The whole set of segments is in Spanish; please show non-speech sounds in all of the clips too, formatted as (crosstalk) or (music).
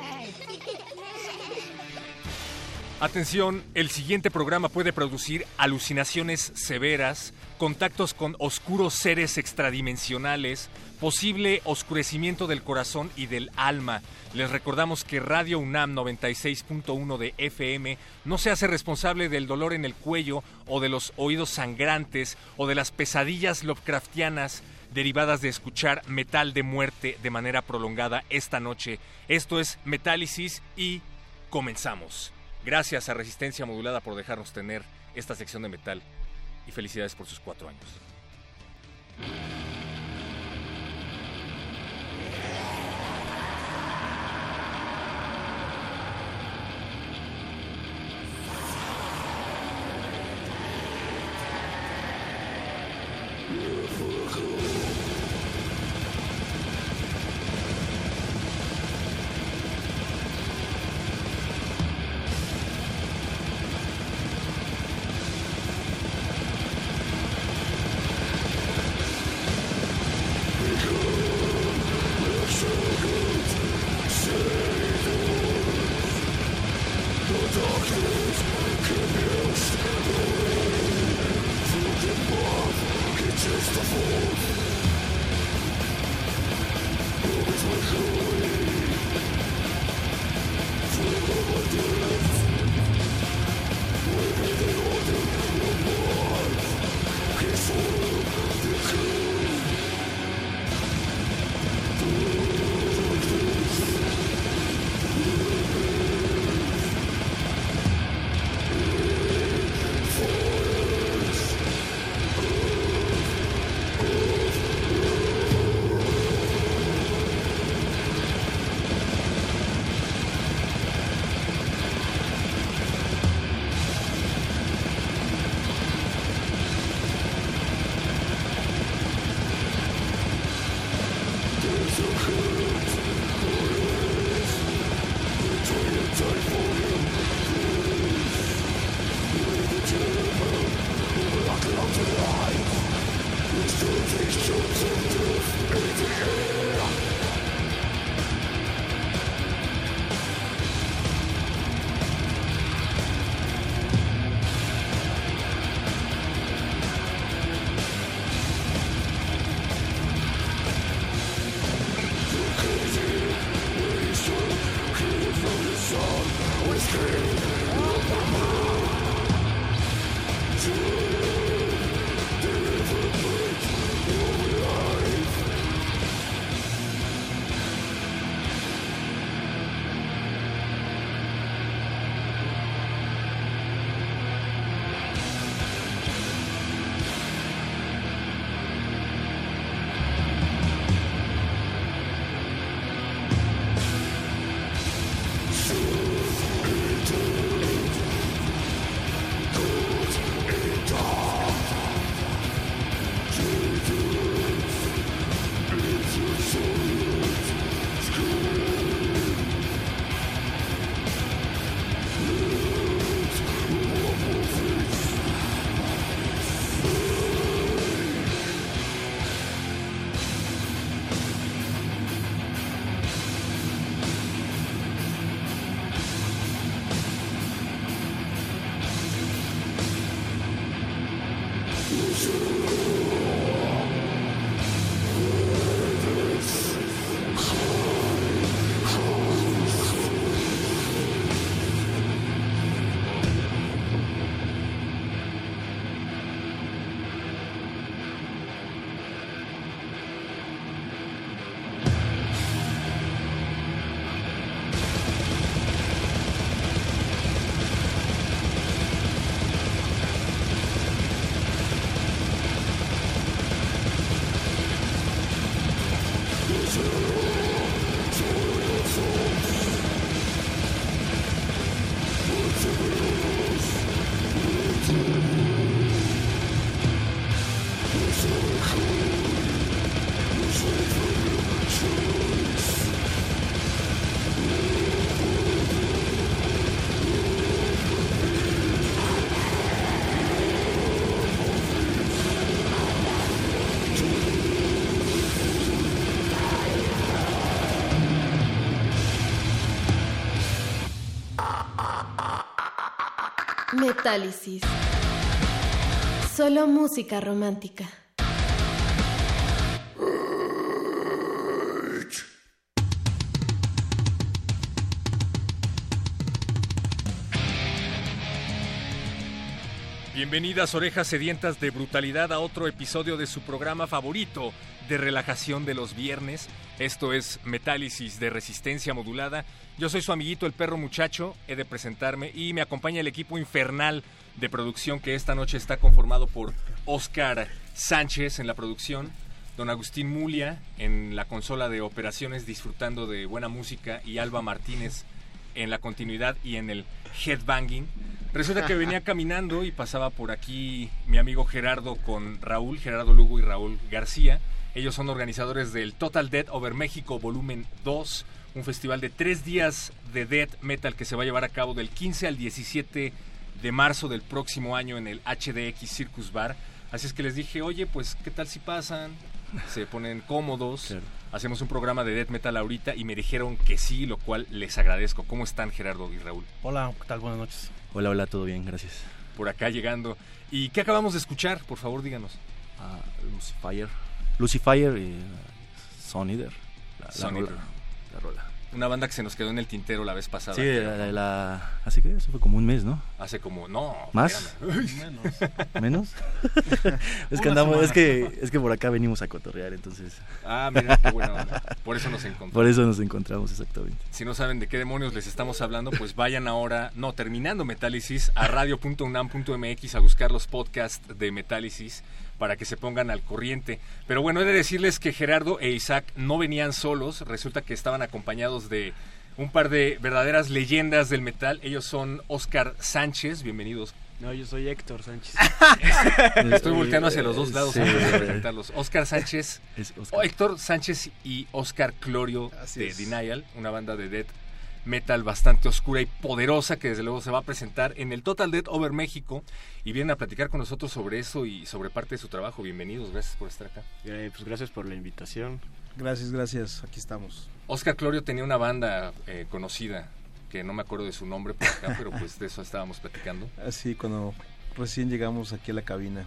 (laughs) Atención, el siguiente programa puede producir alucinaciones severas, contactos con oscuros seres extradimensionales, posible oscurecimiento del corazón y del alma. Les recordamos que Radio UNAM 96.1 de FM no se hace responsable del dolor en el cuello o de los oídos sangrantes o de las pesadillas Lovecraftianas derivadas de escuchar metal de muerte de manera prolongada esta noche. Esto es Metálisis y comenzamos. Gracias a Resistencia Modulada por dejarnos tener esta sección de metal y felicidades por sus cuatro años. Solo música romántica. Bienvenidas orejas sedientas de brutalidad a otro episodio de su programa favorito de relajación de los viernes. Esto es Metálisis de resistencia modulada. Yo soy su amiguito el perro muchacho, he de presentarme y me acompaña el equipo infernal de producción que esta noche está conformado por Oscar Sánchez en la producción, don Agustín Mulia en la consola de operaciones disfrutando de buena música y Alba Martínez en la continuidad y en el headbanging. Resulta que venía (laughs) caminando y pasaba por aquí mi amigo Gerardo con Raúl, Gerardo Lugo y Raúl García. Ellos son organizadores del Total Dead Over México Volumen 2, un festival de tres días de death metal que se va a llevar a cabo del 15 al 17 de marzo del próximo año en el HDX Circus Bar. Así es que les dije, oye, pues, ¿qué tal si pasan? Se ponen cómodos. Hacemos un programa de death metal ahorita y me dijeron que sí, lo cual les agradezco. ¿Cómo están Gerardo y Raúl? Hola, ¿qué tal? Buenas noches. Hola, hola, todo bien, gracias. Por acá llegando. ¿Y qué acabamos de escuchar? Por favor, díganos. Uh, Lucifer. Lucifer y uh, Son Eater. La, rola, la rola. Una banda que se nos quedó en el tintero la vez pasada. Sí, la, la, así que eso fue como un mes, ¿no? Hace como, no. ¿Más? espérame. (laughs) (laughs) ¿Menos? (laughs) es que andamos, semana. es que, es que por acá venimos a cotorrear, entonces. Ah, mira, qué buena onda. Por eso nos encontramos. Por eso nos encontramos exactamente. Si no saben de qué demonios les estamos hablando, pues vayan ahora, no, terminando Metálisis, a radio.unam.mx a buscar los podcasts de Metálisis para que se pongan al corriente. Pero bueno, he de decirles que Gerardo e Isaac no venían solos, resulta que estaban acompañados de un par de verdaderas leyendas del metal. Ellos son Oscar Sánchez, bienvenidos. No, yo soy Héctor Sánchez. (laughs) (laughs) Estoy volteando hacia los dos lados Sí. antes de presentarlos. Oscar Sánchez, Es o Oscar. Héctor Sánchez y Oscar Clorio Así de es. Denial, una banda de death metal bastante oscura y poderosa que desde luego se va a presentar en el Total Death Over México y vienen a platicar con nosotros sobre eso y sobre parte de su trabajo. Bienvenidos, gracias por estar acá. Eh, pues gracias por la invitación. Gracias, gracias. Aquí estamos. Oscar Clorio tenía una banda eh, conocida que no me acuerdo de su nombre por acá, pero pues de eso estábamos platicando. (laughs) Así cuando recién llegamos aquí a la cabina.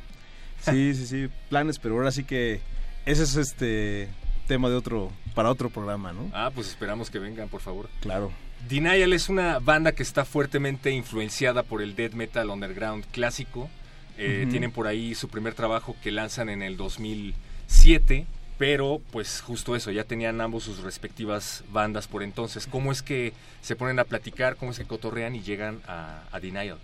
Sí, (laughs) sí, sí, planes, pero ahora sí que ese es este tema de otro para otro programa, ¿no? Ah, pues esperamos que vengan, por favor. Claro. Denial es una banda que está fuertemente influenciada por el death metal underground clásico. Eh. Tienen por ahí su primer trabajo que lanzan en el 2007, pero pues justo eso, ya tenían ambos sus respectivas bandas por entonces. ¿Cómo es que se ponen a platicar, cómo es que cotorrean y llegan a, a Denial?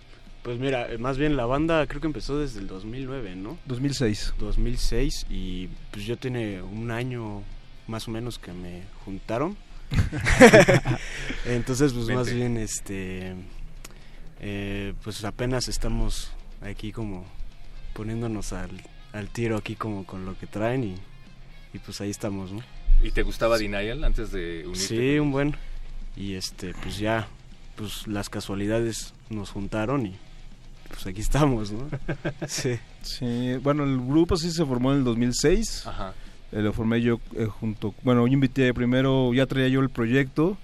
Pues mira, eh, más bien la banda creo que empezó desde el 2009, ¿no? 2006. 2006 y pues yo tiene un año más o menos que me juntaron. (laughs) Entonces pues más bien este eh, pues apenas estamos aquí como poniéndonos al, al tiro aquí como con lo que traen y, y pues ahí estamos, ¿no? ¿Y te gustaba Denial antes de unirte? Sí, un buen. Y este, pues ya, pues las casualidades nos juntaron y pues aquí estamos, ¿no? (laughs) Sí. Sí, bueno, el grupo sí se formó en el 2006. Ajá. Eh, lo formé yo eh, junto, bueno, yo invité primero, ya traía yo el proyecto,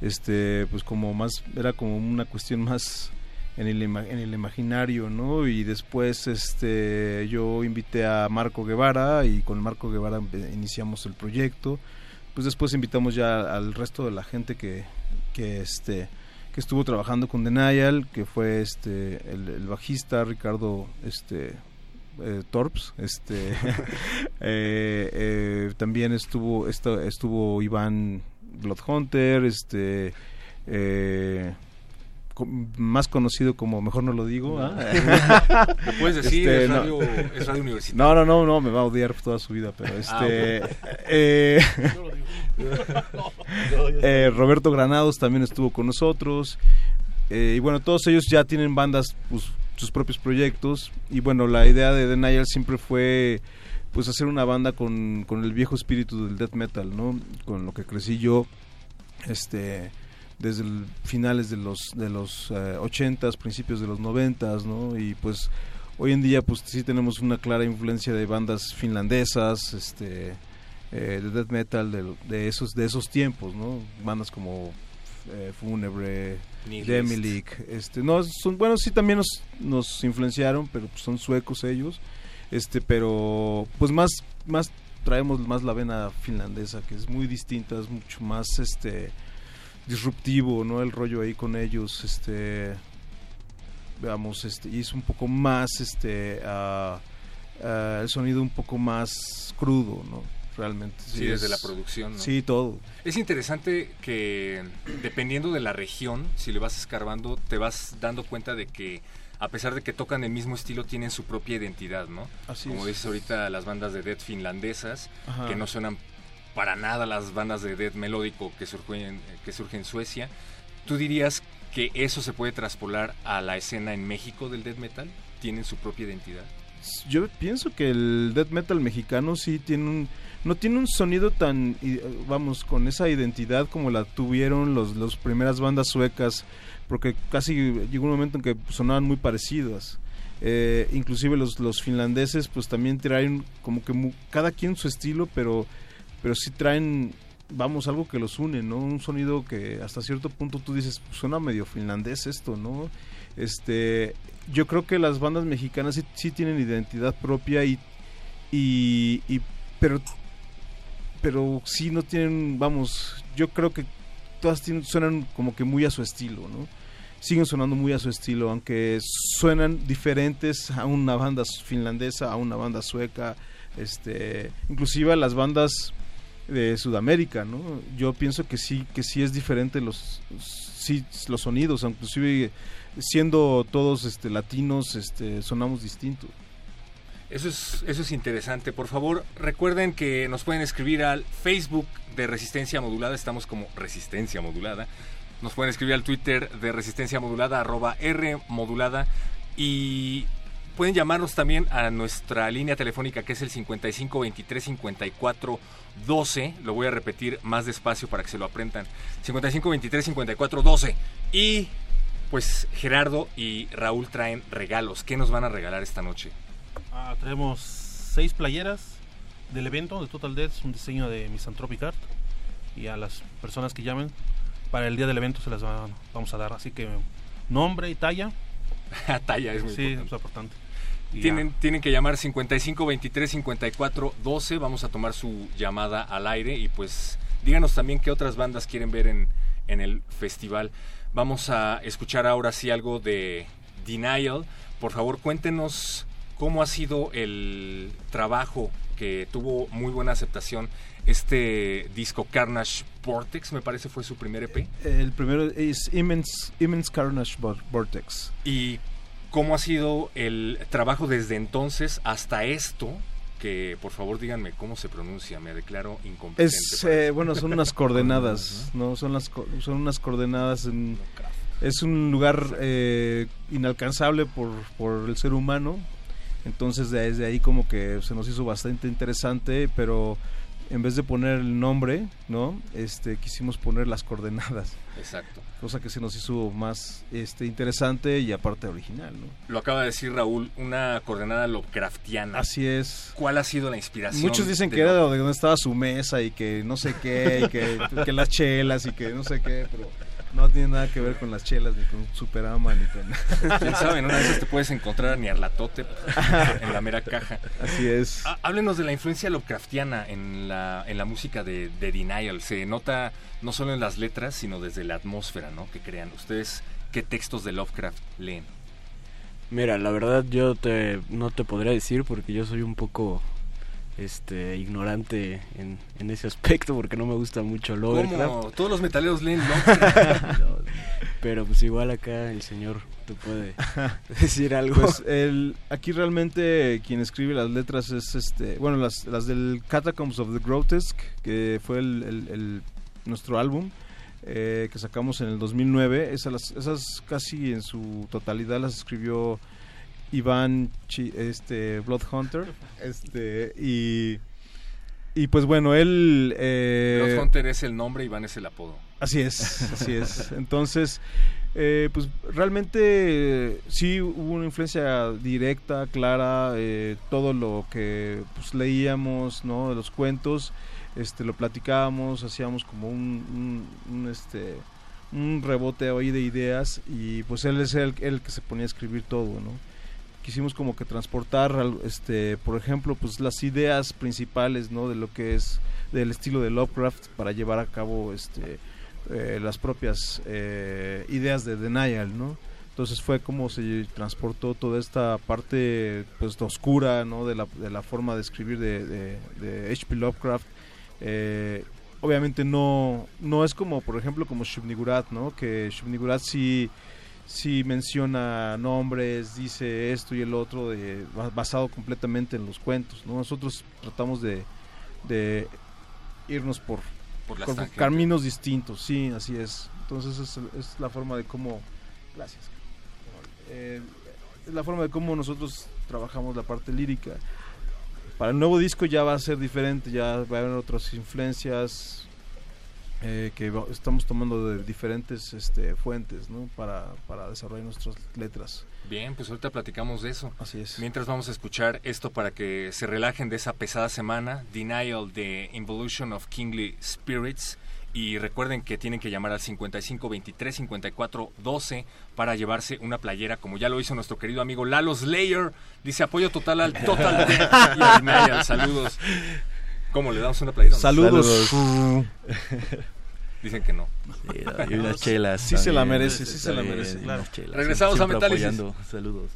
este, pues como más, era como una cuestión más en el, en el imaginario, ¿no? Y después, este, yo invité a Marco Guevara y con Marco Guevara iniciamos el proyecto. Pues después invitamos ya al resto de la gente que, que este, que estuvo trabajando con Denial, que fue este, el, el bajista Ricardo, este, eh, Torps, este, (laughs) eh, eh, también estuvo, esto, estuvo Iván Bloodhunter, este, más conocido como, mejor no lo digo, ¿ah? Lo (laughs) puedes decir, Este, es, no. radio, es radio universitaria. No, no, no, no, me va a odiar toda su vida, pero este... (laughs) eh, eh, Roberto Granados también estuvo con nosotros. eh, y bueno, todos ellos ya tienen bandas, pues, sus propios proyectos. Y bueno, la idea de Denial siempre fue pues hacer una banda con, con el viejo espíritu del death metal, ¿no? Con lo que crecí yo, este desde finales de los de los eh, 80s, principios de los 90s, ¿no? Y pues hoy en día pues sí tenemos una clara influencia de bandas finlandesas, este eh, de death metal de, de esos de esos tiempos, ¿no? Bandas como eh, Fúnebre. Demilik, este, no, son, bueno, sí también nos, nos influenciaron, pero pues, son suecos ellos, este, pero pues más, más traemos más la vena finlandesa, que es muy distinta, es mucho más, este, disruptivo, ¿no? El rollo ahí con ellos, este, veamos, este, y es un poco más, este, ah, ah, el sonido un poco más crudo, ¿no? Realmente. Sí, desde es- la producción, ¿no? Sí, todo. Es interesante que dependiendo de la región, si le vas escarbando, te vas dando cuenta de que a pesar de que tocan el mismo estilo, tienen su propia identidad, ¿no? Así Como es. dices ahorita, las bandas de death finlandesas, Ajá. que no suenan para nada las bandas de death melódico que surgen, que surge en Suecia. ¿Tú dirías que eso se puede traspolar a la escena en México del death metal? ¿Tienen su propia identidad? Yo pienso que el death metal mexicano sí tiene un no tiene un sonido tan vamos con esa identidad como la tuvieron los las primeras bandas suecas porque casi llegó un momento en que sonaban muy parecidas. Eh, inclusive los, los finlandeses pues también traen como que cada quien su estilo pero pero sí traen vamos algo que los une no un sonido que hasta cierto punto tú dices "Pues, suena medio finlandés esto no este yo creo que las bandas mexicanas sí, sí tienen identidad propia y, y, y- pero pero sí no tienen vamos yo creo que todas tienen- suenan como que muy a su estilo no siguen sonando muy a su estilo aunque suenan diferentes a una banda finlandesa a una banda sueca este inclusive a las bandas de Sudamérica, ¿no? Yo pienso que sí, que sí es diferente los, sí, los sonidos, inclusive siendo todos este, latinos, este, sonamos distinto. Eso es, eso es interesante. Por favor, recuerden que nos pueden escribir al Facebook de Resistencia Modulada. Estamos como Resistencia Modulada. Nos pueden escribir al Twitter de Resistencia Modulada, arroba R Modulada. Y pueden llamarnos también a nuestra línea telefónica que es el 55 23 54 12. Lo voy a repetir más despacio para que se lo aprendan. 55 23 54 12. Y pues Gerardo y Raúl traen regalos. ¿Qué nos van a regalar esta noche? Ah, traemos seis playeras del evento de Total Death, un diseño de Misanthropic Art. Y a las personas que llamen, para el día del evento se las va- vamos a dar. Así que nombre y talla. (laughs) talla es muy sí, importante. es importante. Tienen, tienen que llamar 55 23 54 12. Vamos a tomar su llamada al aire y pues díganos también qué otras bandas quieren ver en, en el festival. Vamos a escuchar ahora sí algo de Denial. Por favor, cuéntenos cómo ha sido el trabajo que tuvo muy buena aceptación este disco Carnage Vortex, me parece fue su primer EP. El primero es Immense, Immense Carnage Vor- Vortex. ¿Y cómo ha sido el trabajo desde entonces hasta esto? Que por favor díganme cómo se pronuncia, me declaro incompetente. Es, eh, bueno, son unas coordenadas, (laughs) ¿no? Son, las, son unas coordenadas. en- es un lugar eh, inalcanzable por, por el ser humano. Entonces desde ahí como que se nos hizo bastante interesante, pero en vez de poner el nombre, ¿no? Este, quisimos poner las coordenadas. Exacto. Cosa que se nos hizo más este, interesante y aparte original, ¿no? Lo acaba de decir Raúl, una coordenada Lovecraftiana. Así es. ¿Cuál ha sido la inspiración? Muchos dicen que era de donde estaba su mesa y que no sé qué, y que, que las chelas y que no sé qué, pero no tiene nada que ver con las chelas, ni con Superama, ni con... (laughs) ¿Quién sabe? Una de esas te puedes encontrar a Niarlatote en la mera caja. Así es. Há- Háblenos de la influencia Lovecraftiana en la, en la música de, de Denial. Se nota no solo en las letras, sino desde la atmósfera ¿no? que crean. ¿Ustedes qué textos de Lovecraft leen? Mira, la verdad yo te no te podría decir porque yo soy un poco este ignorante en, en ese aspecto porque no me gusta mucho Lovecraft. ¿Cómo? Todos los metaleros leen (laughs) Lovecraft. Pero pues igual acá el señor te puede (laughs) decir algo. Pues el, aquí realmente quien escribe las letras es este, bueno, las, las del Catacombs of the Grotesque, que fue el, el- el- nuestro álbum eh, que sacamos en el 2009. Esas, las- esas casi en su totalidad las escribió Iván Chi- este, Bloodhunter. Este, y, y pues bueno, él... eh, Bloodhunter es el nombre, Iván es el apodo. Así es, así es. (laughs) Entonces, eh, pues realmente sí hubo una influencia directa, clara, eh, todo lo que pues, leíamos, ¿no? De los cuentos, este, lo platicábamos, hacíamos como un, un- un, este, un rebote ahí de ideas y pues él es el, el que se ponía a escribir todo, ¿no? Quisimos como que transportar, este, por ejemplo, pues las ideas principales, ¿no? De lo que es del estilo de Lovecraft para llevar a cabo, este, eh, las propias eh, ideas de Denial, ¿no? Entonces fue como se transportó toda esta parte pues oscura, ¿no? De la, de la forma de escribir de, H.P. Lovecraft. Eh, obviamente no, no es como, por ejemplo, como Shub-Niggurath, ¿no? Que Shub-Niggurath sí, sí menciona nombres, dice esto y el otro, de, ba- basado completamente en los cuentos, ¿no? Nosotros tratamos de, de irnos por, Por las por tangentes. caminos distintos, sí, así es. Entonces es, es la forma de cómo... Gracias. Eh, es la forma de cómo nosotros trabajamos la parte lírica. Para el nuevo disco ya va a ser diferente, ya va a haber otras influencias eh, que estamos tomando de diferentes este, fuentes ¿no? para, para desarrollar nuestras letras. Bien, pues ahorita platicamos de eso. Así es. Mientras vamos a escuchar esto para que se relajen de esa pesada semana, Denial de Involution of Kingly Spirits. Y recuerden que tienen que llamar al 55 23 54 12 para llevarse una playera, como ya lo hizo nuestro querido amigo Lalo Slayer. Dice apoyo total al Total Death (laughs) y a Denial. Saludos. ¿Cómo le damos una playera? Saludos. (laughs) Dicen que no. y unas chelas. Sí se la merece, sí se la Claro. Regresamos a Siempre Metálisis. apoyando. Saludos.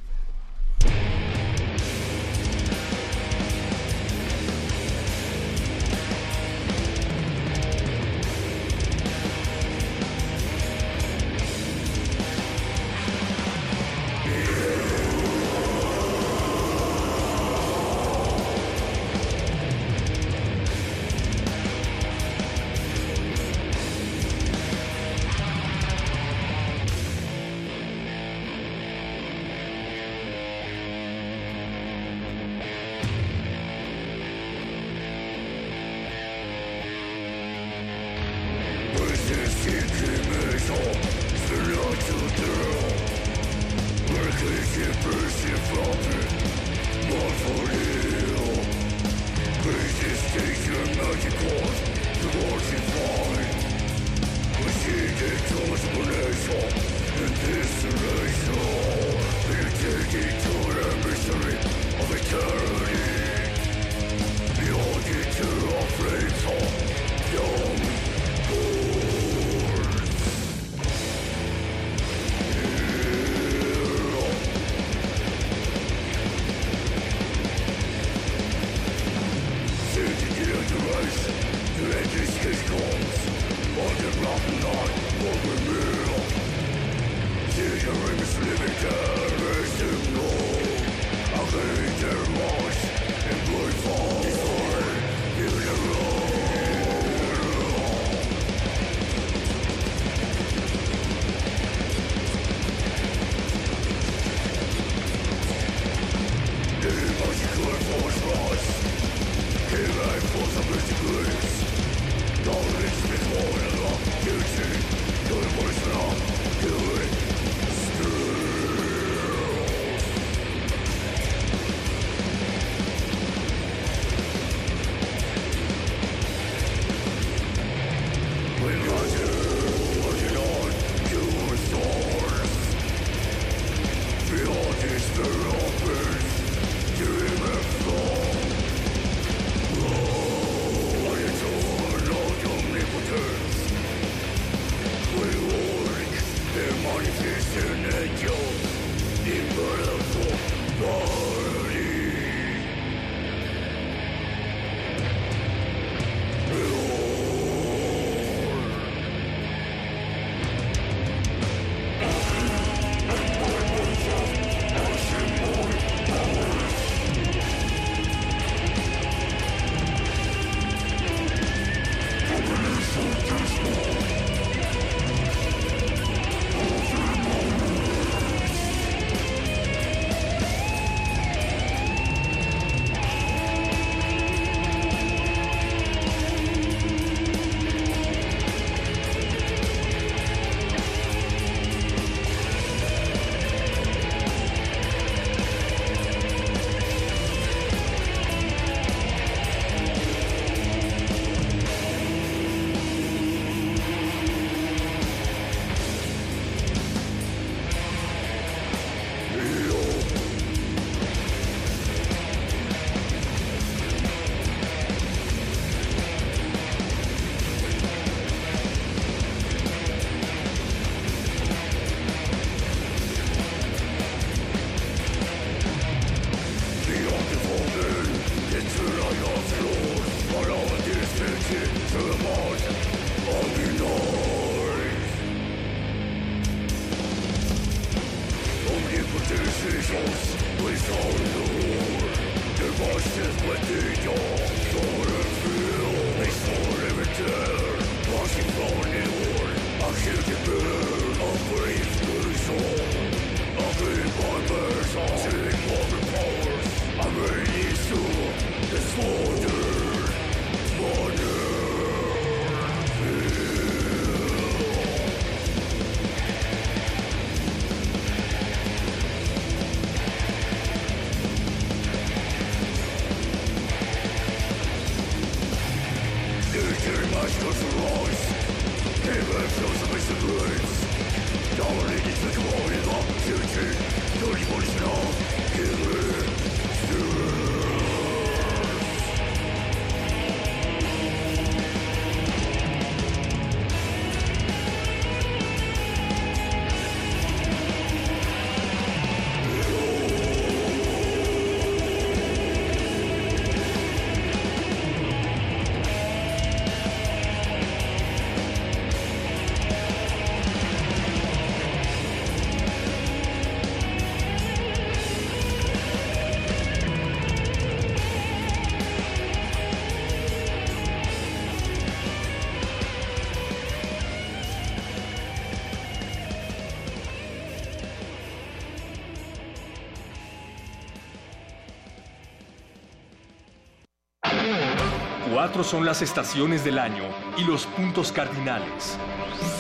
Cuatro son las estaciones del año y los puntos cardinales.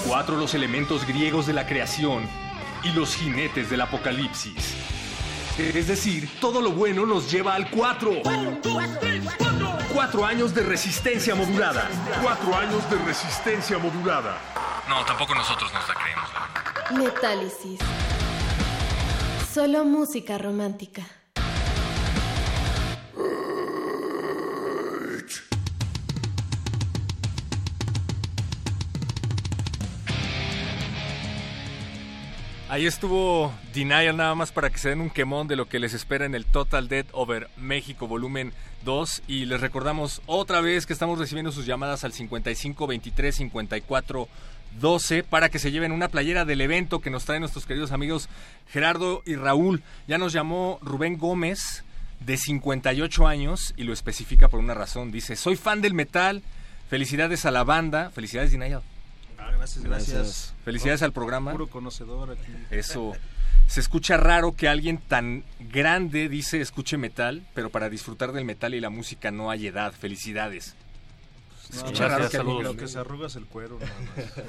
Cuatro los elementos griegos de la creación y los jinetes del apocalipsis. Es decir, todo lo bueno nos lleva al cuatro. Cuatro años de resistencia modulada. Cuatro años de resistencia modulada. No, tampoco nosotros nos la creemos. Metálisis. Solo música romántica. Ahí estuvo Denial nada más para que se den un quemón de lo que les espera en el Total Dead Over México volumen 2 y les recordamos otra vez que estamos recibiendo sus llamadas al 55 23 54 12 para que se lleven una playera del evento que nos traen nuestros queridos amigos Gerardo y Raúl. Ya nos llamó Rubén Gómez de 58 años y lo especifica por una razón. Dice, soy fan del metal, felicidades a la banda, felicidades Denial. Gracias, gracias. Felicidades al programa. Puro conocedor aquí. Eso. Se escucha raro que alguien tan grande dice escuche metal, pero para disfrutar del metal y la música no hay edad. Felicidades. Se No, escucha gracias, raro que alguien lo que se arruga es el cuero.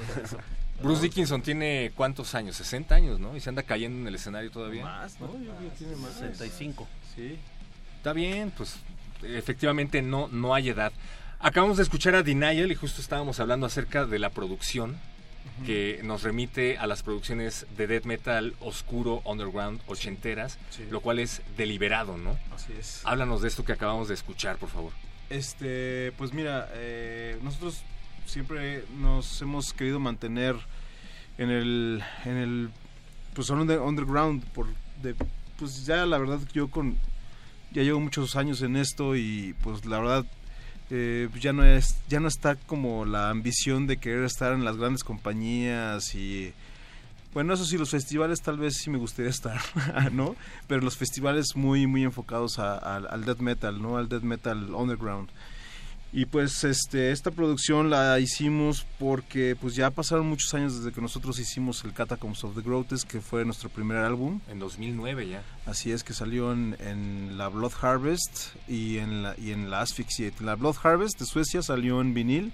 (laughs) Bruce Dickinson tiene cuántos años? 60 años, ¿no? Y se anda cayendo en el escenario todavía. Más, ¿no? Yo creo que tiene más. 65. Sí. Está bien, pues efectivamente no, no hay edad. Acabamos de escuchar a Denial y justo estábamos hablando acerca de la producción que nos remite a las producciones de death metal oscuro, underground, ochenteras, Sí. lo cual es deliberado, ¿no? Así es. Háblanos de esto que acabamos de escuchar, por favor. Este, pues mira, eh, nosotros siempre nos hemos querido mantener en el, en el, pues under- underground, por, de, pues ya la verdad yo con, ya llevo muchos años en esto y pues la verdad eh, ya no es, ya no está como la ambición de querer estar en las grandes compañías y bueno, eso sí, los festivales tal vez sí me gustaría estar, (laughs) ¿no? Pero los festivales muy, muy enfocados a- al death metal, ¿no? Al death metal underground. Y pues este, esta producción la hicimos porque pues ya pasaron muchos años desde que nosotros hicimos el Catacombs of the Grotesque, que fue nuestro primer álbum. En 2009 ya. Así es, que salió en, en la Blood Harvest y en la, y en la Asphyxiate. La Blood Harvest de Suecia salió en vinil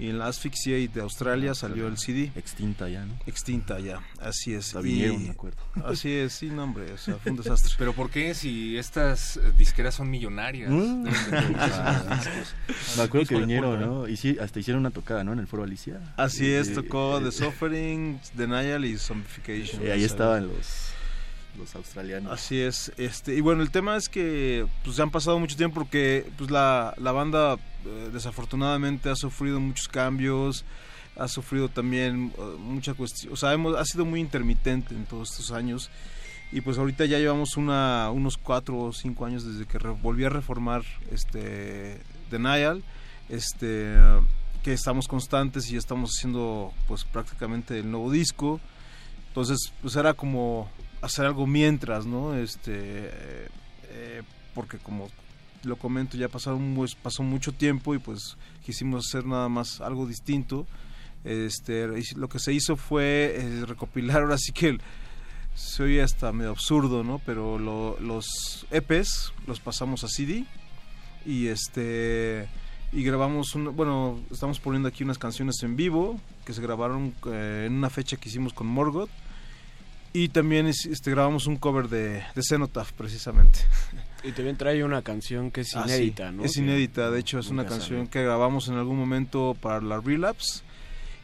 y en la Asphyxiate de Australia salió el CD. Extinta ya, ¿no? Extinta ya, así es. La vinieron, Y- me acuerdo. (laughs) Así es, sí, no, hombre, o sea, fue un (laughs) desastre. Pero ¿por qué si estas eh, disqueras son millonarias? Mm. (laughs) Me acuerdo que vinieron. ¿no? Y sí, hasta hicieron una tocada, ¿no? En el Foro Alicia. Así es, tocó eh, The Suffering, Denial y Zombification. y ahí estaban los, los australianos. Así es, este, y bueno, el tema es que pues ya han pasado mucho tiempo porque pues la, la banda eh, desafortunadamente ha sufrido muchos cambios, ha sufrido también eh, mucha cuestión, o sea, ha sido muy intermitente en todos estos años y pues ahorita ya llevamos una, unos cuatro o cinco años desde que volví a reformar este Denial, este que estamos constantes y estamos haciendo pues prácticamente el nuevo disco entonces, pues era como hacer algo mientras, ¿no? Este, eh, eh, porque como lo comento, ya pasaron, pues, pasó mucho tiempo y pues quisimos hacer nada más algo distinto. Este, lo que se hizo fue eh, recopilar (laughs) ahora sí que se oye hasta medio absurdo, ¿no? Pero lo- los EPs los pasamos a CD y este y grabamos un, bueno, estamos poniendo aquí unas canciones en vivo que se grabaron eh, en una fecha que hicimos con Morgoth y también es- este, grabamos un cover de, de Cenotaph precisamente. (laughs) Y también trae una canción que es Ah, sí, inédita, ¿no? Es inédita, de hecho es una canción que grabamos en algún momento para la Relapse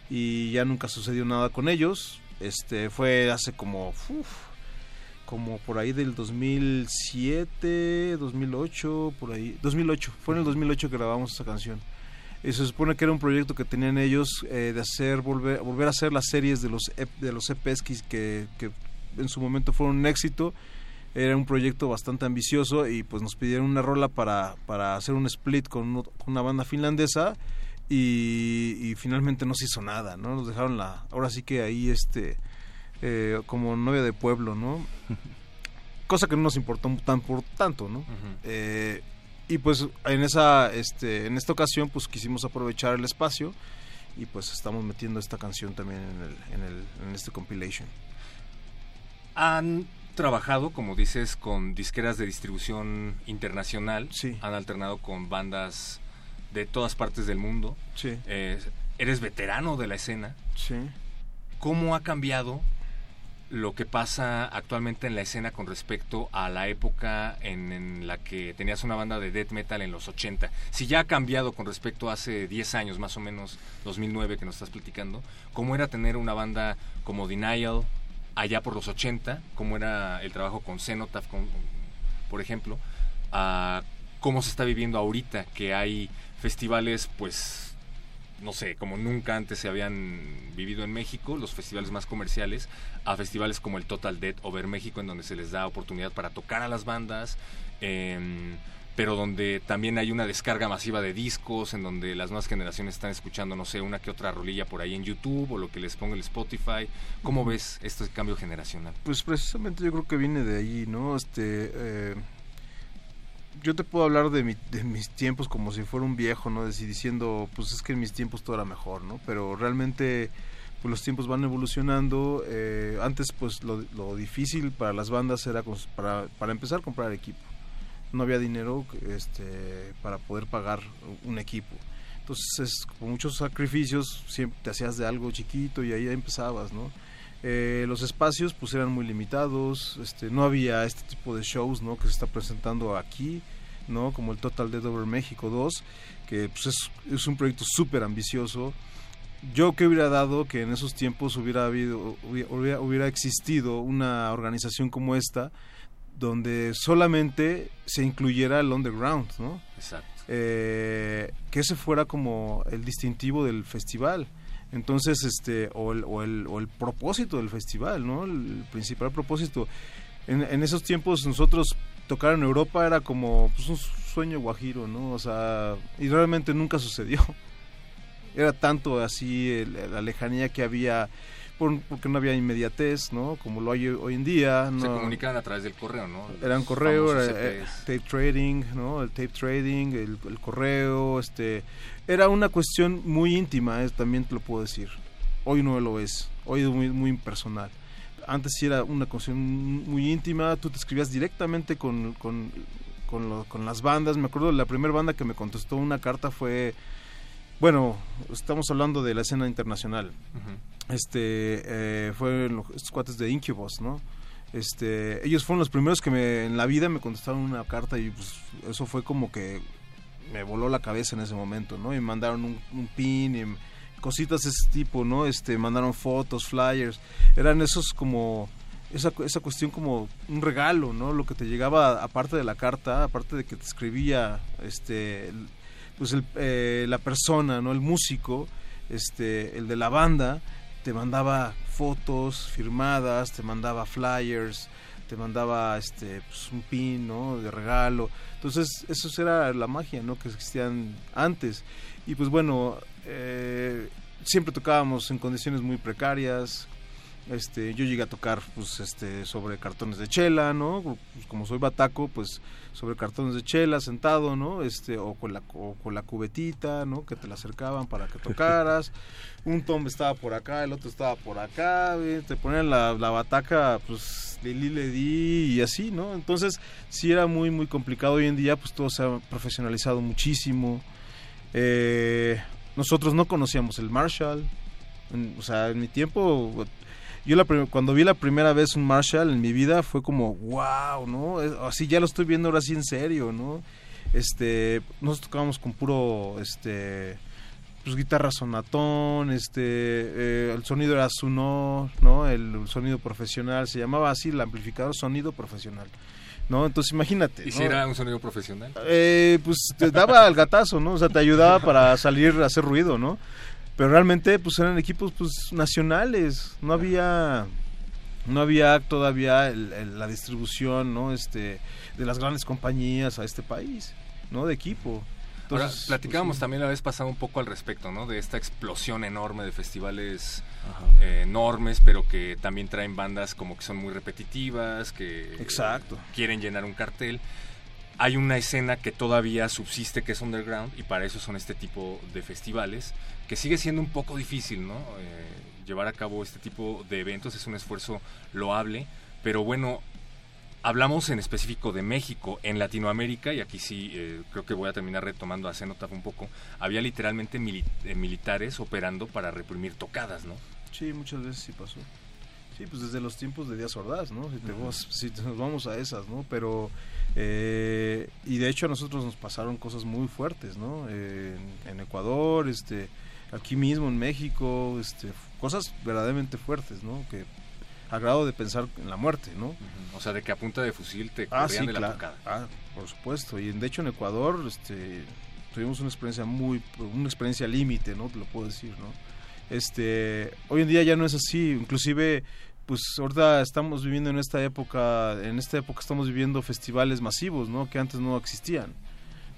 y ya nunca sucedió nada con ellos. Este fue hace como uf, como por ahí del 2007, 2008, por ahí, 2008, fue en el 2008 que grabamos esa canción. Y se supone que era un proyecto que tenían ellos eh, de hacer volver volver a hacer las series de los EP de los EPs que en su momento fueron un éxito era un proyecto bastante ambicioso y pues nos pidieron una rola para, para hacer un split con, uno- con una banda finlandesa y, y finalmente no se hizo nada, ¿no? Nos dejaron la... Ahora sí que ahí este... eh, como novia de pueblo, ¿no? (laughs) Cosa que no nos importó tan por tanto, ¿no? Eh, y pues en esa este en esta ocasión pues quisimos aprovechar el espacio y pues estamos metiendo esta canción también en el, en el en este compilation. Han trabajado, como dices, con disqueras de distribución internacional. Sí. Han alternado con bandas de todas partes del mundo. Sí. Eh, eres veterano de la escena. Sí. ¿Cómo ha cambiado lo que pasa actualmente en la escena con respecto a la época en, en la que tenías una banda de death metal en los 80? Si ya ha cambiado con respecto a hace 10 años, más o menos 2009 que nos estás platicando, ¿cómo era tener una banda como Denial allá por los 80? ¿Cómo era el trabajo con Cenotaph, por ejemplo? a ¿Cómo se está viviendo ahorita que hay festivales, pues no sé, como nunca antes se habían vivido en México, los festivales más comerciales, a festivales como el Total Dead Over México, en donde se les da oportunidad para tocar a las bandas, em, pero donde también hay una descarga masiva de discos, en donde las nuevas generaciones están escuchando, no sé, una que otra rolilla por ahí en YouTube o lo que les ponga el Spotify. ¿Cómo ves este cambio generacional? Pues precisamente yo creo que viene de ahí, ¿no? Este, eh, yo te puedo hablar de, mi- de mis tiempos como si fuera un viejo, ¿no? Deci- diciendo, pues es que en mis tiempos todo era mejor, ¿no? Pero realmente, pues los tiempos van evolucionando. eh, antes, pues lo, lo difícil para las bandas era, para, para empezar, comprar equipo. No había dinero este, para poder pagar un equipo. Entonces, con muchos sacrificios, siempre te hacías de algo chiquito y ahí empezabas, ¿no? Eh, los espacios pues eran muy limitados, este, no había este tipo de shows ¿no? que se está presentando aquí, ¿no? como el Total Dead Over México 2, que pues, es, un proyecto súper ambicioso. Yo que hubiera dado que en esos tiempos hubiera habido hubiera existido una organización como esta donde solamente se incluyera el underground, ¿no? Exacto. Eh, que ese fuera como el distintivo del festival. Entonces, este, o el, o el, o el propósito del festival, ¿no? El principal propósito. En, en esos tiempos nosotros tocar en Europa era como pues, un sueño guajiro, ¿no? O sea, y realmente nunca sucedió. (laughs) Era tanto así el- la lejanía que había, por- porque no había inmediatez, ¿no? Como lo hay hoy en día. Se no- comunicaban a través del correo, ¿no? Los correo, famosos era, eh, tape trading, ¿no? El tape trading, el, el correo, este, era una cuestión muy íntima, eh, también te lo puedo decir. Hoy no lo es, hoy es muy, muy impersonal. Antes sí era una cuestión muy íntima, tú te escribías directamente con, con, con, lo- con las bandas. Me acuerdo la primera banda que me contestó una carta fue, bueno, estamos hablando de la escena internacional Ujú. Este eh, fue los estos cuates de Incubus, ¿no? Este, ellos fueron los primeros que me, en la vida me contestaron una carta y pues eso fue como que me voló la cabeza en ese momento, ¿no? Y mandaron un, un pin y cositas de ese tipo, ¿no? Este, mandaron fotos, flyers, eran esos como esa, esa cuestión como un regalo, ¿no? Lo que te llegaba aparte de la carta, aparte de que te escribía este pues el, eh, la persona, ¿no? El músico, este, el de la banda, te mandaba fotos firmadas, te mandaba flyers, te mandaba este pues, un pin, ¿no? De regalo. Entonces, eso era la magia, ¿no? Que existían antes. Y pues bueno, eh, siempre tocábamos en condiciones muy precarias, Este, yo llegué a tocar pues este sobre cartones de chela, ¿no? Pues, como soy bataco, pues sobre cartones de chela sentado, ¿no? Este o con la o con la cubetita, ¿no? Que te la acercaban para que tocaras. (laughs) Un tom estaba por acá, el otro estaba por acá, te ponían la, la bataca pues le li, le di y así, ¿no? Entonces, sí era muy muy complicado hoy en día, pues todo se ha profesionalizado muchísimo. Eh, nosotros no conocíamos el Marshall. En- o sea, en mi tiempo, yo la cuando vi la primera vez un Marshall en mi vida fue como, wow, ¿no? Es- Así ya lo estoy viendo ahora sí en serio, ¿no? Este, nosotros tocábamos con puro, este, pues guitarra sonatón, este, eh, el sonido era Suno, ¿no? El, sonido profesional, se llamaba así el amplificador sonido profesional, ¿no? Entonces imagínate. ¿Y ¿no? si era un sonido profesional? Eh, pues te daba el gatazo, ¿no? O sea, te ayudaba para salir a hacer ruido, ¿no? Pero realmente, pues eran equipos pues nacionales, no había no había todavía el- el- la distribución, ¿no? Este de las grandes compañías a este país, ¿no? De equipo. Ahora, platicábamos pues, sí. también la vez pasada un poco al respecto, ¿no? De esta explosión enorme de festivales eh, enormes, pero que también traen bandas como que son muy repetitivas, que Exacto. quieren llenar un cartel. Hay una escena que todavía subsiste que es underground y para eso son este tipo de festivales, que sigue siendo un poco difícil, ¿no? Eh, llevar a cabo este tipo de eventos es un esfuerzo loable, pero bueno, hablamos en específico de México, en Latinoamérica, y aquí sí eh, creo que voy a terminar retomando a Cenotaf un poco, había literalmente mili- eh, militares operando para reprimir tocadas, ¿no? Sí, muchas veces sí pasó. Sí, pues desde los tiempos de Díaz Ordaz, ¿no? Si, te vas- si te- nos vamos a esas, ¿no? Pero, eh, y de hecho a nosotros nos pasaron cosas muy fuertes, ¿no? Eh, en, en Ecuador, este, aquí mismo en México, este, cosas verdaderamente fuertes, ¿no? Que a grado de pensar en la muerte, ¿no? O sea, de que a punta de fusil te Ah, sí, de la claro. tocada. Ah, por supuesto. Y de hecho en Ecuador este, tuvimos una experiencia muy, una experiencia límite, ¿no? Te lo puedo decir, ¿no? Este, hoy en día ya no es así. Inclusive, pues ahorita estamos viviendo en esta época, en esta época estamos viviendo festivales masivos, ¿no? Que antes no existían.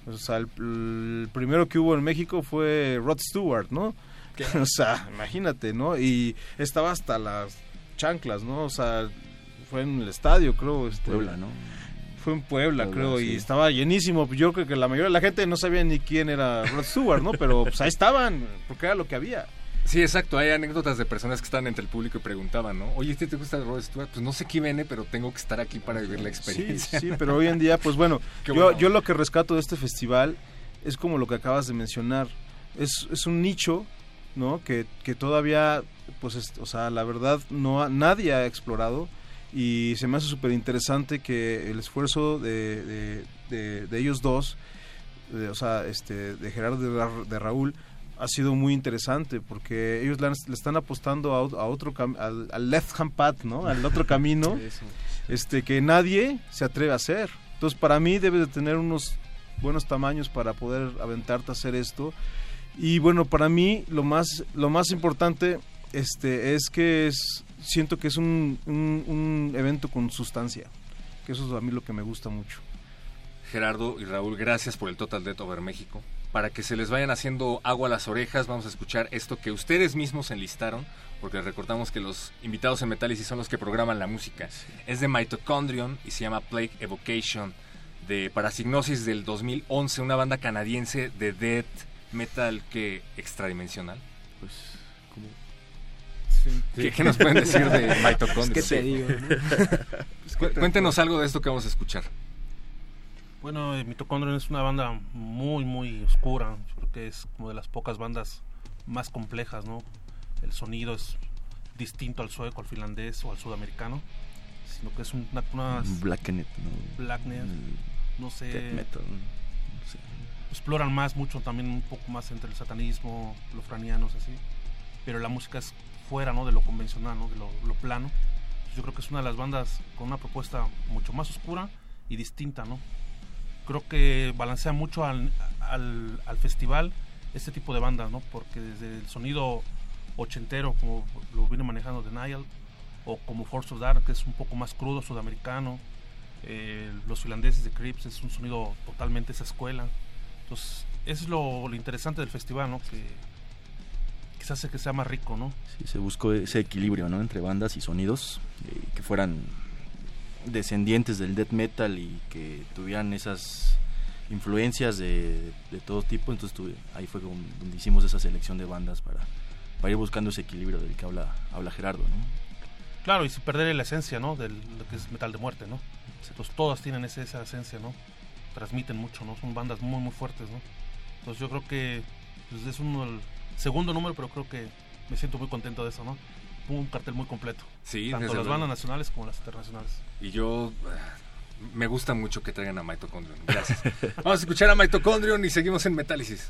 O sea, el, el primero que hubo en México fue Rod Stewart, ¿no? (laughs) o sea, imagínate, ¿no? Y estaba hasta las chanclas, ¿no? O sea, fue en el estadio, creo. Este, Puebla, ¿no? Fue en Puebla, Puebla, creo, y estaba llenísimo. Yo creo que la mayoría de la gente no sabía ni quién era Rod Stewart, ¿no? Pero pues ahí estaban, porque era lo que había. Sí, exacto. Hay anécdotas de personas que están entre el público y preguntaban, ¿no? Oye, ¿este te gusta Rod Stewart? Pues no sé quién viene, pero tengo que estar aquí para vivir la Sí, experiencia. sí, pero hoy en día, pues bueno, (laughs) yo, yo lo que rescato de este festival es como lo que acabas de mencionar. Es, es un nicho, ¿no? Que, que todavía, pues, es- o sea, la verdad, no ha- nadie ha explorado y se me hace súper interesante que el esfuerzo de, de- de- de ellos dos, o sea, este, de Gerardo y de Raúl, ha sido muy interesante porque ellos le, están apostando a, a otro al, al left hand path, ¿no? Al otro camino (laughs) este que nadie se atreve a hacer. Entonces, para mí debes de tener unos buenos tamaños para poder aventarte a hacer esto. Y bueno, para mí lo más lo más importante este es que es siento que es un, un, un evento con sustancia. Que eso es a mí lo que me gusta mucho. Gerardo y Raúl, gracias por el Total Death Over México. Para que se les vayan haciendo agua a las orejas, vamos a escuchar esto que ustedes mismos enlistaron, porque recordamos que los invitados en Metálisis son los que programan la música. Es de Mitochondrion y se llama Plague Evocation, de Parasignosis del 2011, una banda canadiense de death metal que extradimensional. Pues, como... ¿Qué, qué nos pueden decir de (laughs) Mitochondrion? ¿Qué te digo, no? Cu- (laughs) Cuéntenos algo de esto que vamos a escuchar. Bueno, eh, Mitochondrion es una banda muy, muy oscura. Yo creo que es como de las pocas bandas más complejas, ¿no? El sonido es distinto al sueco, al finlandés o al sudamericano, sino que es una, unas Blackenet, ¿no? Blacknet, no sé, death metal, no sé. exploran más, mucho también un poco más entre el satanismo, los franianos, así. Pero la música es fuera, ¿no? De lo convencional, ¿no? De lo, lo plano. Yo creo que es una de las bandas con una propuesta mucho más oscura y distinta, ¿no? Creo que balancea mucho al, al, al festival este tipo de bandas, ¿no? Porque desde el sonido ochentero, como lo viene manejando Denial, o como Force of Dark, que es un poco más crudo, sudamericano, eh, los finlandeses de Crips es un sonido totalmente esa escuela. Entonces, eso es lo, lo interesante del festival, ¿no? Que, quizás hace que sea más rico, ¿no? Sí, se buscó ese equilibrio, ¿no? Entre bandas y sonidos eh, que fueran descendientes del death metal y que tuvieran esas influencias de, de todo tipo. Entonces tuve- ahí fue donde hicimos esa selección de bandas para, para ir buscando ese equilibrio del que habla, habla Gerardo, ¿no? Claro, y sin perder la esencia, ¿no? De lo que es metal de muerte, ¿no? Entonces todas tienen ese- esa esencia, ¿no? Transmiten mucho, ¿no? Son bandas muy, muy fuertes, ¿no? Entonces yo creo que pues, es uno el segundo número, pero creo que me siento muy contento de eso, ¿no? Un cartel muy completo. Sí, Tanto desde las bandas nacionales como las internacionales. Y yo eh, me gusta mucho que traigan a Mitochondrion. Gracias. (laughs) Vamos a escuchar a Mitochondrion y seguimos en Metálisis.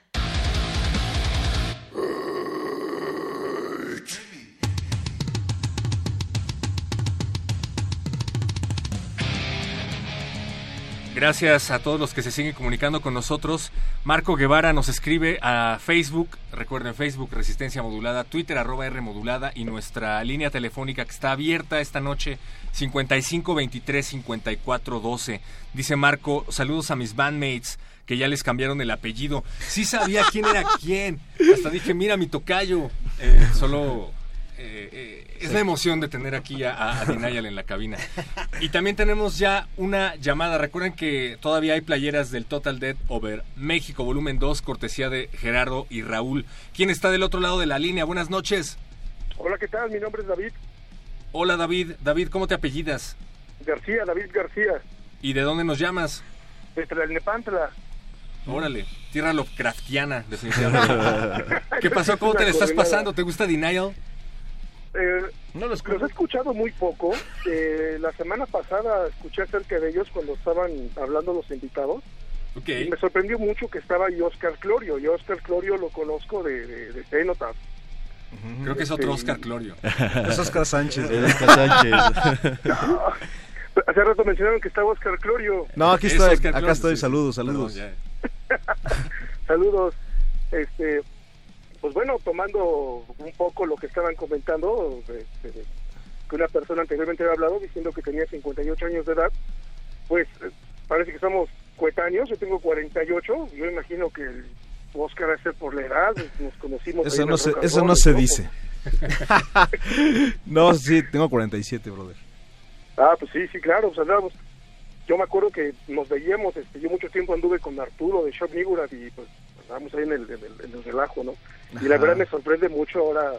Gracias a todos los que se siguen comunicando con nosotros. Marco Guevara nos escribe a Facebook, recuerden Facebook Resistencia Modulada, Twitter arroba R Modulada y nuestra línea telefónica que está abierta esta noche 55 23 54 12. Dice Marco, saludos a mis bandmates que ya les cambiaron el apellido. Sí sabía quién era quién. Hasta dije, mira mi tocayo. Eh, solo eh, es la emoción de tener aquí a, a Dinayal en la cabina. Y también tenemos ya una llamada. Recuerden que todavía hay playeras del Total Dead Over México, volumen 2, cortesía de Gerardo y Raúl. ¿Quién está del otro lado de la línea? Buenas noches. Hola, ¿qué tal? Mi nombre es David Hola David. David, ¿cómo te apellidas? García, David García, ¿Y de dónde nos llamas? de Tlalnepantla. Órale, tierra Lovecraftiana, definitivamente. (laughs) ¿Qué pasó? ¿Cómo te la estás pasando? ¿Te gusta Denial? Eh, los he escuchado muy poco. Eh, la semana pasada escuché acerca de ellos cuando estaban hablando los invitados. Y me sorprendió mucho que estaba y Oscar Clorio. Y Oscar Clorio lo conozco de, de, de. Creo que es otro Este, Oscar Clorio. Es Oscar Sánchez. Es Oscar Sánchez. No, (laughs) hace rato mencionaron que estaba Oscar Clorio. No, aquí Es estoy, acá Clorio, estoy. sí. Saludos, saludos. Perdón, (laughs) Saludos. Este, pues bueno, tomando un poco lo que estaban comentando, este, que una persona anteriormente había hablado diciendo que tenía 58 años de edad, pues eh, parece que somos coetáneos, yo tengo 48, yo imagino que el Oscar va a ser por la edad, nos conocimos. Eso no se, eso no se dice. (laughs) no, sí, tengo 47, brother. Ah, pues sí, sí, claro, pues andábamos. Yo me acuerdo que nos veíamos, este, yo mucho tiempo anduve con Arturo de Shop Nigurat y pues andábamos ahí en el, en el, en el relajo, ¿no? Y la verdad me sorprende mucho ahora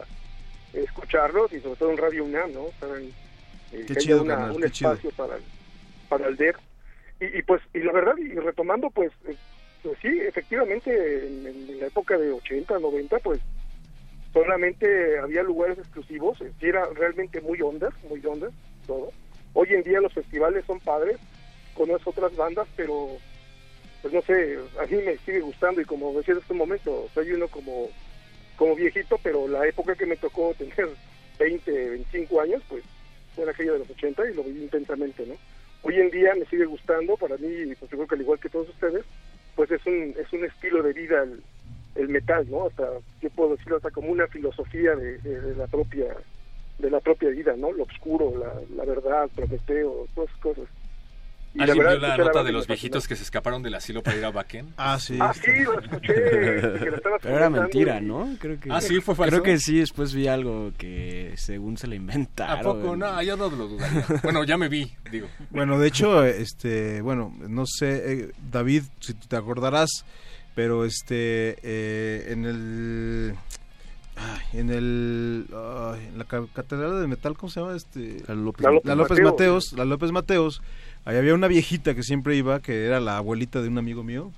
escucharlos y sobre todo en Radio UNAM, ¿no? Saben, eh, Qué que chido, una- carnal, un qué chido. espacio para el, para el DER. Y, y pues, y la verdad, y retomando, pues, eh, pues sí, efectivamente, en, en la época de 80, 90, pues solamente había lugares exclusivos, eh, era realmente muy onda, muy onda, todo. Hoy en día los festivales son padres, conozco otras bandas, pero pues no sé, a mí me sigue gustando y como decía en este momento, soy uno como, como viejito, pero la época que me tocó tener 20, 25 años, pues fue aquella de los 80 y lo viví intensamente, ¿no? Hoy en día me sigue gustando, para mí, pues yo creo que al igual que todos ustedes, pues es un, es un estilo de vida el, metal, ¿no? Hasta, yo puedo decirlo hasta como una filosofía de la propia de la propia vida, ¿no? Lo oscuro, la, la verdad, Prometeo, todas esas cosas. Y ¿Alguien verdad, vio la nota de los viejitos que se escaparon del asilo para ir a Bakken? Ah, sí. Ah, sí, lo escuché. que lo estabas Pero era mentira, y- ¿no? Creo que, Ah, ¿sí? ¿Fue falso? Creo que sí, después vi algo que según se le inventaron. ¿A poco? No, yo no lo dudaría. Bueno, ya me vi, digo. Bueno, de hecho, este, bueno, no sé, eh, David, si te acordarás, pero este, eh, en el, ay, en el, ay, en la ca- catedral de metal, ¿cómo se llama? Este, La López La López la López Mateos. Mateos, la López Mateos, ahí había una viejita que siempre iba, que era la abuelita de un amigo mío,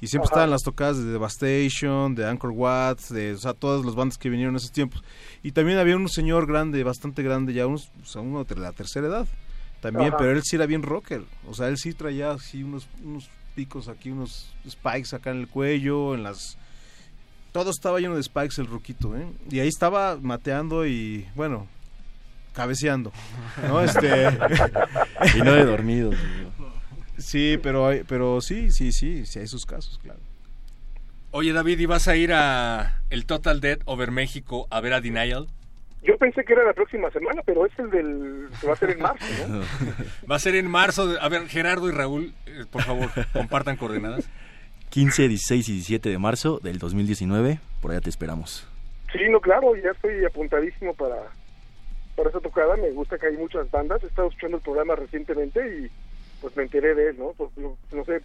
y siempre Ajá. estaban las tocadas de Devastation, de Anchor Watts, de, o sea, todas las bandas que vinieron en esos tiempos. Y también había un señor grande, bastante grande, ya unos, o sea, uno de la tercera edad, también, Ajá. pero él sí era bien rocker, o sea, él sí traía así unos, unos picos aquí, unos spikes acá en el cuello, en las... Todo estaba lleno de spikes el ruquito, ¿eh? Y ahí estaba mateando y, bueno, cabeceando, ¿no? Este... (laughs) Y no de dormidos. Sí, pero, hay- pero sí, sí, sí, sí hay sus casos, claro. Oye, David, ¿y vas a ir a el Total Dead Over México a ver a Denial? Yo pensé que era la próxima semana, pero es el del que va a ser en marzo, ¿no? (laughs) Va a ser en marzo. A ver, Gerardo y Raúl, eh, por favor, compartan coordenadas. 15, 16 y 17 de marzo del 2019. Por allá te esperamos. Sí, no, claro, ya estoy apuntadísimo para, para esa tocada. Me gusta que hay muchas bandas. He estado escuchando el programa recientemente y pues me enteré de él, ¿no? Pues, no, no sé,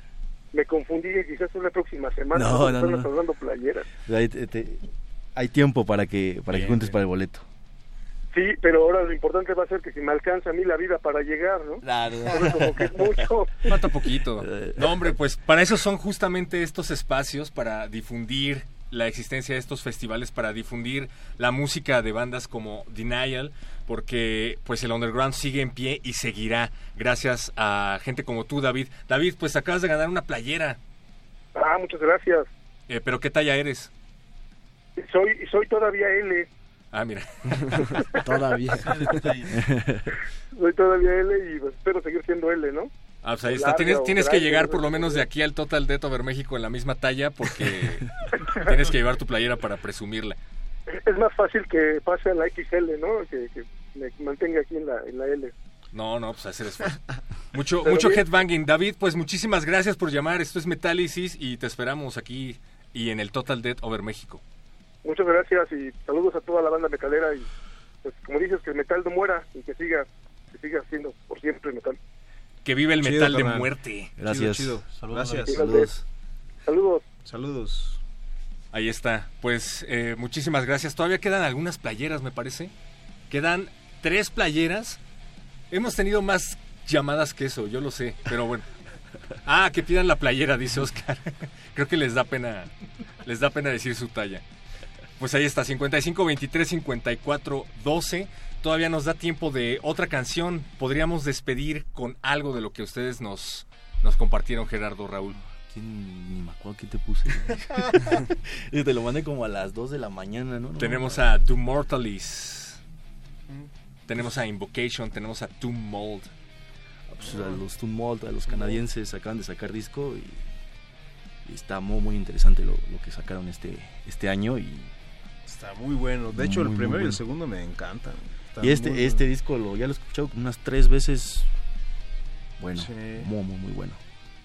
me confundí que quizás es la próxima semana. No, no, hablando playeras. Te- te- hay tiempo para que para que juntes bien. para el boleto. Sí, pero ahora lo importante va a ser que si me alcanza a mí la vida para llegar, ¿no? Claro. Como que es mucho. Falta poquito. (laughs) No, hombre, pues para eso son justamente estos espacios, para difundir la existencia de estos festivales para difundir la música de bandas como Denial, porque pues el underground sigue en pie y seguirá gracias a gente como tú, David. David, pues acabas de ganar una playera. Ah, muchas gracias. Eh, pero ¿qué talla eres? Soy, soy todavía L. Ah, mira. (laughs) Todavía. (laughs) Soy todavía L y pues, espero seguir siendo L, ¿no? Ah, pues ahí está. Tienes, que llegar por lo menos de aquí al Total Death Over México en la misma talla porque (laughs) tienes que llevar tu playera para presumirla. Es más fácil que pase a la XL, ¿no? Que, que me mantenga aquí en la, en la L. No, no, pues hacer esfuerzo. Mucho, Pero mucho bien. headbanging. David, pues muchísimas gracias por llamar. Esto es Metálisis y te esperamos aquí y en el Total Death Over México. Muchas gracias y saludos a toda la banda metalera y pues como dices que el metal no muera y que siga que siga siendo por siempre metal. Que vive el Chido, metal de muerte. Gracias. Chido, chido. Saludos, Gracias. Saludos. Saludos. Saludos. Ahí está. Pues eh, muchísimas gracias. Todavía quedan algunas playeras, me parece. Quedan tres playeras. Hemos tenido más llamadas que eso, yo lo sé, pero bueno. (laughs) Ah, que pidan la playera, dice Oscar. (laughs) Creo que les da pena, les da pena decir su talla. Pues ahí está, 55 23 54 12. Todavía nos da tiempo de otra canción. Podríamos despedir con algo de lo que ustedes nos, nos compartieron, Gerardo Raúl. ¿Quién, ni me acuerdo qué te puse. (laughs) y te lo mandé como a las 2 de la mañana, ¿no? No, Tenemos a Doom Mortalis. Tenemos a Invocation, tenemos a Doom Mold. pues, a los Tumult, a los canadienses acaban de sacar disco y, y está muy, muy interesante lo, lo que sacaron este, este año y, Está muy bueno. De hecho, el Muy, primero y el segundo me encantan. Y este, muy este disco lo, ya lo he escuchado como unas tres veces. Bueno, Sí. muy, muy, muy bueno.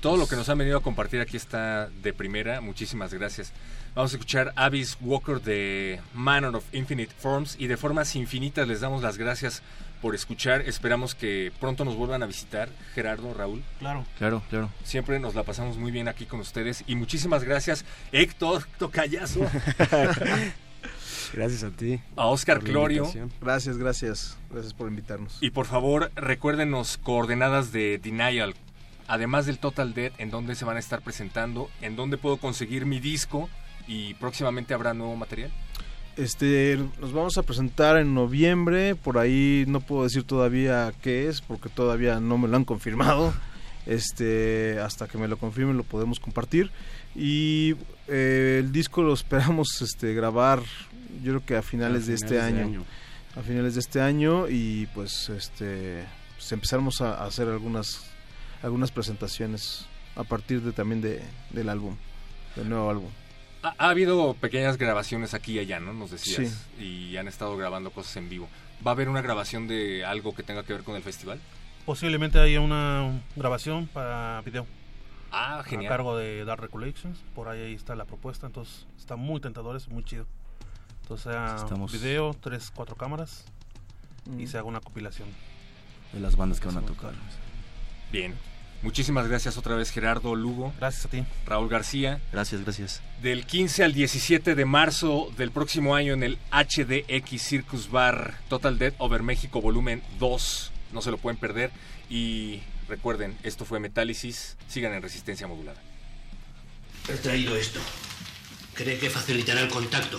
Todo lo que nos han venido a compartir aquí está de primera. Muchísimas gracias. Vamos a escuchar Abyss Walker de Manor of Infinite Forms y de formas infinitas les damos las gracias por escuchar. Esperamos que pronto nos vuelvan a visitar, Gerardo, Raúl. Claro. Claro, claro. Siempre nos la pasamos muy bien aquí con ustedes y muchísimas gracias, Héctor Tocayazo, (laughs) Gracias a ti. a Oscar Clorio. Gracias, gracias. Gracias por invitarnos. Y por favor, recuérdenos coordenadas de Denial. Además del Total Dead, en dónde se van a estar presentando, en dónde puedo conseguir mi disco y próximamente habrá nuevo material. Este, nos vamos a presentar en noviembre, por ahí no puedo decir todavía qué es, porque todavía no me lo han confirmado. Este, hasta que me lo confirmen lo podemos compartir. Y eh, el disco lo esperamos este, grabar, yo creo que a finales, de este de año, A finales de este año y pues este, pues empezaremos a, a hacer algunas, algunas presentaciones a partir de también de, del álbum, del nuevo álbum. Ha, ha habido pequeñas grabaciones aquí y allá, ¿no? Nos decías. Sí. Y han estado grabando cosas en vivo. ¿Va a haber una grabación de algo que tenga que ver con el festival? Posiblemente haya una grabación para video. Ah, genial. A cargo de Dark Recollections. Por ahí, ahí está la propuesta. Entonces, está muy tentador, es muy chido. Entonces, sea Estamos- video, tres, cuatro cámaras. Y Mm. se haga una compilación. De las bandas que van a tocar. Bien. Muchísimas gracias otra vez Gerardo Lugo. Gracias a ti. Raúl García. Gracias, gracias. Del 15 al 17 de marzo del próximo año en el HDX Circus Bar Total Dead Over México Volumen 2. No se lo pueden perder. Y recuerden, esto fue Metálisis. Sigan en resistencia modulada. He traído esto. Cree que facilitará el contacto.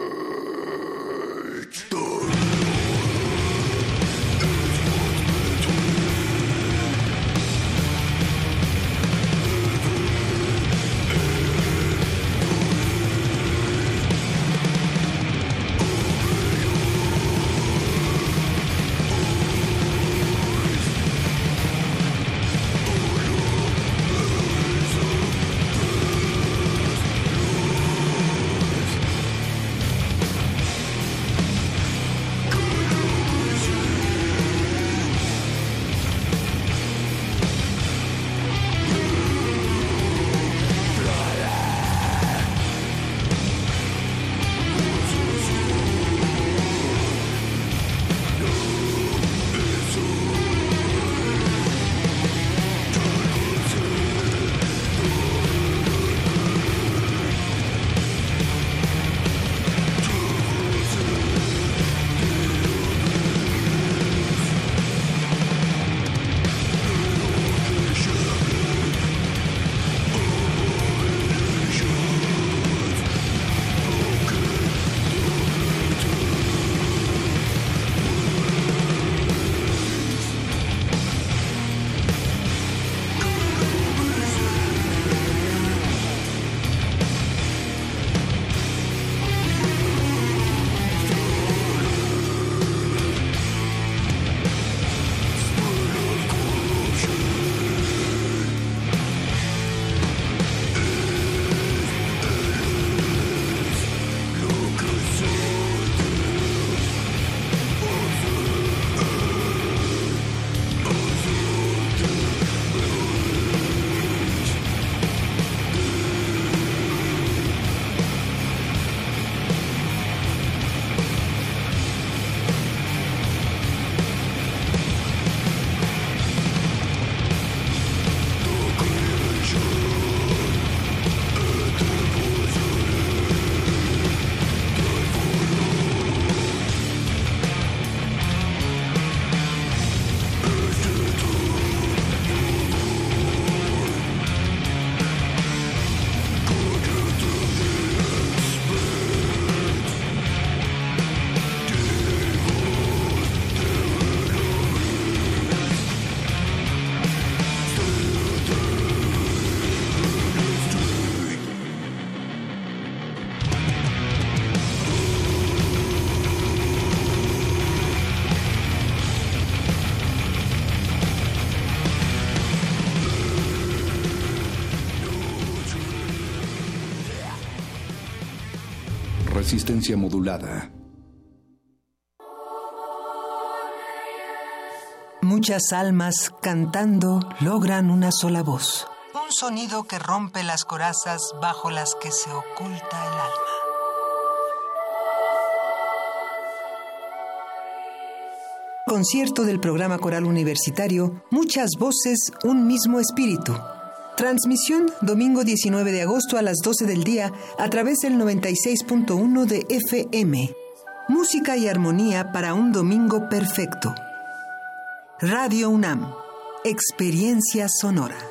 Resistencia modulada. Muchas almas cantando logran una sola voz. Un sonido que rompe las corazas bajo las que se oculta el alma. Concierto del programa coral universitario Muchas voces, un mismo espíritu. Transmisión domingo 19 de agosto a las 12 del día a través del 96.1 de FM. Música y armonía para un domingo perfecto. Radio UNAM. Experiencia sonora.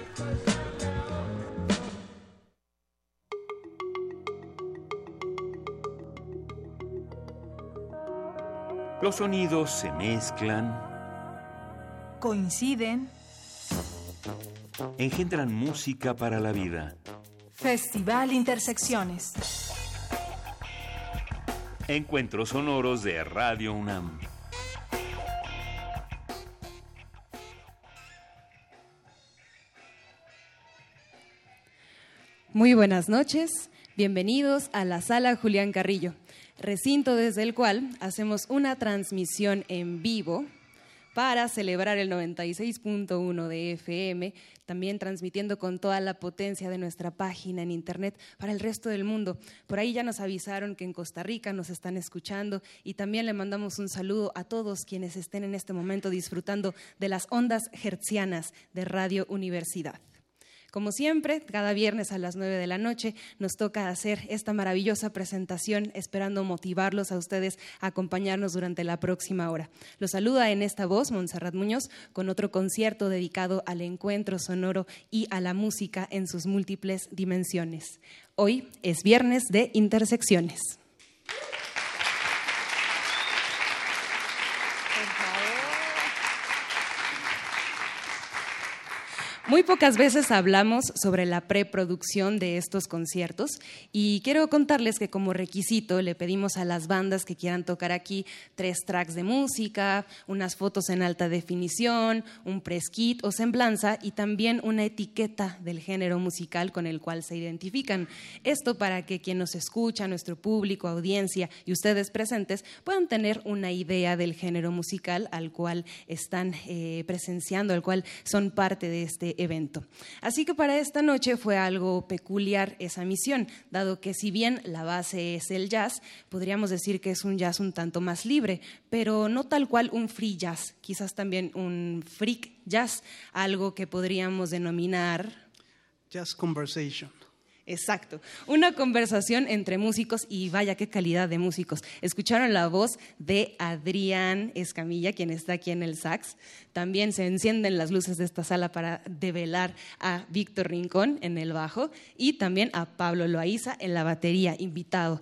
Los sonidos se mezclan, Coinciden. engendran música para la vida. Festival Intersecciones. Encuentros sonoros de Radio UNAM. Muy buenas noches, bienvenidos a la sala Julián Carrillo, recinto desde el cual hacemos una transmisión en vivo para celebrar el 96.1 de FM, también transmitiendo con toda la potencia de nuestra página en internet para el resto del mundo. Por ahí ya nos avisaron que en Costa Rica nos están escuchando y también le mandamos un saludo a todos quienes estén en este momento disfrutando de las ondas hertzianas de Radio Universidad. Como siempre, cada viernes a las 9 de la noche nos toca hacer esta maravillosa presentación, esperando motivarlos a ustedes a acompañarnos durante la próxima hora. Los saluda en esta voz Montserrat Muñoz con otro concierto dedicado al encuentro sonoro y a la música en sus múltiples dimensiones. Hoy es viernes de intersecciones. Muy pocas veces hablamos sobre la preproducción de estos conciertos y quiero contarles que como requisito le pedimos a las bandas que quieran tocar aquí tres tracks de música, unas fotos en alta definición, un press kit o semblanza y también una etiqueta del género musical con el cual se identifican. Esto para que quien nos escucha, nuestro público, audiencia y ustedes presentes puedan tener una idea del género musical al cual están eh, presenciando, al cual son parte de este evento. Así que para esta noche fue algo peculiar esa misión, dado que si bien la base es el jazz, podríamos decir que es un jazz un tanto más libre, pero no tal cual un free jazz, quizás también un freak jazz, algo que podríamos denominar... Jazz conversation. Exacto, una conversación entre músicos y vaya qué calidad de músicos. Escucharon la voz de Adrián Escamilla, quien está aquí en el sax. También se encienden las luces de esta sala para develar a Víctor Rincón en el bajo y también a Pablo Loaiza en la batería, invitado.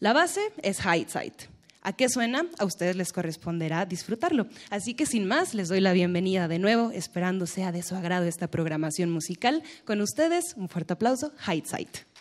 La base es Side. ¿A qué suena? A ustedes les corresponderá disfrutarlo. Así que sin más, les doy la bienvenida de nuevo, esperando sea de su agrado esta programación musical. Con ustedes, un fuerte aplauso, Hindsight.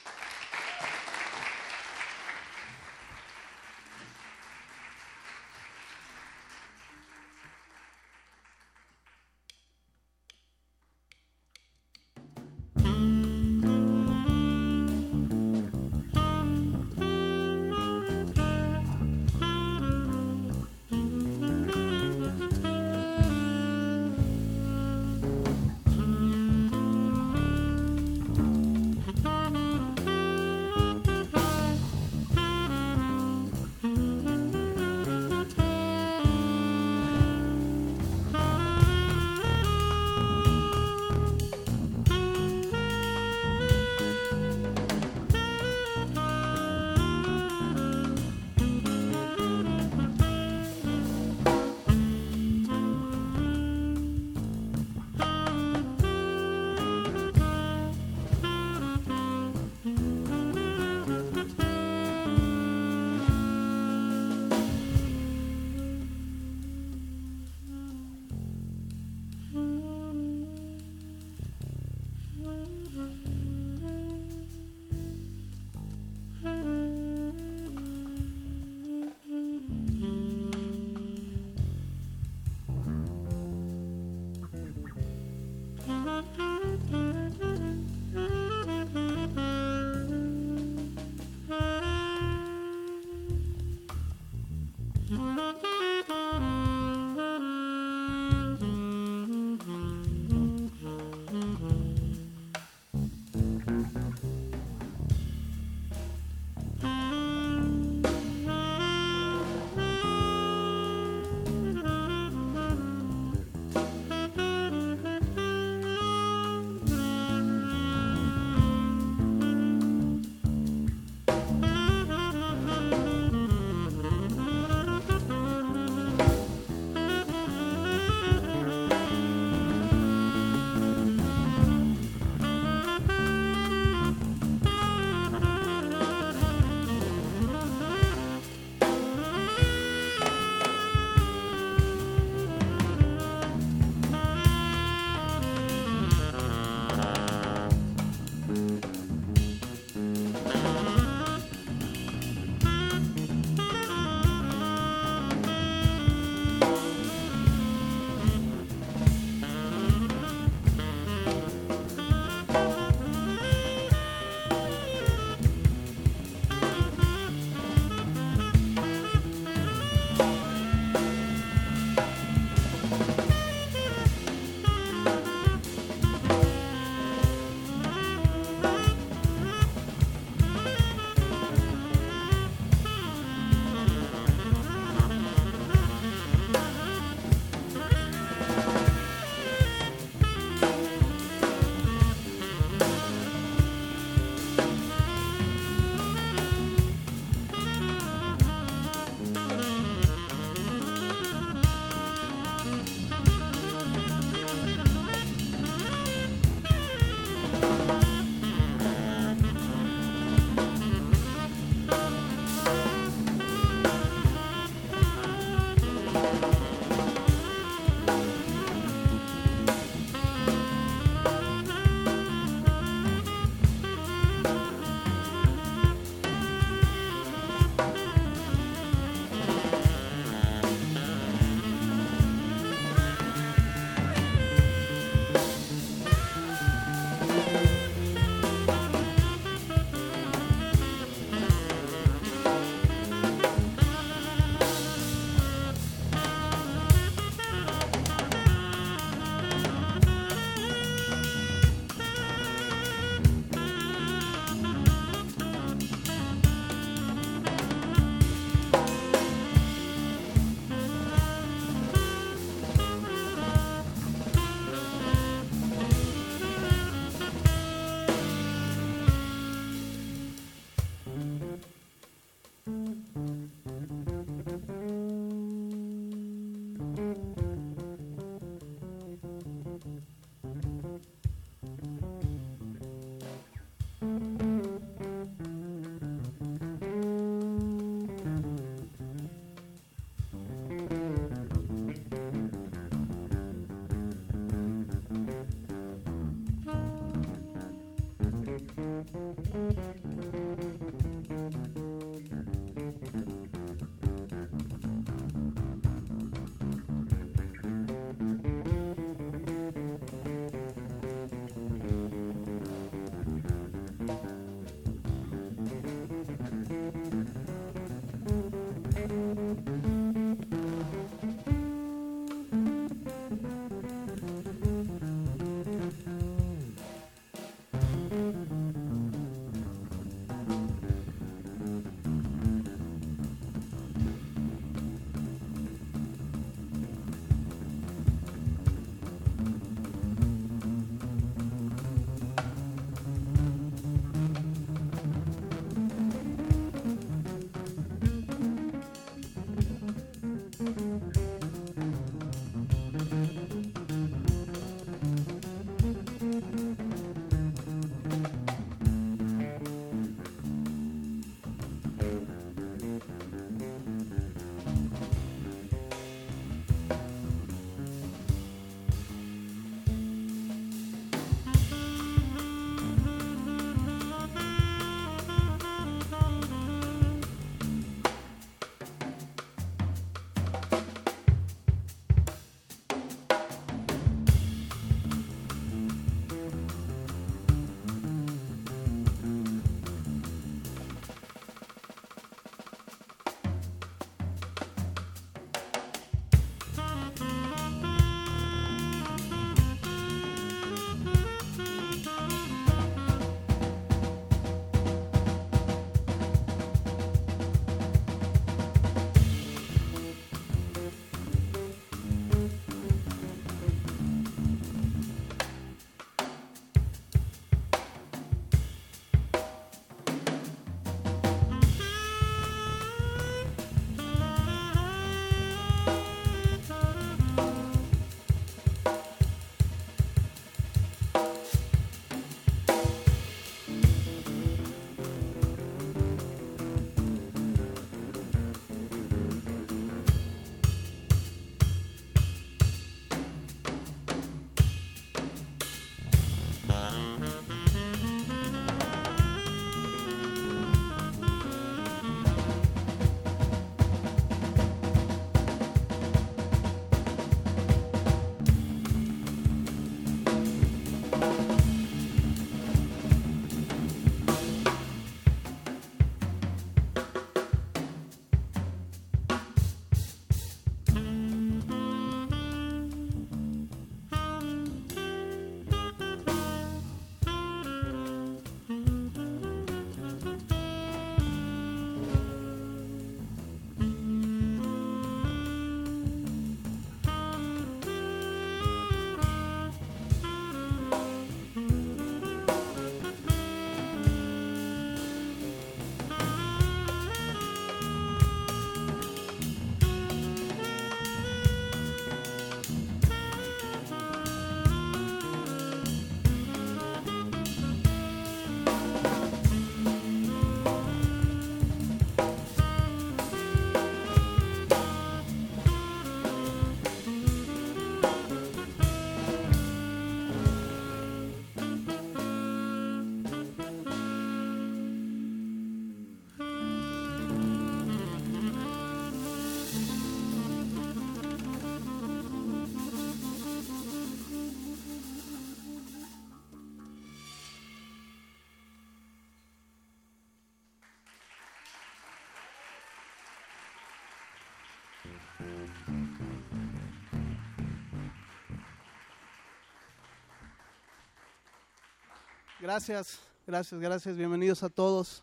Gracias, gracias, gracias. Bienvenidos a todos.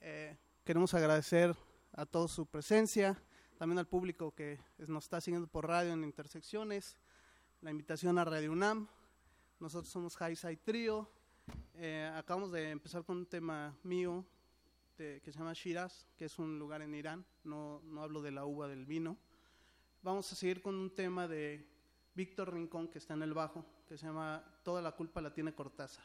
Eh, queremos agradecer a todos su presencia, también al público que nos está siguiendo por radio en Intersecciones, la invitación a Radio UNAM. Nosotros somos High Side Trio. Eh, acabamos de empezar con un tema mío que se llama Shiraz, que es un lugar en Irán. No, no hablo de la uva del vino. Vamos a seguir con un tema de Víctor Rincón, que está en el bajo, que se llama Toda la culpa la tiene Cortázar.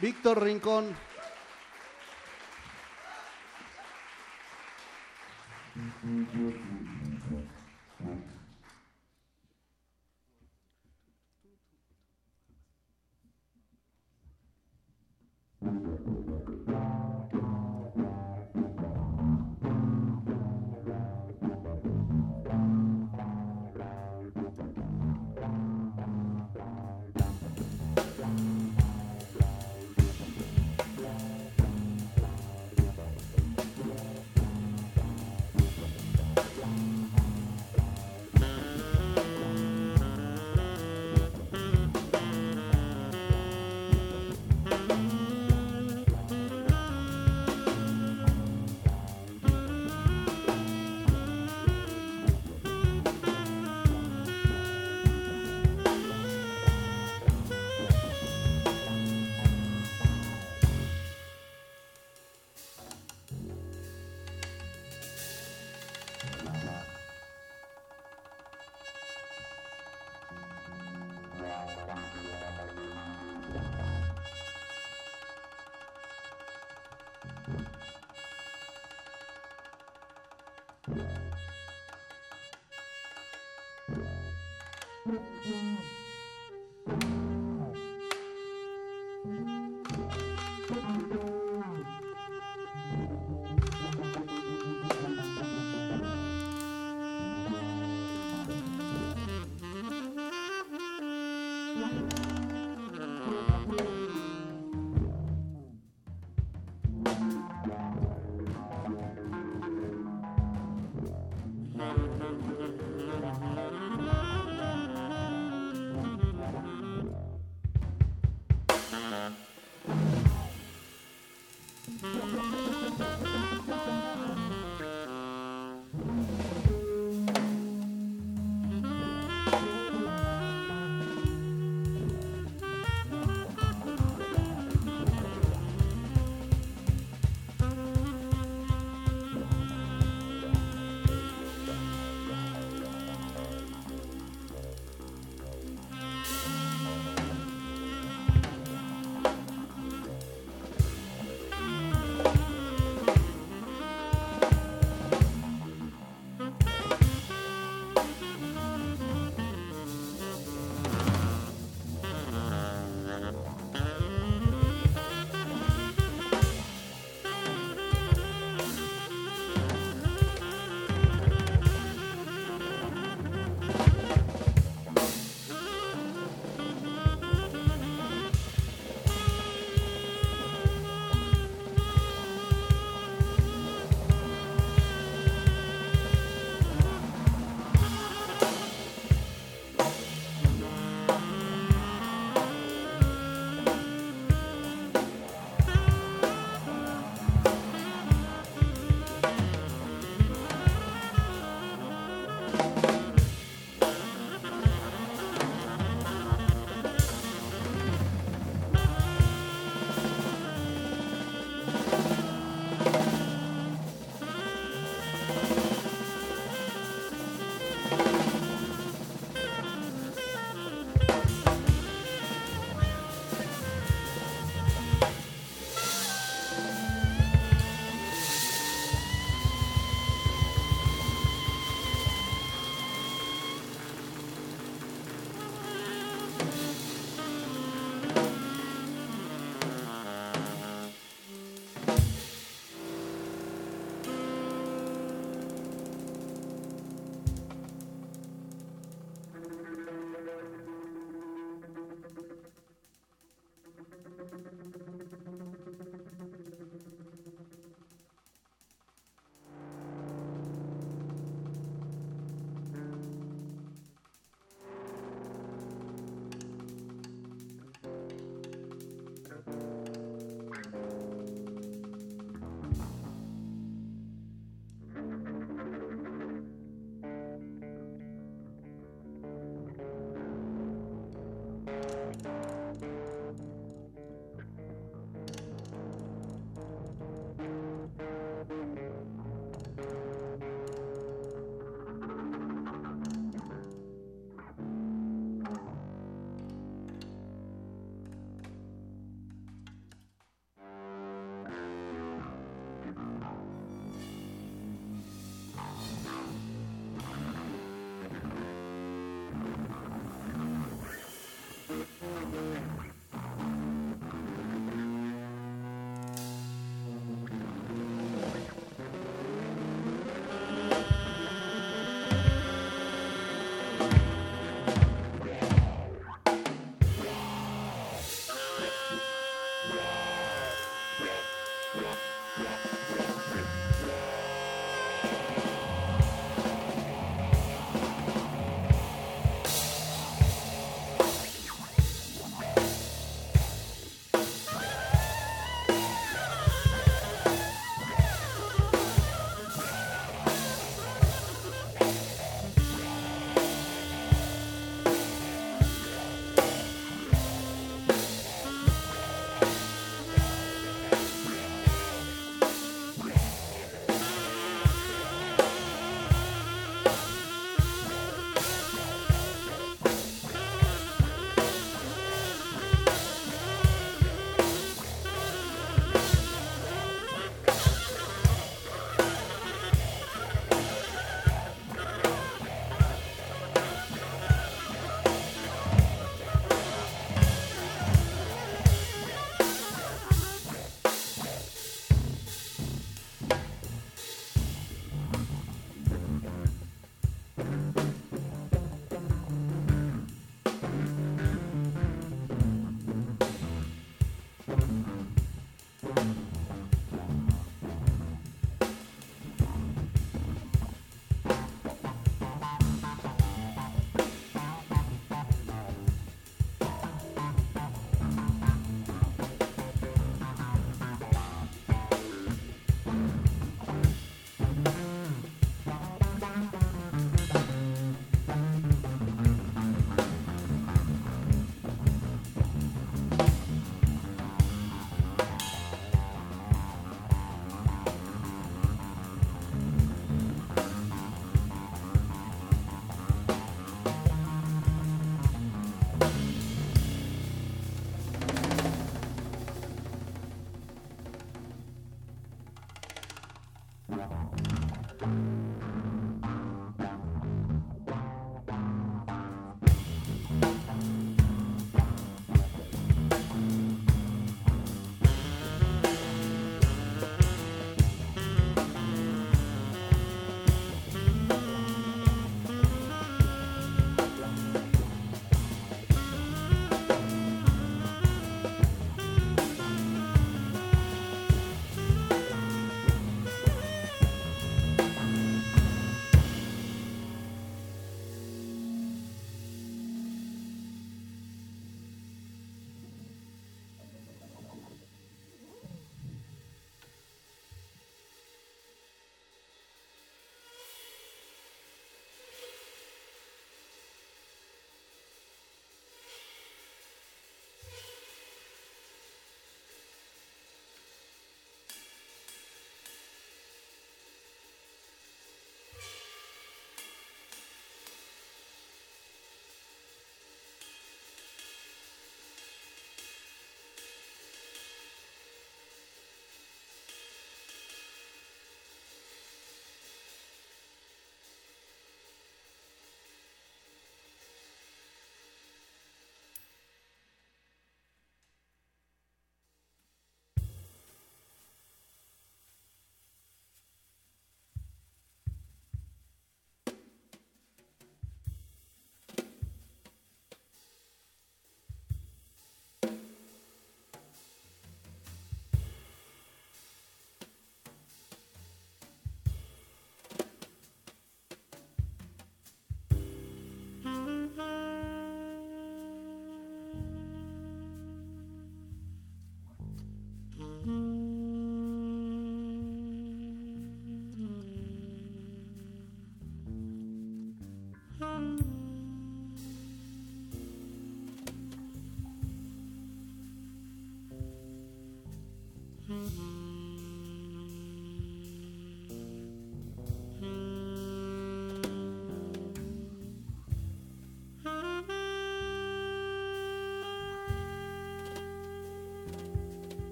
Víctor Rincón. Música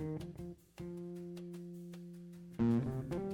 Thank you.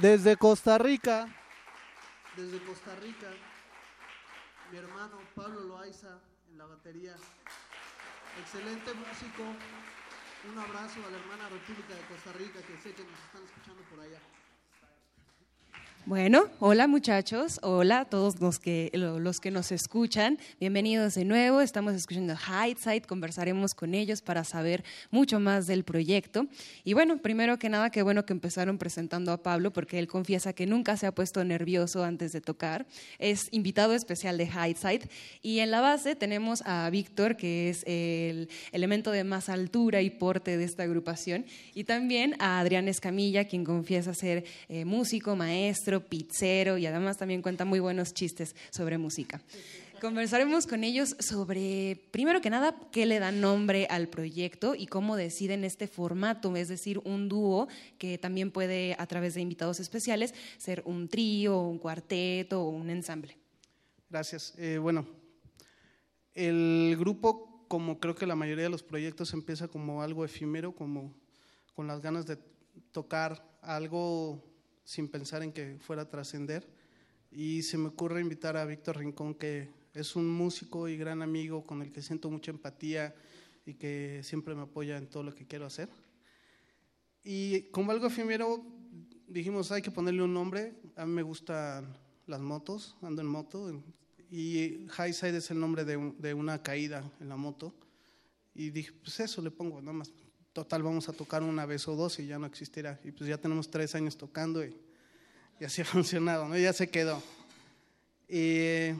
Desde Costa Rica, desde Costa Rica, mi hermano Pablo Loaiza en la batería. Excelente músico. Un abrazo a la hermana República de Costa Rica que sé que nos están escuchando por allá. Bueno, hola muchachos, hola a todos los que, lo- los que nos escuchan, bienvenidos de nuevo, estamos escuchando Hindsight, conversaremos con ellos para saber mucho más del proyecto. Y bueno, primero que nada, qué bueno que empezaron presentando a Pablo, porque él confiesa que nunca se ha puesto nervioso antes de tocar, es invitado especial de Hindsight. Y en la base tenemos a Víctor, que es el elemento de más altura y porte de esta agrupación, y también a Adrián Escamilla, quien confiesa ser eh, músico, maestro, pizzero y además también cuenta muy buenos chistes sobre música. Conversaremos con ellos sobre, primero que nada, qué le da nombre al proyecto y cómo deciden este formato, es decir, un dúo que también puede, a través de invitados especiales, ser un trío, un cuarteto o un ensamble. Gracias. Eh, bueno, el grupo, como creo que la mayoría de los proyectos, empieza como algo efímero, como con las ganas de tocar algo sin pensar en que fuera a trascender. Y se me ocurre invitar a Víctor Rincón, que es un músico y gran amigo con el que siento mucha empatía y que siempre me apoya en todo lo que quiero hacer. Y como algo efímero, dijimos, hay que ponerle un nombre. A mí me gustan las motos, ando en moto. Y High Side es el nombre de, de una caída en la moto. Y dije, pues eso le pongo, nada más. Total, vamos a tocar una vez o dos y ya no existirá. Y pues ya tenemos tres años tocando y, y así (laughs) ha funcionado, ¿no? Ya se quedó. Eh,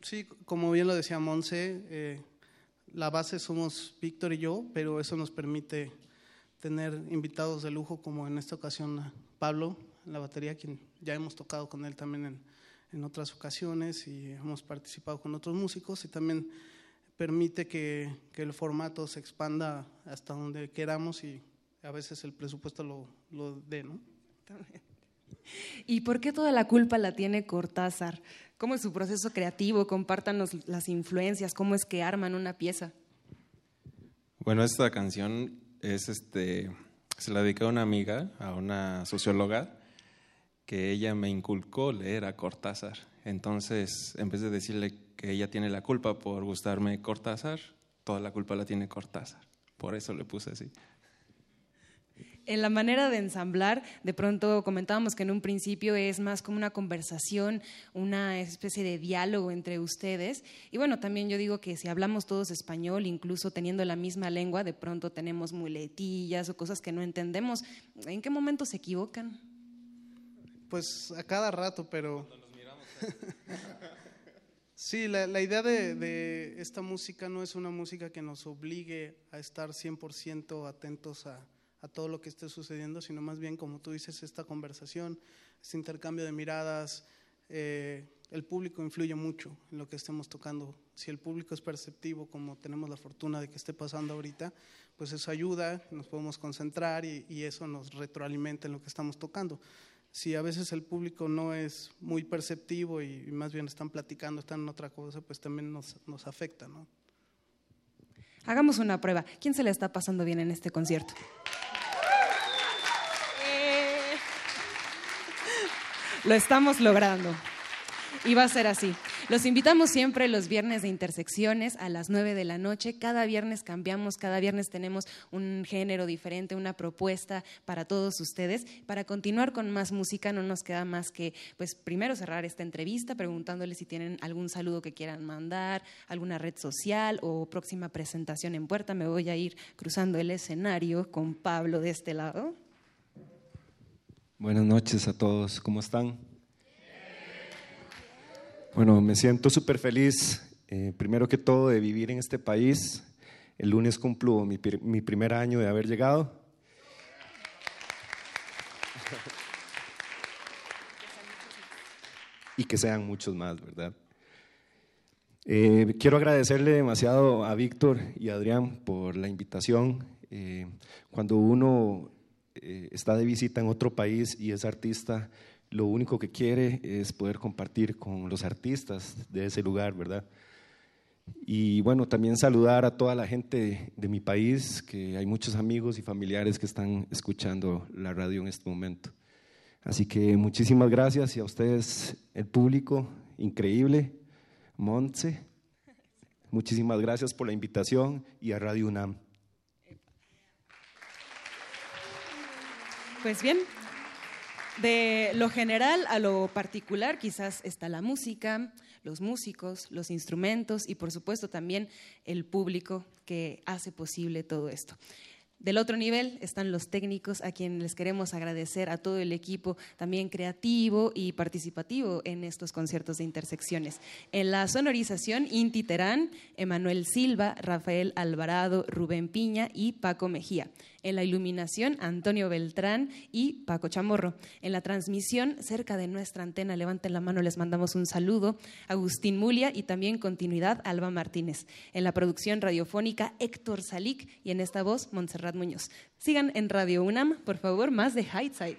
sí, como bien lo decía Monse, eh, la base somos Víctor y yo, pero eso nos permite tener invitados de lujo, como en esta ocasión Pablo en la batería, quien ya hemos tocado con él también en, en otras ocasiones y hemos participado con otros músicos y también permite que, que el formato se expanda hasta donde queramos y a veces el presupuesto lo, lo dé, ¿no? ¿Y por qué toda la culpa la tiene Cortázar? ¿Cómo es su proceso creativo? Compártanos las influencias, cómo es que arman una pieza. Bueno, esta canción es este se la dediqué a una amiga, a una socióloga, que ella me inculcó leer a Cortázar. Entonces, en vez de decirle que ella tiene la culpa por gustarme Cortázar, toda la culpa la tiene Cortázar. Por eso le puse así. En la manera de ensamblar, de pronto comentábamos que en un principio es más como una conversación, una especie de diálogo entre ustedes. Y bueno, también yo digo que si hablamos todos español, incluso teniendo la misma lengua, de pronto tenemos muletillas o cosas que no entendemos. ¿En qué momento se equivocan? Pues a cada rato, pero... (laughs) sí, la, la idea de, de esta música no es una música que nos obligue a estar 100% atentos a, a todo lo que esté sucediendo, sino más bien, como tú dices, esta conversación, este intercambio de miradas. eh, el público influye mucho en lo que estemos tocando. Si el público es perceptivo, como tenemos la fortuna de que esté pasando ahorita, pues eso ayuda, nos podemos concentrar y, y eso nos retroalimenta en lo que estamos tocando. Si a veces el público no es muy perceptivo y, y más bien están platicando, están en otra cosa, pues también nos, nos afecta, ¿no? Hagamos una prueba. ¿Quién se le está pasando bien en este concierto? Lo estamos logrando. Y va a ser así. Los invitamos siempre los viernes de intersecciones a las 9 de la noche. Cada viernes cambiamos, cada viernes tenemos un género diferente, una propuesta para todos ustedes. Para continuar con más música no nos queda más que, pues, primero cerrar esta entrevista preguntándoles si tienen algún saludo que quieran mandar, alguna red social o próxima presentación en puerta. Me voy a ir cruzando el escenario con Pablo de este lado. Buenas noches a todos, ¿cómo están? Bueno, me siento súper feliz, eh, primero que todo, de vivir en este país. El lunes cumplo mi, primer año de haber llegado. y que sean muchos más, ¿verdad? Eh, quiero agradecerle demasiado a Víctor y a Adrián por la invitación. Eh, cuando uno está de visita en otro país y es artista, lo único que quiere es poder compartir con los artistas de ese lugar, ¿verdad? Y bueno, también saludar a toda la gente de, mi país, que hay muchos amigos y familiares que están escuchando la radio en este momento. Así que muchísimas gracias y a ustedes, el público, increíble, Montse, muchísimas gracias por la invitación y a Radio UNAM. Pues bien, de lo general a lo particular, quizás está la música, los músicos, los instrumentos y por supuesto también el público que hace posible todo esto. Del otro nivel están los técnicos a quienes les queremos agradecer a todo el equipo también creativo y participativo en estos conciertos de intersecciones. En la sonorización, Inti Terán, Emanuel Silva, Rafael Alvarado, Rubén Piña y Paco Mejía. En la iluminación, Antonio Beltrán y Paco Chamorro. En la transmisión, cerca de nuestra antena, levanten la mano, les mandamos un saludo, Agustín Mulia y también continuidad, Alba Martínez. En la producción radiofónica, Héctor Salic y en esta voz, Montserrat Muñoz. Sigan en Radio UNAM, por favor, más de Hightside.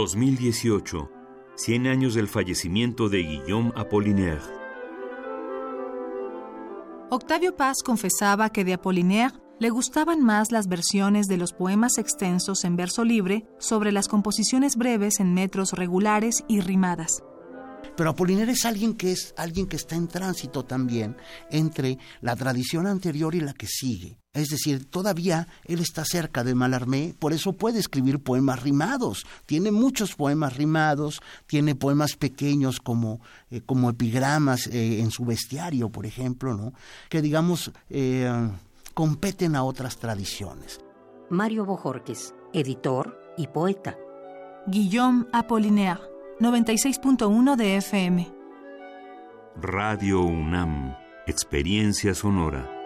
2018. 100 años del fallecimiento de Guillaume Apollinaire. Octavio Paz confesaba que de Apollinaire le gustaban más las versiones de los poemas extensos en verso libre sobre las composiciones breves en metros regulares y rimadas. Pero Apollinaire es alguien que es alguien que está en tránsito también entre la tradición anterior y la que sigue. Es decir, todavía él está cerca de Mallarmé, por eso puede escribir poemas rimados. Tiene muchos poemas rimados, tiene poemas pequeños como, eh, como epigramas eh, en su bestiario, por ejemplo, ¿no? que digamos eh, competen a otras tradiciones. Mario Bojorques, editor y poeta. Guillaume Apollinaire, 96.1 de FM. Radio UNAM, Experiencia Sonora.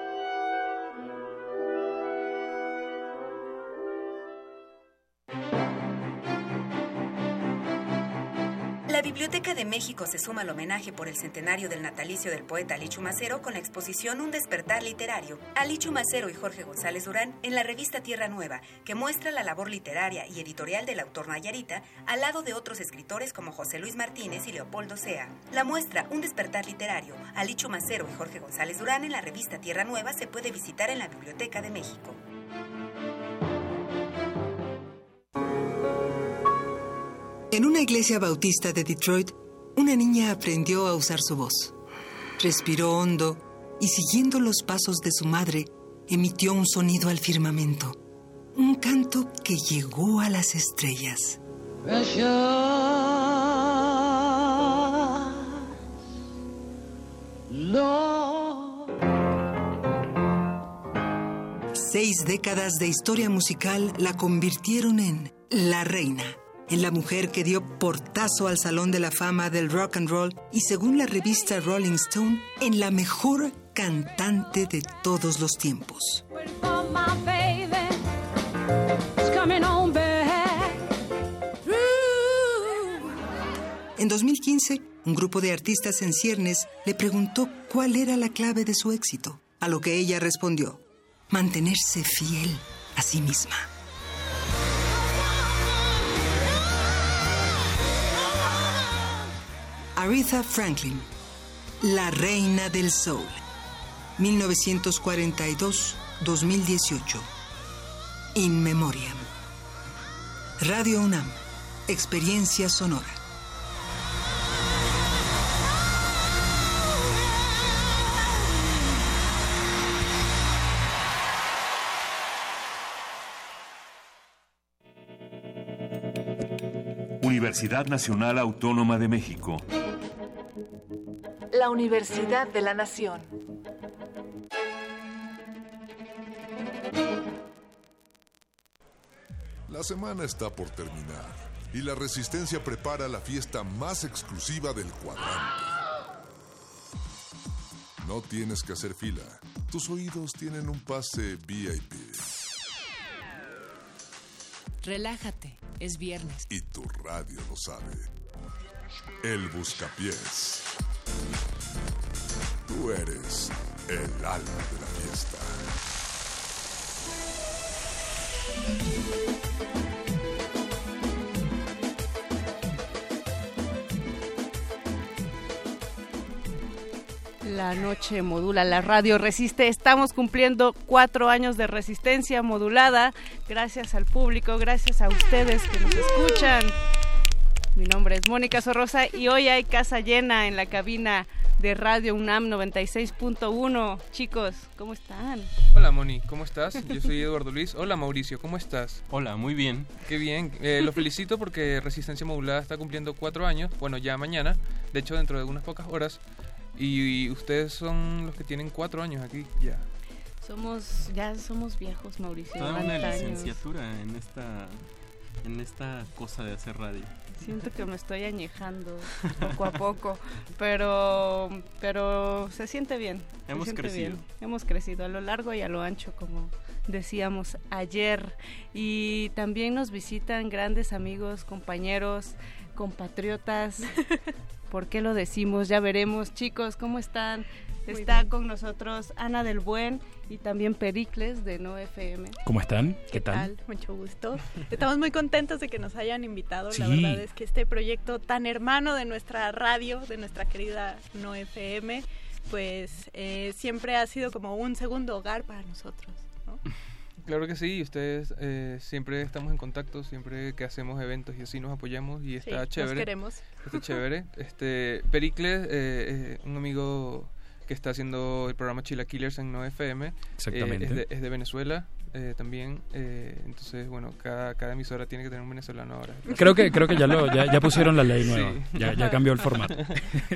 Se suma al homenaje por el centenario del natalicio del poeta Alichu Macero con la exposición Un despertar literario. Alichu Macero y Jorge González Durán en la revista Tierra Nueva, que muestra la labor literaria y editorial del autor Nayarita al lado de otros escritores como José Luis Martínez y Leopoldo Sea. La muestra Un despertar literario, Alichu Macero y Jorge González Durán en la revista Tierra Nueva se puede visitar en la Biblioteca de México. En una iglesia bautista de Detroit, una niña aprendió a usar su voz. Respiró hondo y siguiendo los pasos de su madre, emitió un sonido al firmamento. Un canto que llegó a las estrellas. Seis décadas de historia musical la convirtieron en la reina, en la mujer que dio portazo al Salón de la Fama del Rock and Roll y según la revista Rolling Stone, en la mejor cantante de todos los tiempos. En 2015, un grupo de artistas en ciernes le preguntó cuál era la clave de su éxito, a lo que ella respondió, mantenerse fiel a sí misma. Aretha Franklin, la reina del soul, 1942-2018, In Memoriam. Radio UNAM, experiencia sonora. Universidad Nacional Autónoma de México. La Universidad de la Nación. La semana está por terminar y la Resistencia prepara la fiesta más exclusiva del cuadrante. No tienes que hacer fila. Tus oídos tienen un pase VIP. Relájate, es viernes. Y tu radio lo sabe. El Buscapiés. Tú eres el alma de la fiesta. La noche modula, la radio resiste. Estamos cumpliendo cuatro años de resistencia modulada. Gracias al público, gracias a ustedes que nos escuchan. Mi nombre es Mónica Sorrosa y hoy hay casa llena en la cabina de Radio UNAM 96.1. Chicos, ¿cómo están? Hola Moni, ¿cómo estás? Yo soy Eduardo Luis. Hola Mauricio, ¿cómo estás? Hola, muy bien. Qué bien. Eh, lo felicito porque Resistencia Modulada está cumpliendo cuatro años. Bueno, ya mañana. De hecho, dentro de unas pocas horas. Y, ustedes son los que tienen cuatro años aquí ya. Somos, ya somos viejos, Mauricio. Toda una 90 años. licenciatura en esta, en esta cosa de hacer radio. Siento que me estoy añejando poco a poco, pero pero se siente bien. Hemos siente crecido. bien. Hemos crecido a lo largo y a lo ancho, como decíamos ayer. Y también nos visitan grandes amigos, compañeros compatriotas. (laughs) ¿Por qué lo decimos? Ya veremos. Chicos, ¿cómo están? Está con nosotros Ana del Buen y también Pericles de No FM. ¿Cómo están? ¿Qué, tal? Mucho gusto. (laughs) Estamos muy contentos de que nos hayan invitado. La verdad es que este proyecto tan hermano de nuestra radio, de nuestra querida No FM, pues eh, siempre ha sido como un segundo hogar para nosotros. ¿no? Claro que sí, ustedes eh, siempre estamos en contacto, siempre que hacemos eventos y así nos apoyamos y está nos chévere. queremos. Está (laughs) chévere. Este, Pericles, eh, eh, un amigo que está haciendo el programa Chila Killers en No FM, eh, Exactamente. es, de, es de Venezuela eh, también, eh, entonces bueno, cada, cada emisora tiene que tener un venezolano ahora. Creo que, creo que ya, lo, ya, ya pusieron la ley nueva. Sí. Ya, ya cambió el formato. (laughs)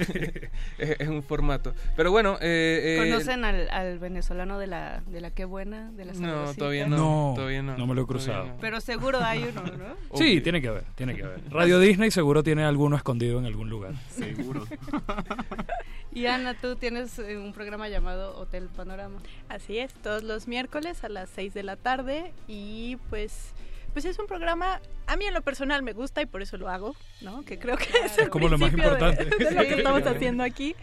es, es un formato. Pero bueno, eh, eh, ¿Conocen al, al venezolano de la, de la Qué Buena? De la No, todavía no. No, todavía no. no me lo he cruzado. no. Pero seguro hay uno, ¿no? (laughs) Sí, tiene que haber, tiene que haber. Radio Disney seguro tiene alguno escondido en algún lugar. Seguro. (laughs) Y Ana, tú tienes eh, un programa llamado Hotel Panorama. Así es, todos los miércoles a las 6 de la tarde y pues pues es un programa a mí en lo personal me gusta y por eso lo hago, ¿no? Que creo que es el como lo más principio de- importante. (laughs) de, lo que estamos haciendo aquí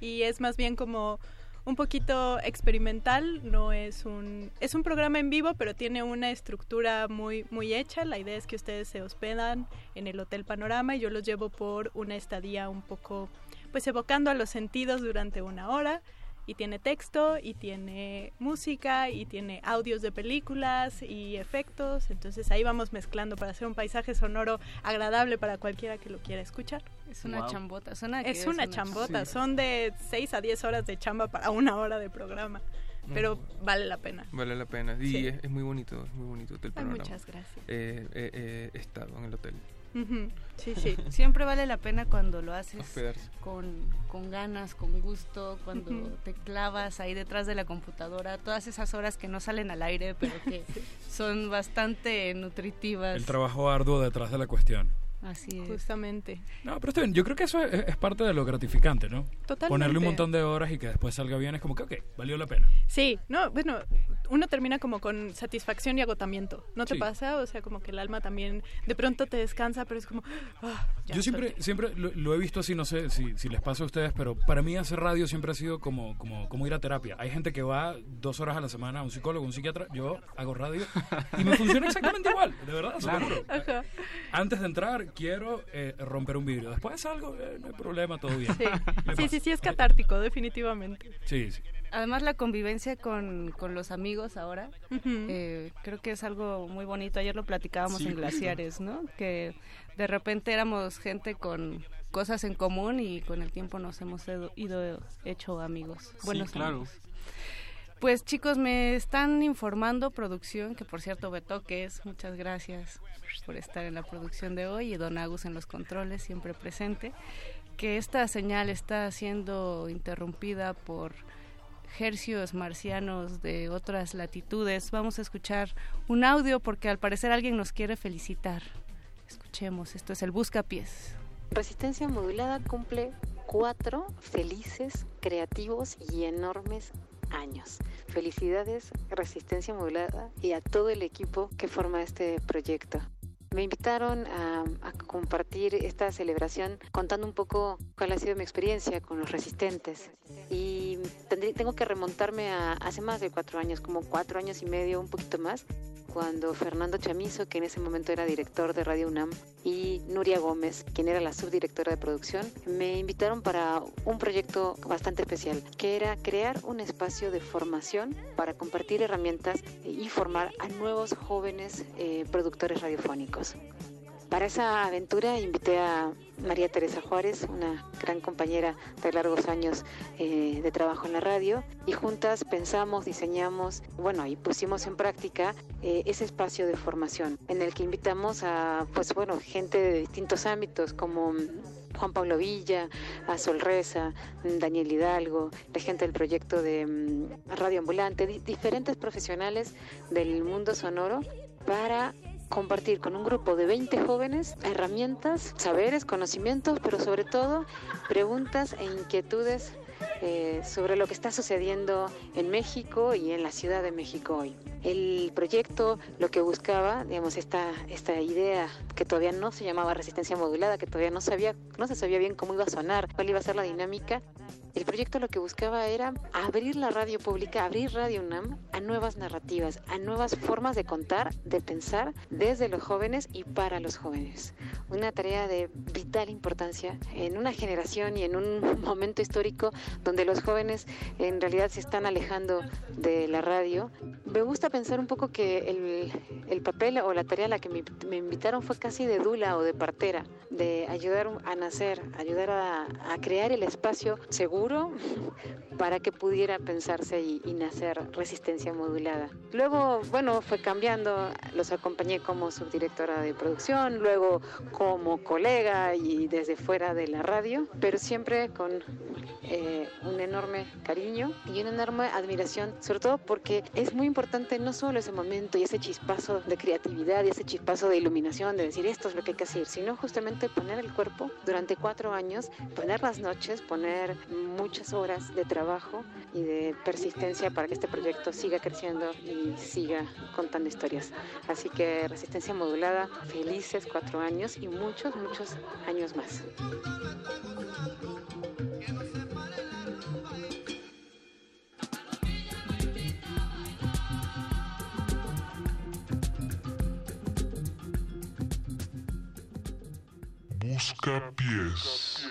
y es más bien como un poquito experimental, no es un es un programa en vivo, pero tiene una estructura muy muy hecha. La idea es que ustedes se hospedan en el Hotel Panorama y yo los llevo por una estadía un poco pues evocando a los sentidos durante una hora y tiene texto y tiene música y tiene audios de películas y efectos, entonces ahí vamos mezclando para hacer un paisaje sonoro agradable para cualquiera que lo quiera escuchar. Es una Wow. chambota. Suena que Es una chambota, Sí. son de 6 a 10 horas de chamba para una hora de programa, pero vale la pena. Vale la pena. Y Sí. es, es muy bonito, es muy bonito el Ay, programa. muchas gracias. Eh, eh, eh, he estado en el hotel. Sí, sí. (laughs) Siempre vale la pena cuando lo haces con, con ganas, con gusto, cuando te clavas ahí detrás de la computadora, todas esas horas que no salen al aire, pero que (laughs) son bastante nutritivas. El trabajo arduo detrás de la cuestión. Así es. Justamente. No, pero está bien. Yo creo que eso es, es parte de lo gratificante, ¿no? Totalmente. Ponerle un montón de horas y que después salga bien es como que, ok, valió la pena. Sí, no, bueno, uno termina como con satisfacción y agotamiento, ¿no te Sí. pasa? O sea, como que el alma también de pronto te descansa, pero es como... ah, Yo siempre, solté. siempre lo, lo he visto así, no sé si, si les pasa a ustedes, pero para mí hacer radio siempre ha sido como, como, como ir a terapia. Hay gente que va dos horas a la semana a un psicólogo, un psiquiatra. Yo hago radio y me funciona exactamente igual, de verdad. se lo Claro. juro. Ajá. Antes de entrar, quiero eh, romper un vidrio. Después salgo, eh, no hay problema, todo bien. Sí. Me sí, sí, sí, es catártico, definitivamente. Sí, sí. Además la convivencia con, con los amigos ahora, eh, creo que es algo muy bonito. Ayer lo platicábamos Sí, en. Glaciares, ¿no? Que de repente éramos gente con cosas en común y con el tiempo nos hemos ido, ido hecho amigos, Sí, buenos claro. amigos. Pues chicos, me están informando producción, que por cierto Betoques, muchas gracias por estar en la producción de hoy y Don Agus en los controles, siempre presente, que esta señal está siendo interrumpida por hercios marcianos de otras latitudes. Vamos a escuchar un audio porque al parecer alguien nos quiere felicitar. Escuchemos, esto es el Buscapiés. Resistencia modulada cumple cuatro felices, creativos y enormes años. Felicidades, Resistencia modulada y a todo el equipo que forma este proyecto. Me invitaron a, compartir esta celebración contando un poco cuál ha sido mi experiencia con los resistentes. Y tengo que remontarme a hace más de cuatro años, como cuatro años y medio, un poquito más, cuando Fernando Chamizo, que en ese momento era director de Radio UNAM, y Nuria Gómez, quien era la subdirectora de producción, me invitaron para un proyecto bastante especial, que era crear un espacio de formación para compartir herramientas y formar a nuevos jóvenes eh, productores radiofónicos. Para esa aventura invité a María Teresa Juárez, una gran compañera de largos años eh, de trabajo en la radio, y juntas pensamos, diseñamos, bueno, y pusimos en práctica eh, ese espacio de formación en el que invitamos a, pues bueno, gente de distintos ámbitos como Juan Pablo Villa, a Sol Reza, Daniel Hidalgo, la gente del proyecto de mm, Radio Ambulante, di- diferentes profesionales del mundo sonoro para compartir con un grupo de 20 jóvenes herramientas, saberes, conocimientos, pero sobre todo preguntas e inquietudes eh, sobre lo que está sucediendo en México y en la Ciudad de México hoy. El proyecto lo que buscaba, digamos, esta, esta idea que todavía no se llamaba resistencia modulada, que todavía no, sabía, no se sabía bien cómo iba a sonar, cuál iba a ser la dinámica, el proyecto lo que buscaba era abrir la radio pública, abrir Radio UNAM a nuevas narrativas, a nuevas formas de contar, de pensar desde los jóvenes y para los jóvenes. Una tarea de vital importancia en una generación y en un (laughs) momento histórico donde los jóvenes en realidad se están alejando de la radio. Me gusta pensar un poco que el, el papel o la tarea a la que me, invitaron fue casi de dula o de partera, de ayudar a nacer, ayudar a crear el espacio seguro (laughs) para que pudiera pensarse y, y, nacer resistencia modulada. Luego, bueno, fue cambiando, los acompañé como subdirectora de producción, luego como colega y desde fuera de la radio, pero siempre con eh, un enorme cariño y una enorme admiración, sobre todo porque es muy importante no solo ese momento y ese chispazo de creatividad y ese chispazo de iluminación, de decir esto es lo que hay que hacer, sino justamente poner el cuerpo durante cuatro años, poner las noches, poner muchas horas de trabajo y de persistencia para que este proyecto siga creciendo y siga contando historias. Así que resistencia modulada, felices cuatro años y muchos, muchos años más. Busca pies.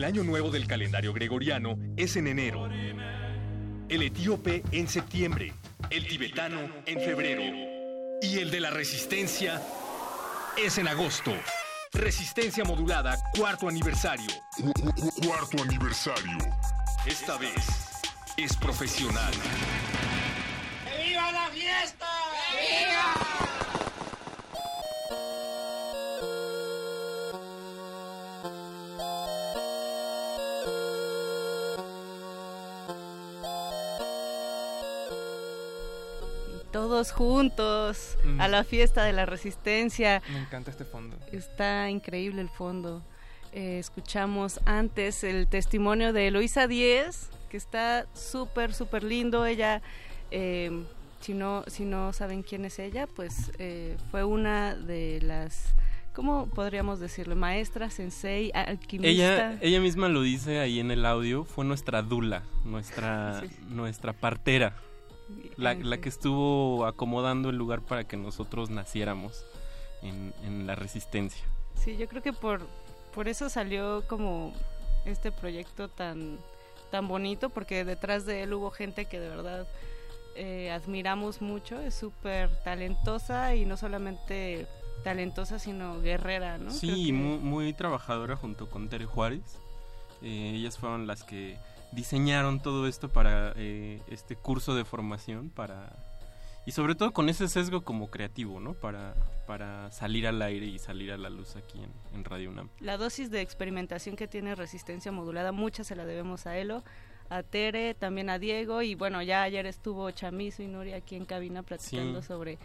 El año nuevo del calendario gregoriano es en enero. El etíope en septiembre. El tibetano en febrero. Y el de la resistencia es en agosto. Resistencia modulada, cuarto aniversario. Cuarto aniversario. Esta vez es profesional. Todos juntos Mm. a la fiesta de la resistencia. Me encanta este fondo. Está increíble el fondo. Eh, escuchamos antes el testimonio de Eloisa Díez, que está súper, súper lindo. Ella, eh, si, no, si no saben quién es ella, pues eh, fue una de las, ¿cómo podríamos decirlo? Maestra, sensei, alquimista. Ella, ella misma lo dice ahí en el audio, fue nuestra dula, nuestra, nuestra partera, la, la que estuvo acomodando el lugar para que nosotros naciéramos en, en la resistencia. Sí, yo creo que por, por eso salió como este proyecto tan, tan bonito, porque detrás de él hubo gente que de verdad eh, admiramos mucho, es súper talentosa y no solamente talentosa, sino guerrera, ¿no? Sí, que- muy, muy trabajadora junto con Tere Juárez. Eh, ellas fueron las que diseñaron todo esto para eh, este curso de formación, para y sobre todo con ese sesgo como creativo, ¿no? Para, para salir al aire y salir a la luz aquí en, en Radio UNAM. La dosis de experimentación que tiene resistencia modulada, mucha se la debemos a Elo, a Tere, también a Diego y bueno, ya ayer estuvo Chamizo y Nuria aquí en cabina platicando Sí. sobre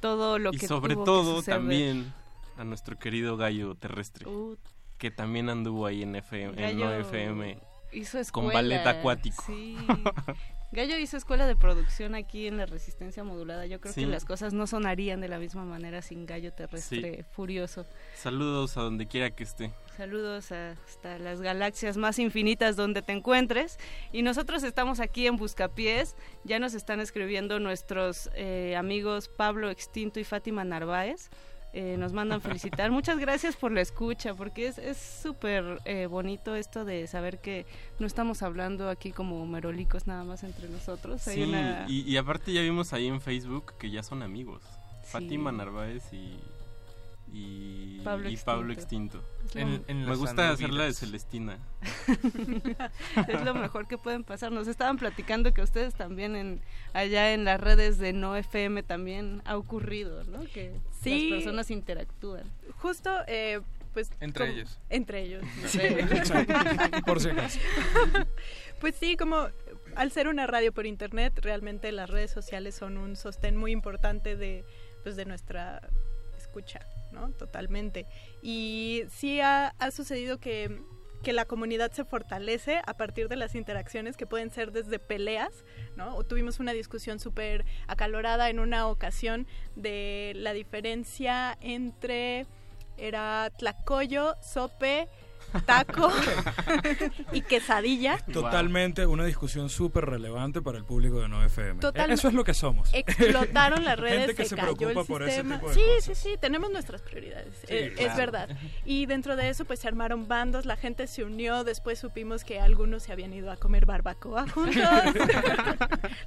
todo lo y que sobre tuvo todo también a nuestro querido gallo terrestre, Uh, que también anduvo ahí en, FM, en Gallo No FM hizo con escuela, ballet acuático. Sí. (laughs) Gallo hizo escuela de producción aquí en la Resistencia Modulada. Yo creo Sí. que las cosas no sonarían de la misma manera sin Gallo Terrestre furioso. Saludos a donde quiera que esté. Saludos hasta las galaxias más infinitas donde te encuentres. Y nosotros estamos aquí en Buscapiés. Ya nos están escribiendo nuestros eh, amigos Pablo Extinto y Fátima Narváez. Eh, nos mandan felicitar. Muchas gracias por la escucha, porque es es súper eh, bonito esto de saber que no estamos hablando aquí como merolicos nada más entre nosotros. Hay Sí, una- y, y aparte ya vimos ahí en Facebook que ya son amigos. Fátima Narváez y, y Pablo y Pablo Extinto. En- Me gusta hacer la de. Celestina. (laughs) es lo mejor que pueden pasar. Nos estaban platicando que ustedes también en allá en las redes de No FM también ha ocurrido, ¿no? Que Sí. las personas interactúan. Justo, eh, pues... Entre como- ellos. Entre ellos. Sí. (laughs) Por si acaso. (laughs) Pues sí, como al ser una radio por internet, realmente las redes sociales son un sostén muy importante de, pues, de nuestra escucha, ¿no? Totalmente. Y sí ha, ha sucedido que, que la comunidad se fortalece a partir de las interacciones que pueden ser desde peleas, ¿no? O tuvimos una discusión súper acalorada en una ocasión de la diferencia entre era tlacoyo, sope, taco (laughs) y quesadilla. Totalmente una discusión súper relevante para el público de No FM. Total- Eh, Eso es lo que somos. Explotaron las (laughs) redes, Gente que se, se cayó preocupa el por ese sistema. tipo de sí, cosas. sí, sí, tenemos nuestras prioridades. Sí, eh, claro. Es verdad. Y dentro de eso, pues se armaron bandos, la gente se unió. Después supimos que algunos se habían ido a comer barbacoa (laughs) juntos,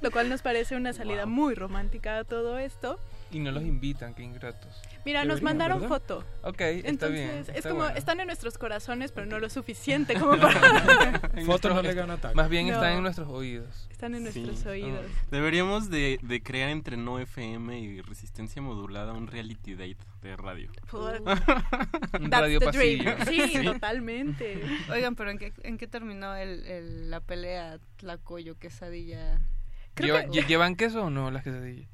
lo cual nos parece una salida muy romántica a todo esto. Y no los invitan, qué ingratos. Mira, nos mandaron ¿verdad? foto. Ok, está Entonces, bien. es está como, bueno. están en nuestros corazones, pero no lo suficiente como para... (laughs) En Foto no nuestros- le gana taco. Más bien No. están en nuestros oídos. Están en Sí. nuestros oídos. Deberíamos de, de crear entre No FM y Resistencia Modulada un reality date de radio. (laughs) Un radio pasillo. (laughs) dream. Sí, totalmente. Oigan, pero ¿en qué, en qué terminó el, el- la pelea Tlacoyo, quesadilla? Creo Lleva- que- lle- ¿Llevan queso o no las quesadillas?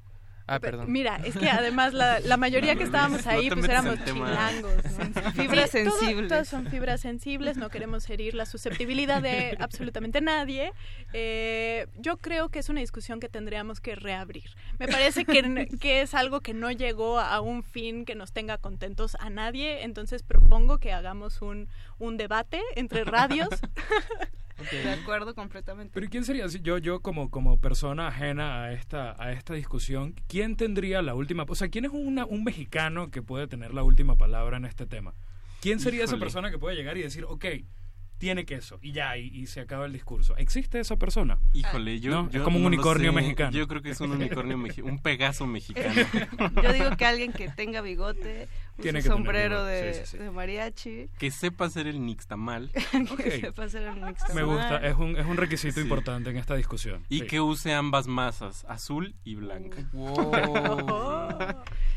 Ah, perdón. Mira, es que además la, la mayoría que estábamos No ahí pues éramos chilangos. ¿no? Fibras Sí, sensibles. todas son fibras sensibles, no queremos herir la susceptibilidad de (laughs) absolutamente nadie. Eh, yo creo que es una discusión que tendríamos que reabrir. Me parece que, que es algo que no llegó a un fin que nos tenga contentos a nadie, entonces propongo que hagamos un, un debate entre radios. (laughs) De acuerdo completamente. Pero ¿y quién sería? Si Yo, yo como, como persona ajena a esta, a esta discusión, ¿quién tendría la última? O sea, ¿quién es una- un mexicano que puede tener la última palabra en este tema? ¿Quién sería esa Híjole. persona que puede llegar y decir, ok, tiene queso y ya, y, y se acaba el discurso. ¿Existe esa persona? Híjole, yo, ¿No? yo es como un no unicornio mexicano. Yo creo que es un unicornio mexicano, un pegaso mexicano. (laughs) Yo digo que alguien que tenga bigote, Tiene que tener sombrero bigote, de, sí, sí, sí. de mariachi, Que sepa hacer el nixtamal. (laughs) que sepa hacer el nixtamal. Me gusta, es un, es un requisito Sí. importante en esta discusión. Y Sí. que use ambas masas, azul y blanca.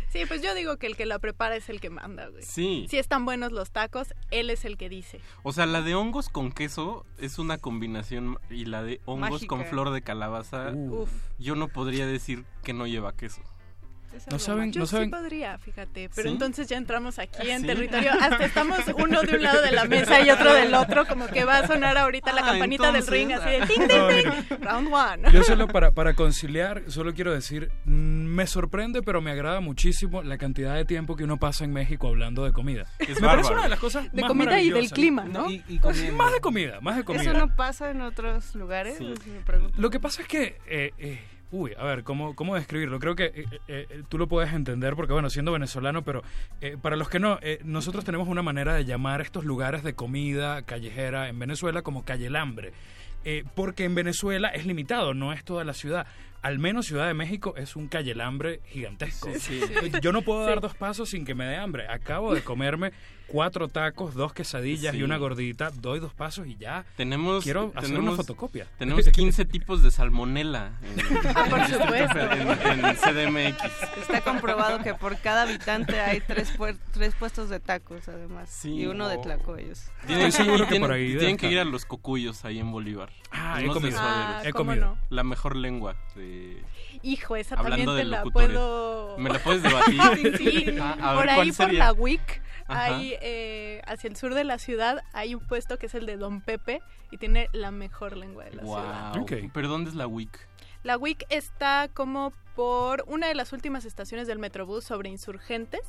Sí, pues yo digo que el que la prepara es el que manda, güey. Sí. Si están buenos los tacos, él es el que dice. O sea, la de hongos con queso es una combinación y la de hongos Mágica. con flor de calabaza, Uf. yo no podría decir que no lleva queso. No saben, Yo no sí saben. podría, fíjate, pero ¿Sí? entonces ya entramos aquí en ¿Sí? territorio, (laughs) hasta estamos uno de un lado de la mesa y otro del otro, como que va a sonar ahorita la Ah, campanita entonces, del ring, así de ah. ting, No, ting, mira. ting, (laughs) round one. Yo solo para, para conciliar, solo quiero decir, mm, me sorprende, pero me agrada muchísimo la cantidad de tiempo que uno pasa en México hablando de comida. Es me parece una de las cosas De más comida y del clima, ¿no? Y, y Pues, comiendo. más de comida, más de comida. ¿Eso no pasa en otros lugares? Sí. Si me. Lo que pasa es que, eh, eh, uy, a ver, ¿cómo, cómo describirlo? Creo que eh, eh, eh, tú lo puedes entender porque, bueno, siendo venezolano, pero para los que no, nosotros tenemos una manera de llamar estos lugares de comida callejera en Venezuela como calle el hambre. Eh, porque en Venezuela es limitado, no es toda la ciudad. Al menos Ciudad de México es un calle el hambre gigantesco. Sí, sí. Yo no puedo dar dos pasos sin que me dé hambre. Acabo de comerme cuatro tacos, dos quesadillas y una gordita. Doy dos pasos y ya. Tenemos, Quiero hacer tenemos, una fotocopia. Tenemos 15 tipos de salmonela en, (laughs) Ah, por supuesto. En, en CDMX. Está comprobado que por cada habitante hay tres, puer- tres puestos de tacos, además. Sí. Y uno de tlacoyos. Tienen, Estoy seguro que por ahí tienen que ir a los cocuyos ahí en Bolívar. Ah, he comido. Ah, He ¿cómo comido. no? La mejor lengua de... Hijo, esa Hablando también te la puedo... ¿Me la puedes debatir? (laughs) Sí, sí. Ah, (laughs) a ver, por ahí, ¿cuál por la WIC, hay, eh, hacia el sur de la ciudad, hay un puesto que es el de Don Pepe y tiene la mejor lengua de la ciudad. ¿Pero dónde es la WIC? La WIC está como por una de las últimas estaciones del Metrobús sobre Insurgentes,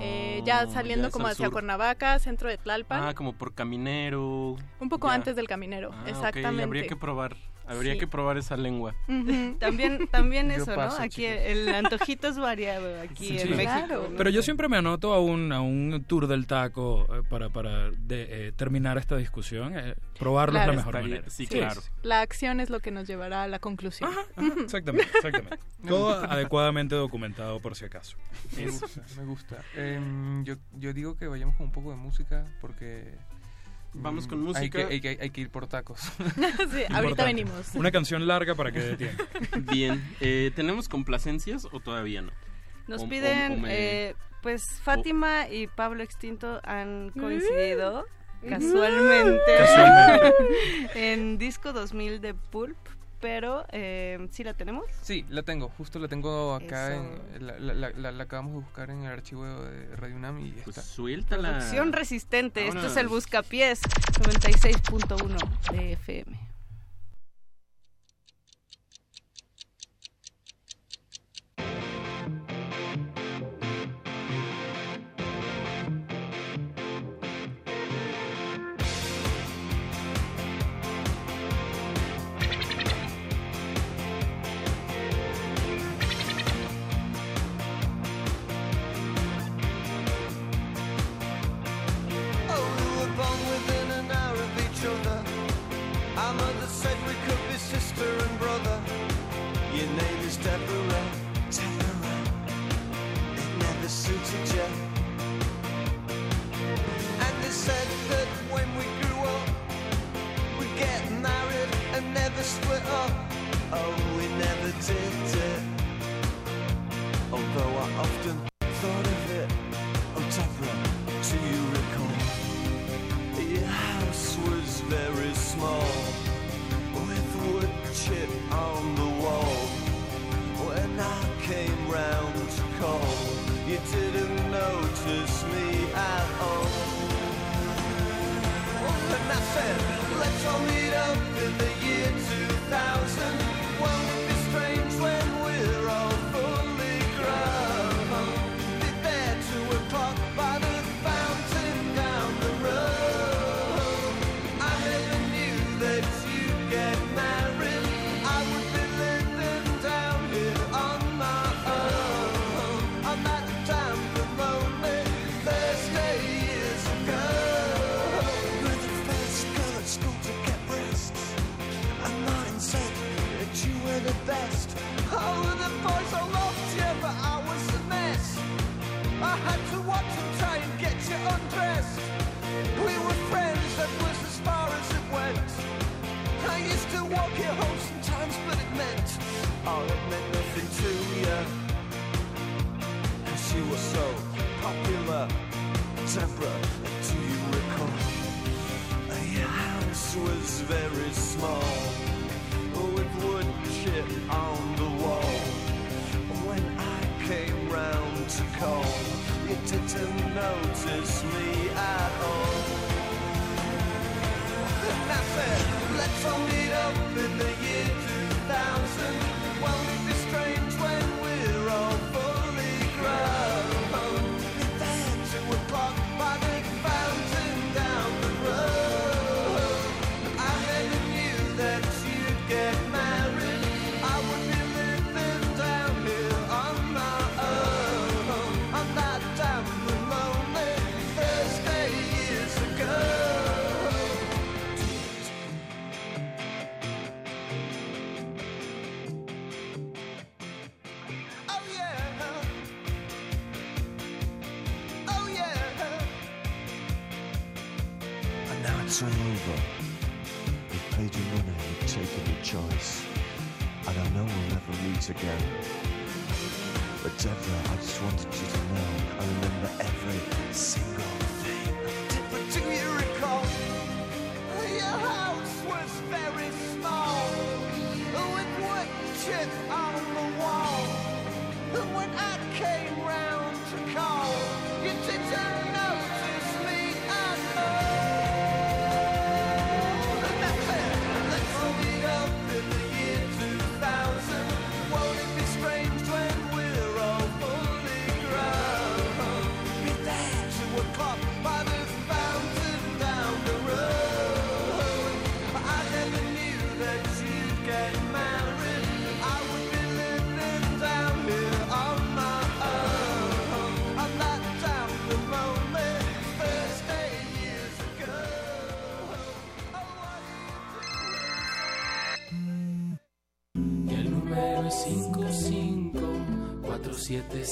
eh, ya Oh, saliendo como hacia sur. Cuernavaca, centro de Tlalpan, Ah, como por Caminero. un poco ya. antes del Caminero, Ah, exactamente. Habría que probar, habría Sí. que probar esa lengua. Ujú. (laughs) También, también Yo eso, paso, ¿no? Aquí chicos. el antojito es variado aquí Sí, en sí. México. Claro. ¿no? Pero yo siempre me anoto a un, a un tour del taco eh, para, para de- eh, terminar esta discusión. eh, probarlo Claro. es la mejor Estaría- manera. sí, claro. La acción es lo que nos llevará a la conclusión. Ajá, exactamente, exactamente. (laughs) Todo adecuadamente documentado por si acaso. Me gusta, me gusta. Em, yo, yo digo que vayamos con un poco de música porque... Vamos mm, con Hay música. que, hay que- hay que ir por tacos. (laughs) (laughs) Sí, ahorita venimos. Una canción larga para que dé tiempo. (laughs) Bien, eh, ¿tenemos complacencias o todavía no? Nos O- o- piden, o me- eh, pues Fátima y Pablo Extinto han coincidido casualmente, Casualmente. en disco 2000 de Pulp, pero eh, ¿sí la tenemos? Sí, la tengo, justo la tengo acá. En, la, la- la- la- la acabamos de buscar en el archivo de Radio UNAM y Pues está. suéltala. Producción resistente, esto es el Vámonos. Buscapiés 96.1 de FM.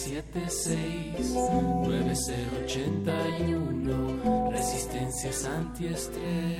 554776-9081. Resistencias antiestrés.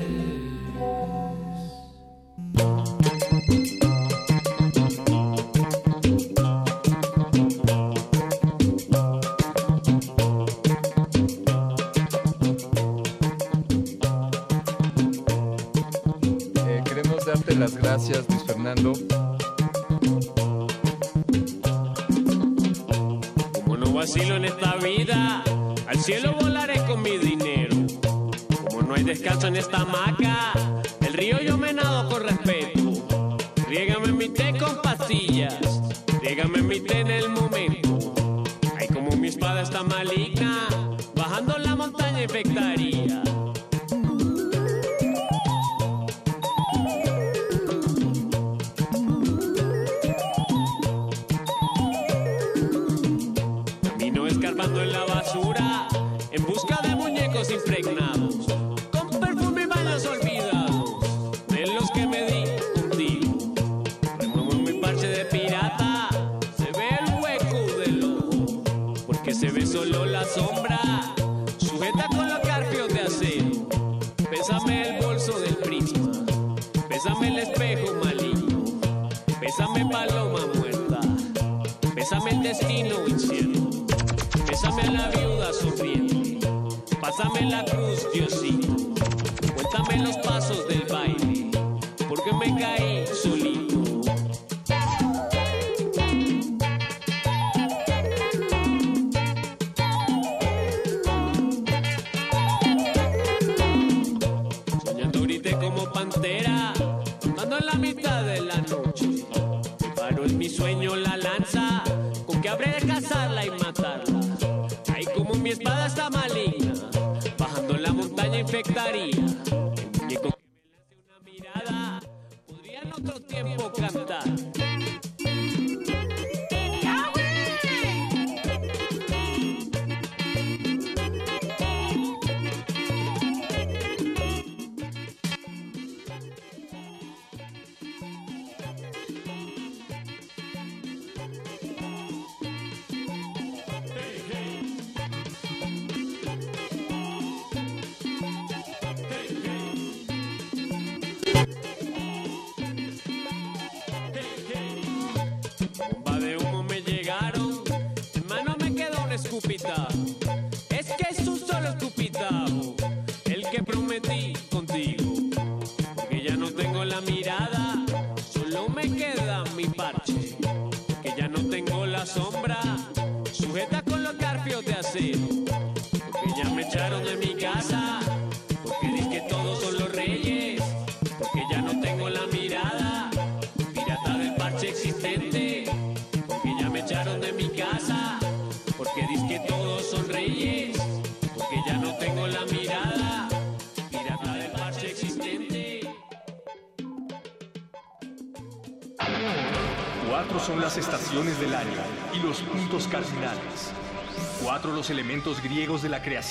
Como mi espada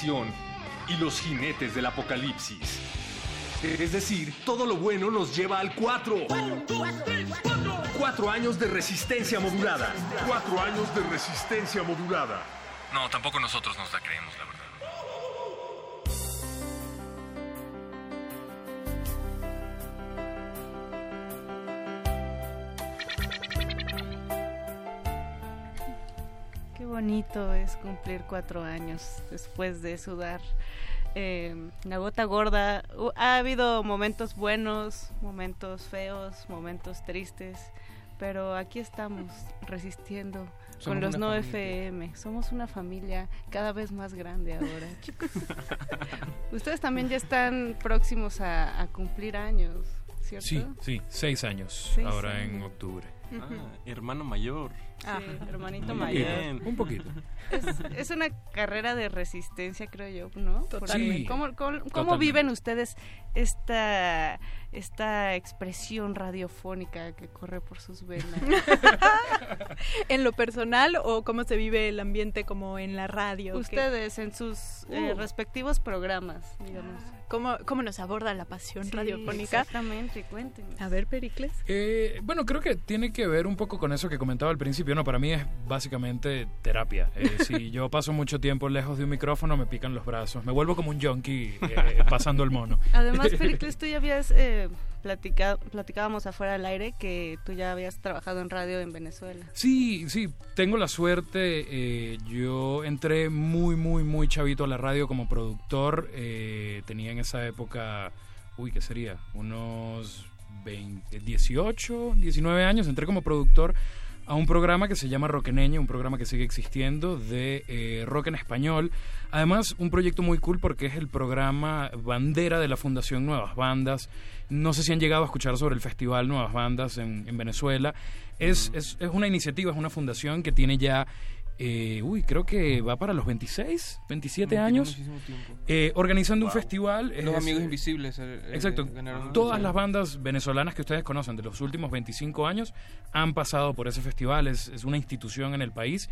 y los jinetes del apocalipsis. Es decir, todo lo bueno nos lleva al cuatro. Cuatro años de resistencia modulada. Cuatro años de resistencia modulada. No, tampoco nosotros nos la creemos, la verdad. Bonito es cumplir cuatro años después de sudar eh, la gota gorda. Uh, ha habido momentos buenos, momentos feos, momentos tristes, pero aquí estamos resistiendo con los no familia. FM. Somos una familia cada vez más grande ahora, (laughs) chicos. Ustedes también ya están próximos a, a cumplir años, ¿cierto? Sí, sí, seis años Seis ahora en octubre. Ah, hermano mayor. Sí, hermanito Muy mayor. bien. Un poquito. Es, es una carrera de resistencia, creo yo, ¿no? Sí. ¿Cómo, cómo- cómo Totalmente. viven ustedes esta, esta expresión radiofónica que corre por sus venas? (laughs) ¿En lo personal o cómo se vive el ambiente como en la radio? ¿Qué- Ustedes en sus eh, Uh. respectivos programas, digamos. ¿Cómo, ¿Cómo nos aborda la pasión Sí, radiofónica? Exactamente, cuéntenos. A ver, Pericles. Eh, bueno, creo que tiene que ver un poco con eso que comentaba al principio. No, para mí es básicamente terapia. Eh, si (laughs) yo paso mucho tiempo lejos de un micrófono, me pican los brazos. Me vuelvo como un junkie eh, (laughs) pasando el mono. Además, Pericles, (laughs) tú ya habías eh, platicado, platicábamos afuera del aire que tú ya habías trabajado en radio en Venezuela. Sí, sí, tengo la suerte. eh, yo entré muy, muy, muy chavito a la radio como productor. eh, tenía en esa época, uy, ¿qué sería? Unos 20, 18, 19 años. Entré como productor a un programa que se llama Roqueneña, un programa que sigue existiendo de eh, rock en español. Además, un proyecto muy cool porque es el programa bandera de la Fundación Nuevas Bandas. No sé si han llegado a escuchar sobre el Festival Nuevas Bandas en, en Venezuela. Es, es, es una iniciativa, es una fundación que tiene ya, eh, uy, creo que va para los 26, 27 Tiene años, eh, organizando un Wow. festival. Los Es- Amigos Invisibles, eh, eh, Exacto. Todas las bandas venezolanas que ustedes conocen de los últimos 25 años han pasado por ese festival. Es, es una institución en el país.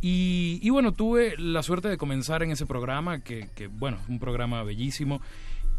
Y, y bueno, tuve la suerte de comenzar en ese programa, que, que, bueno, es un programa bellísimo.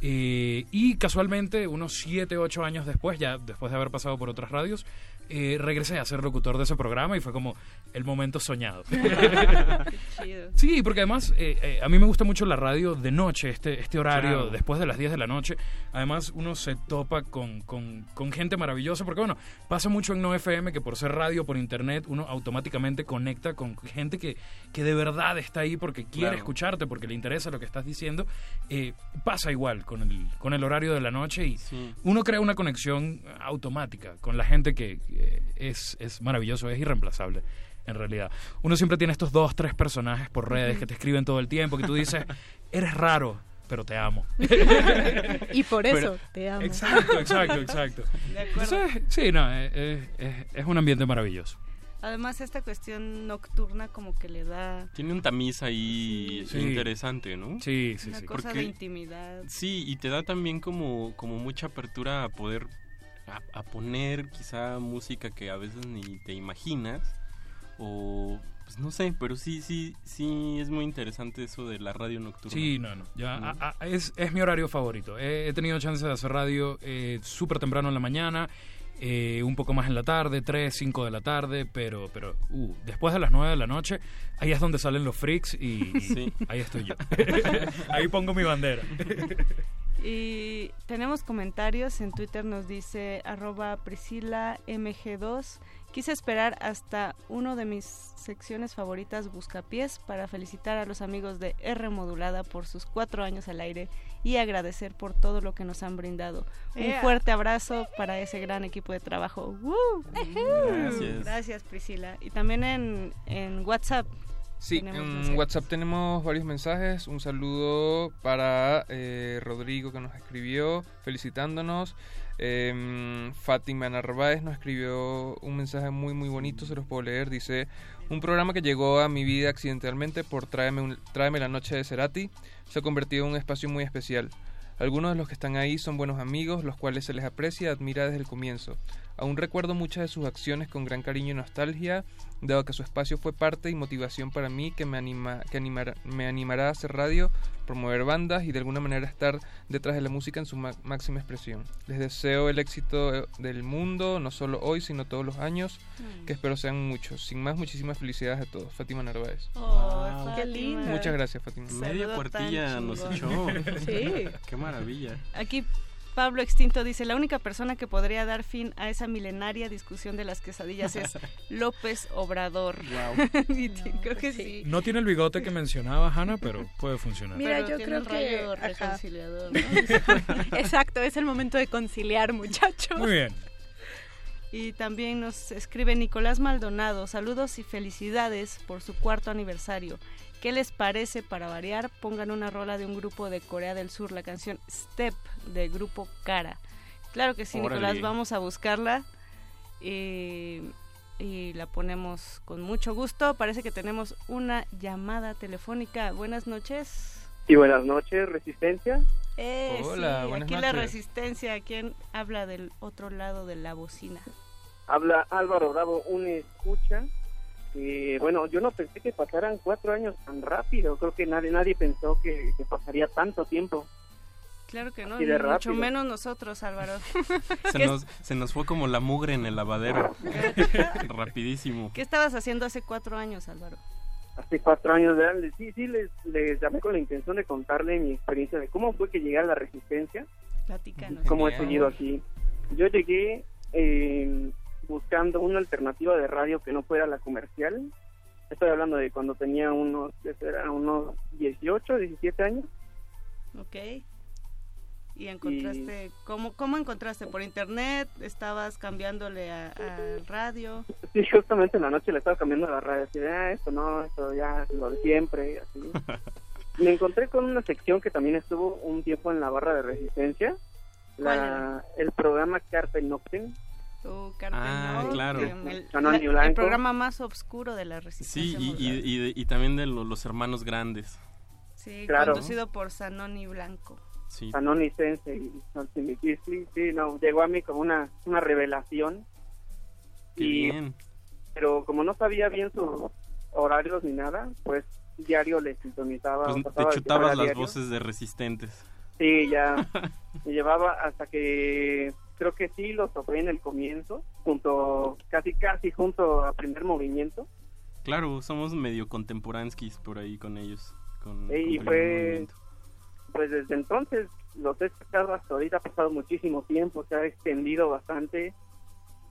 Eh, y casualmente, unos 7, 8 años después, ya después de haber pasado por otras radios, eh, regresé a ser locutor de ese programa y fue como el momento soñado. (laughs) chido. Sí, porque además eh, eh, a mí me gusta mucho la radio de noche, este, este horario Claro. después de las 10 de la noche. Además uno se topa con, con- con gente maravillosa, porque bueno, pasa mucho en No FM que por ser radio, por internet, uno automáticamente conecta con gente que, que de verdad está ahí porque quiere Claro. escucharte, porque le interesa lo que estás diciendo. Eh, pasa igual con el, con el horario de la noche y Sí. uno crea una conexión automática con la gente que es, es maravilloso, es irreemplazable. En realidad, uno siempre tiene estos dos, tres personajes por redes que te escriben todo el tiempo, que tú dices, (laughs) eres raro, pero te amo. (laughs) Y por eso Pero- te amo. Exacto, exacto, (laughs) exacto. De acuerdo. Entonces, sí, no, es, es- es- es un ambiente maravilloso. Además, esta cuestión nocturna como que le da Tiene un tamiz ahí Sí. interesante, ¿no? Sí, sí, una sí. cosa Porque- de intimidad. Sí, y te da también como, como mucha apertura a poder a, a poner quizá música que a veces ni te imaginas o pues no sé, pero sí, sí, sí es muy interesante eso de la radio nocturna. Sí, no, no. Ya, ¿no? a- a- es, es mi horario favorito. He, he tenido chance de hacer radio eh, súper temprano en la mañana, eh, un poco más en la tarde, 3, 5 de la tarde, pero, pero uh, después de las 9 de la noche, ahí es donde salen los freaks y, y Sí. ahí estoy yo. (laughs) (laughs) ahí pongo mi bandera. (laughs) Y tenemos comentarios, en Twitter nos dice arroba Priscila MG2. Quise esperar hasta uno de mis secciones favoritas, Buscapiés, para felicitar a los amigos de R Modulada por sus cuatro años al aire y agradecer por todo lo que nos han brindado. Un fuerte abrazo para ese gran equipo de trabajo. ¡Woo! Gracias. Gracias, Priscila. Y también en, en WhatsApp Sí, en mensajes. WhatsApp tenemos varios mensajes. Un saludo para eh, Rodrigo que nos escribió felicitándonos. Em, Fátima Narváez nos escribió un mensaje muy muy bonito, se los puedo leer. Dice, un programa que llegó a mi vida accidentalmente por Tráeme, un- Tráeme la Noche de Cerati se ha convertido en un espacio muy especial. Algunos de los que están ahí son buenos amigos, los cuales se les aprecia y admira desde el comienzo. Aún recuerdo muchas de sus acciones con gran cariño y nostalgia, dado que su espacio fue parte y motivación para mí que me, anima, que animar- me animará a hacer radio, promover bandas y de alguna manera estar detrás de la música en su ma- máxima expresión. Les deseo el éxito eh, del mundo, no solo hoy, sino todos los años, Mm. que espero sean muchos. Sin más, muchísimas felicidades a todos. Fátima Narváez. Oh, qué lindo. Muchas gracias, Fátima. Media cuartilla nos echó. (laughs) Sí. Qué maravilla. Aquí Pablo Extinto dice, la única persona que podría dar fin a esa milenaria discusión de las quesadillas es (laughs) López Obrador. (laughs) Y sí, creo que sí. No tiene el bigote que mencionaba Hannah, pero puede funcionar. Mira, Pero yo tiene creo el que reconciliador, ¿no? (laughs) Exacto, es el momento de conciliar, muchachos. Muy bien. Y también nos escribe Nicolás Maldonado, saludos y felicidades por su cuarto aniversario. ¿Qué les parece para variar? Pongan una rola de un grupo de Corea del Sur, la canción Step de grupo Cara. Claro que sí, Órale. Nicolás, vamos a buscarla y, y la ponemos con mucho gusto. Parece que tenemos una llamada telefónica. Buenas noches. Y buenas noches, Resistencia. Eh, Hola, sí, buenas aquí la resistencia. ¿Quién habla del otro lado de la bocina? Habla Álvaro Bravo, un escucha. Que, bueno, yo no pensé que pasaran cuatro años tan rápido. Creo que nadie nadie pensó que, que pasaría tanto tiempo. Claro que no, de mucho rápido. menos nosotros, Álvaro. Se ¿Qué, nos, se nos fue como la mugre en el lavadero. (laughs) Rapidísimo. qué estabas haciendo hace cuatro años, Álvaro? Hace cuatro años, ¿verdad? Sí, sí, les, les llamé con la intención de contarle mi experiencia de cómo fue que llegué a la Resistencia. Platícanos. cómo he seguido aquí. Yo llegué eh, buscando una alternativa de radio que no fuera la comercial. Estoy hablando de cuando tenía unos, ¿qué será? unos 18, 17 años. Ok. ¿Y encontraste, ¿cómo, cómo encontraste? ¿Por internet? ¿Estabas cambiándole a- radio? Sí, justamente en la noche le estaba cambiando la radio. Así de, ah, esto no, esto ya lo de siempre. y Así. (laughs) Me encontré con una sección que también estuvo un tiempo en la barra de resistencia. ¿Cuál La, el programa Carpe Noctem. Ah, claro. El, la- el programa más oscuro de la Sí, resistencia. y, moderna. y, y, de- y también de lo- los hermanos grandes. Sí, Claro. conducido por Sanoni Blanco. Sí. Sanoni Sense y Santimiki, sí, sí, no, llegó a mí como una, una revelación. Qué y, bien. Pero como no sabía bien sus horarios ni nada, pues diario le sintonizaba. Pues te chutabas las diario. voces de resistentes. Sí, ya (laughs) me llevaba hasta que creo que sí lo toqué en el comienzo, junto, casi casi junto a primer movimiento. Claro, somos medio contemporanskis por ahí con ellos. Con, y con fue, pues desde entonces los he escuchado hasta ahorita, ha pasado muchísimo tiempo, se ha extendido bastante.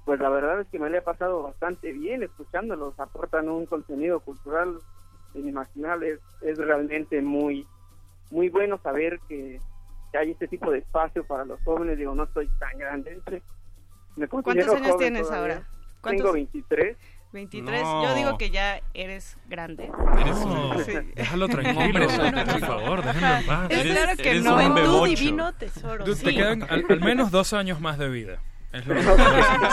Pues la verdad es que me le ha pasado bastante bien escuchándolos, aportan un contenido cultural inimaginable, es, es realmente muy, muy bueno saber que, que hay este tipo de espacio para los jóvenes, digo, no estoy tan grande, me ¿Cuántos años tienes todavía. ahora? ¿Cuántos? Tengo 23. 23. No. Yo digo que ya eres grande. Eres un- (laughs) Sí. déjalo (laughs) tranquilo, por favor, déjenlo en paz. Es claro que eres no. un Juventud, bebocho. divino tesoro. Tú- sí. Te quedan al, al menos dos años más de vida. Es lo que-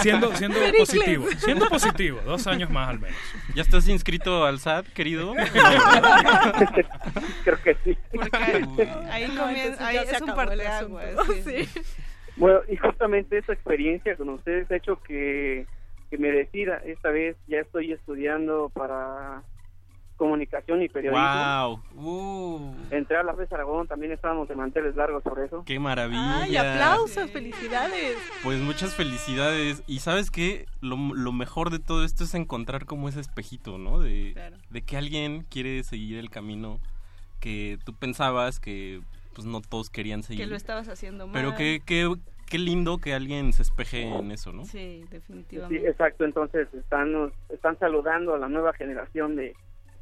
siendo siendo positivo, siendo positivo, dos años más al menos. ¿Ya estás inscrito al SAT, querido? (laughs) Creo que sí. Ahí No, comienza, ahí es un acabó el parteaguas. Sí. Bueno, y justamente esa experiencia con ustedes ha hecho que, que me decida. Esta vez ya estoy estudiando para comunicación y periodismo. ¡Wow! Entré a la FES Aragón, también estábamos de manteles largos por eso. ¡Qué maravilla! ¡Ay, aplausos! ¡Felicidades! Pues muchas felicidades. Y sabes qué, lo, lo mejor de todo esto es encontrar como ese espejito, ¿no? De, Claro. de que alguien quiere seguir el camino que tú pensabas que pues no todos querían seguir. Que lo estabas haciendo mal. Pero qué, qué, qué lindo que alguien se espeje en eso, ¿no? Sí, Sí, definitivamente. exacto. Entonces están, están saludando a la nueva generación de,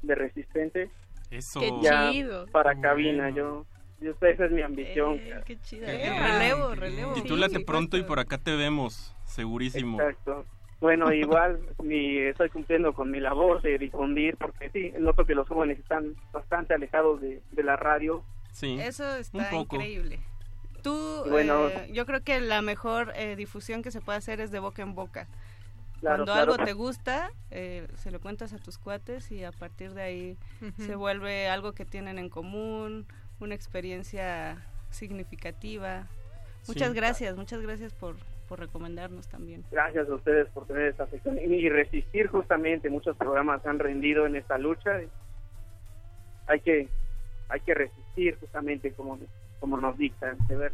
de resistentes. Eso. Qué Ya chido. para cabina, bueno. yo, yo esa es mi ambición. Eh, qué chido. Qué Eh, relevo, relevo. Y tú late pronto y por acá te vemos, segurísimo. Exacto. Bueno, igual (laughs) mi, estoy cumpliendo con mi labor de difundir, porque sí, noto que los jóvenes están bastante alejados de, de la radio. Sí. Eso está poco. increíble. Tú, Bueno. eh, yo creo que la mejor eh, difusión que se puede hacer es de boca en boca. Claro, Cuando claro. algo te gusta, eh, se lo cuentas a tus cuates y a partir de ahí se vuelve algo que tienen en común, una experiencia significativa. Muchas Sí. gracias, muchas gracias por, por recomendarnos también. Gracias a ustedes por tener esta sección y, y resistir justamente. Muchos programas han rendido en esta lucha. Hay que hay que resistir justamente como, como nos dictan. De ver.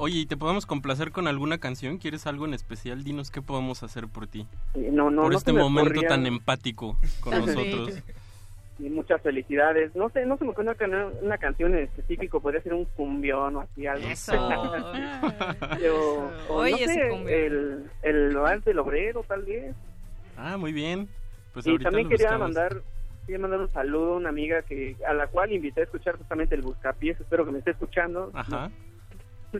Oye, ¿y te podemos complacer con alguna canción? ¿Quieres algo en especial? Dinos qué podemos hacer por ti. No, no, por no este momento ocurría- tan empático con (laughs) Sí. nosotros. Y muchas felicidades. No sé, no se me ocurre una, can- una canción en específico. Podría ser un cumbión o así algo. Eso. (laughs) Oye, no ese sé, cumbión. el, el Loal del Obrero, tal vez. Ah, muy bien. Pues y también quería buscamos. mandar quería mandar un saludo a una amiga que a la cual invité a escuchar justamente el Buscapiés. Espero que me esté escuchando. Ajá.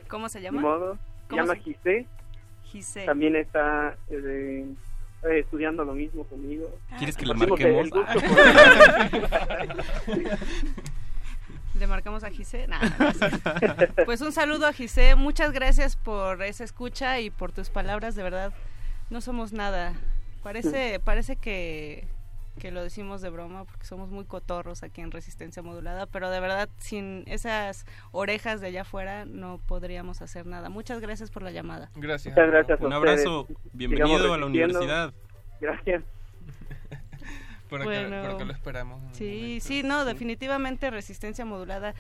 ¿Cómo se llama? modo. Se ¿Cómo llama se- Gisé. Gisé. También está eh, eh, estudiando lo mismo conmigo. ¿Quieres que le marquemos? gusto ¿Le marcamos a Gise? Nah, no. (laughs) Pues un saludo a Gise. Muchas gracias por esa escucha y por tus palabras. De verdad, no somos nada. Parece, (laughs) parece que, que lo decimos de broma porque somos muy cotorros aquí en Resistencia Modulada, pero de verdad, sin esas orejas de allá afuera no podríamos hacer nada. Muchas gracias por la llamada. Gracias. Muchas gracias Un abrazo. Bienvenido a la universidad. Gracias. Por acá, Bueno. por acá lo esperamos. Sí, sí, no, definitivamente Resistencia Modulada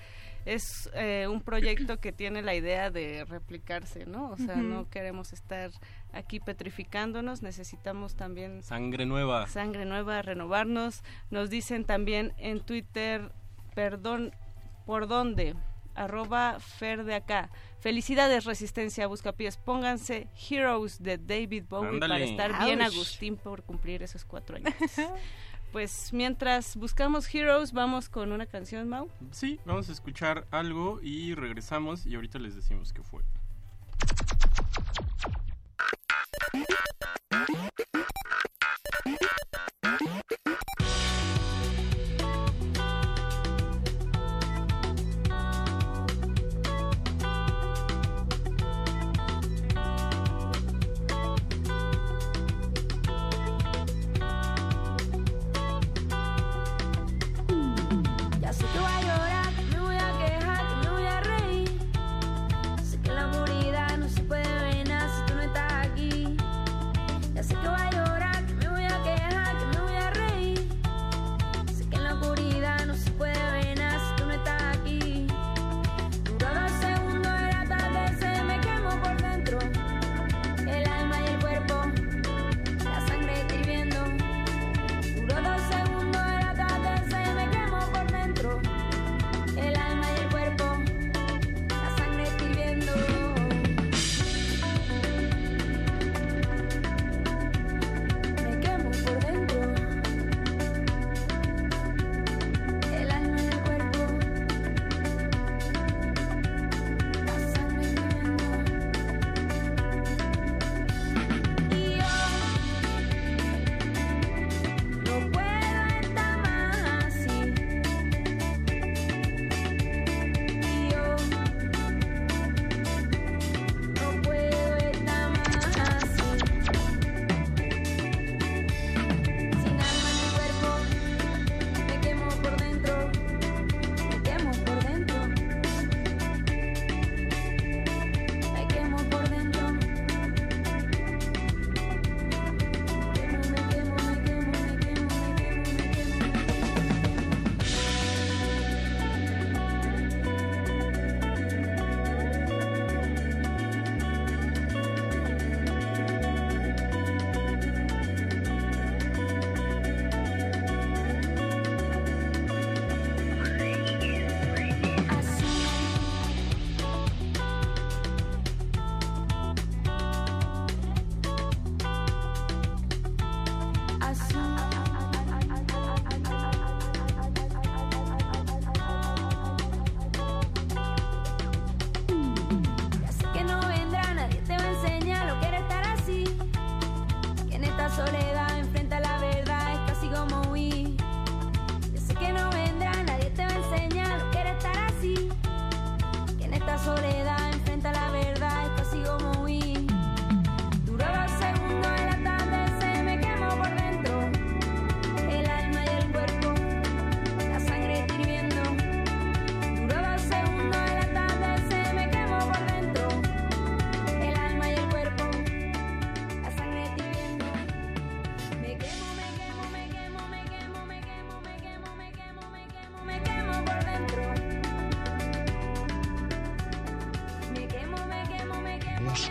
es eh, un proyecto que tiene la idea de replicarse, ¿no? O sea, no queremos estar aquí petrificándonos, necesitamos también Sangre nueva. sangre nueva, renovarnos. Nos dicen también en Twitter, perdón, ¿por dónde? Arroba Fer de acá. Felicidades, Resistencia Buscapiés. Pónganse Heroes de David Bowie para estar bien Ouch. Agustín por cumplir esos cuatro años. (laughs) pues mientras buscamos Heroes, vamos con una canción, Mau. Sí, vamos a escuchar algo y regresamos y ahorita les decimos qué fue. Thank you.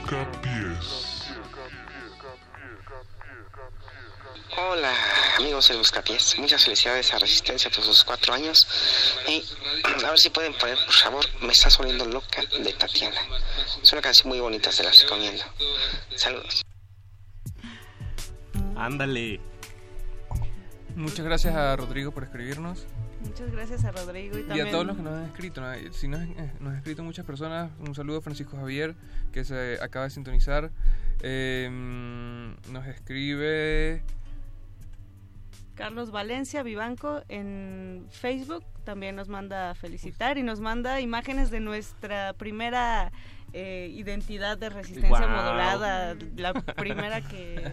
Buscapiés. Hola, amigos de Buscapiés. Muchas felicidades a Resistencia por sus cuatro años. Y a ver si pueden poner, por favor, Me estás volviendo loca de Tatiana. Es una canción muy bonita, se las recomiendo. Saludos. Ándale. Muchas gracias a Rodrigo por escribirnos. Muchas gracias a Rodrigo y Y también a todos los que nos han escrito. ¿no? Si nos, eh, nos han escrito muchas personas, un saludo a Francisco Javier, que se acaba de sintonizar. Eh, nos escribe Carlos Valencia Vivanco en Facebook también nos manda a felicitar y nos manda imágenes de nuestra primera eh, identidad de resistencia Guau. modulada, la primera que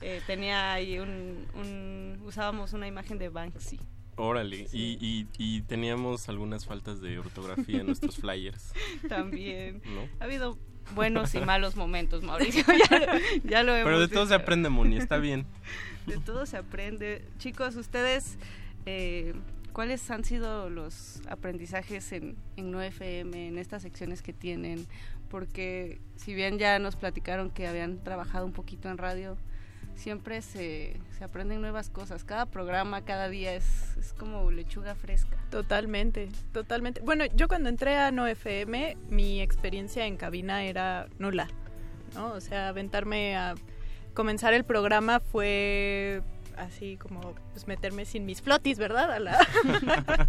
eh, tenía ahí un, un- usábamos una imagen de Banksy. Órale. Y, y, y teníamos algunas faltas de ortografía en nuestros (laughs) flyers. También. ¿No? Ha habido buenos y malos momentos, Mauricio. (laughs) ya, lo- ya lo hemos Pero de todo se dicho. aprende, Moni, está bien. (laughs) De todo se aprende. Chicos, ustedes, eh, ¿cuáles han sido los aprendizajes en, en 9FM, en estas secciones que tienen? Porque si bien ya nos platicaron que habían trabajado un poquito en radio, siempre se, se aprenden nuevas cosas. Cada programa, cada día es, es como lechuga fresca. Totalmente, totalmente. Bueno, yo cuando entré a No FM, mi experiencia en cabina era nula, ¿no? O sea, aventarme a comenzar el programa fue así como pues meterme sin mis flotis, ¿verdad? A la, (laughs)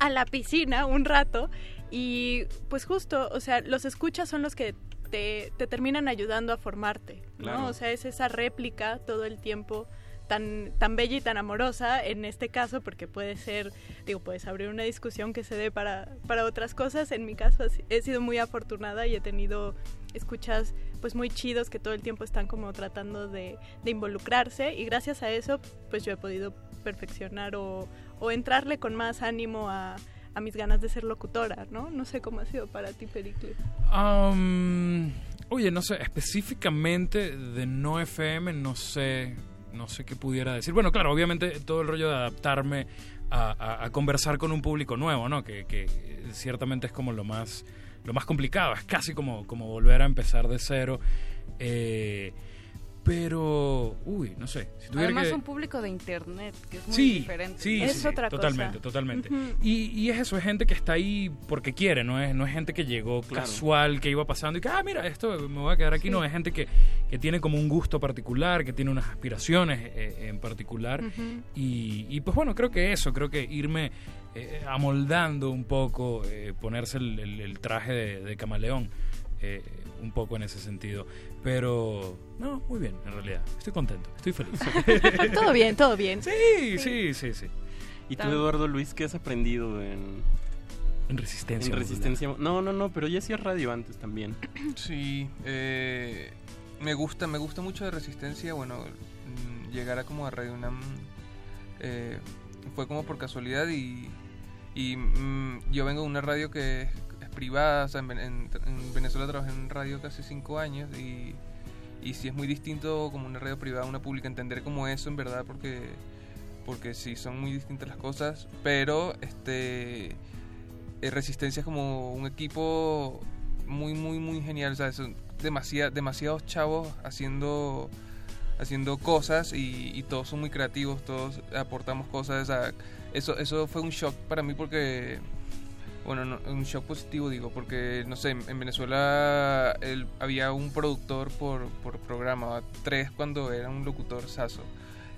a la piscina un rato y pues justo, o sea, los escuchas son los que te, te terminan ayudando a formarte, ¿no? O sea, es esa réplica todo el tiempo tan, tan bella y tan amorosa en este caso, porque puede ser, digo, puedes abrir una discusión que se dé para, para otras cosas. En mi caso he sido muy afortunada y he tenido escuchas pues muy chidos que todo el tiempo están como tratando de, de involucrarse y gracias a eso pues yo he podido perfeccionar o, o entrarle con más ánimo a, a mis ganas de ser locutora, ¿no? No sé cómo ha sido para ti, Pericle. Um, oye, no sé, específicamente de no FM, no sé, no sé qué pudiera decir. Bueno, claro, obviamente todo el rollo de adaptarme a, conversar con un público nuevo, ¿no? Que, que ciertamente es como lo más, lo más complicado, es casi como, como volver a empezar de cero. Eh, pero, uy, no sé. Si tuviera Además, que- un público de internet, que es muy sí, diferente. Sí, sí, sí, totalmente, totalmente. Ujú. y, y es eso, es gente que está ahí porque quiere, no es, no es gente que llegó Claro. casual, que iba pasando y que, ah, mira, esto me voy a quedar aquí. No, es gente que, que tiene como un gusto particular, que tiene unas aspiraciones eh, en particular. Y, y, pues bueno, creo que eso, creo que irme eh, amoldando un poco, eh, ponerse el, el- el traje de, de camaleón. eh, un poco en ese sentido pero no muy bien en realidad estoy contento estoy feliz (laughs) todo bien todo bien sí sí sí sí ¿Y tú, Eduardo Luis, qué has aprendido en... En resistencia. En resistencia. No, no, no, pero ya hacías radio antes también. (clears throat) Sí, eh, me gusta, me gusta mucho de Resistencia. Bueno, mm, llegar a como a Radio UNAM eh, fue como por casualidad y, y mm, yo vengo de una radio que es, es privada, o sea, en, en- en Venezuela trabajé en radio casi cinco años y, y sí es muy distinto como una radio privada a una pública, entender como eso en verdad porque porque sí son muy distintas las cosas, pero este eh, Resistencia es como un equipo muy, muy, muy genial. O sea, son demasiado, demasiados chavos haciendo, haciendo cosas y, y todos son muy creativos, todos aportamos cosas. o sea, eso, eso fue un shock para mí porque, bueno, no, un shock positivo digo, porque, no sé, en, en Venezuela el- había un productor por, por programa, tres cuando era un locutor saso.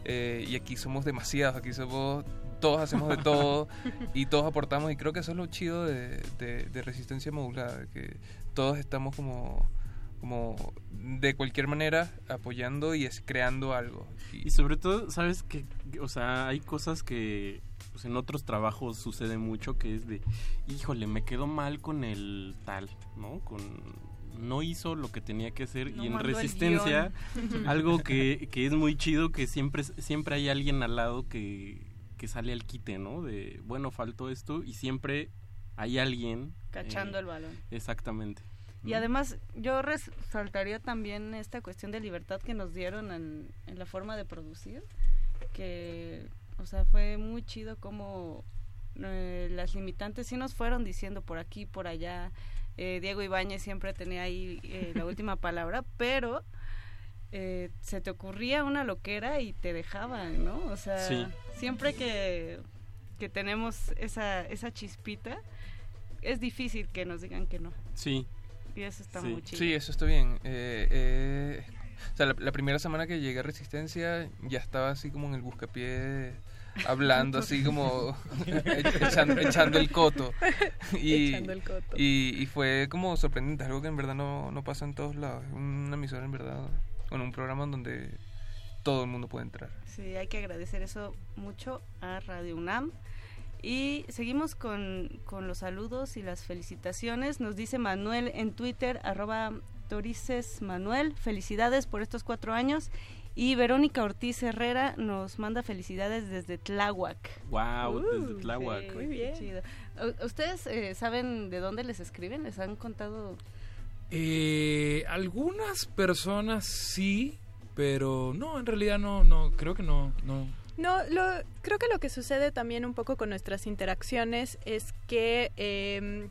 Eh, y aquí somos demasiados, aquí somos, todos hacemos de (laughs) todo y todos aportamos y creo que eso es lo chido de, de- de resistencia modulada, que todos estamos como, como de cualquier manera apoyando y es creando algo. Y sobre todo, ¿sabes que O sea, hay cosas que pues, en otros trabajos sucede mucho que es de, híjole, me quedó mal con el tal, ¿no? Con no hizo lo que tenía que hacer No y en resistencia (laughs) algo que, que es muy chido que siempre siempre hay alguien al lado que, que sale al quite no de bueno faltó esto y siempre hay alguien Cachando eh, el balón. exactamente Y además yo resaltaría también esta cuestión de libertad que nos dieron en, en la forma de producir, que, o sea, fue muy chido como eh, las limitantes sí nos fueron diciendo por aquí, por allá, eh, Diego Ibáñez siempre tenía ahí eh, la última (laughs) palabra, pero eh, se te ocurría una loquera y te dejaban, ¿no? O sea, Sí. siempre que, que tenemos esa, esa chispita, es difícil que nos digan que no. Sí. Y eso está Sí. muy chido. Sí, eso está bien. Eh, eh, o sea, la, la primera semana que llegué a Resistencia ya estaba así como en el buscapié hablando así (laughs) como echando, echando el coto. (laughs) Y, Echando el coto. Y, y fue como sorprendente, algo que en verdad no, no pasa en todos lados. Es Una emisora en verdad, bueno, un programa en donde todo el mundo puede entrar. Sí, hay que agradecer eso mucho a Radio UNAM. Y seguimos con, con los saludos y las felicitaciones. Nos dice Manuel en Twitter, arroba Torices Manuel, felicidades por estos cuatro años. Y Verónica Ortiz Herrera nos manda felicidades desde Tláhuac. Wow, desde Uh, Tláhuac. sí, qué chido. U- ¿Ustedes eh, saben de dónde les escriben? ¿Les han contado? Eh, algunas personas sí, pero no, en realidad no, no, creo que no, no. No, lo, creo que lo que sucede también un poco con nuestras interacciones es que eh,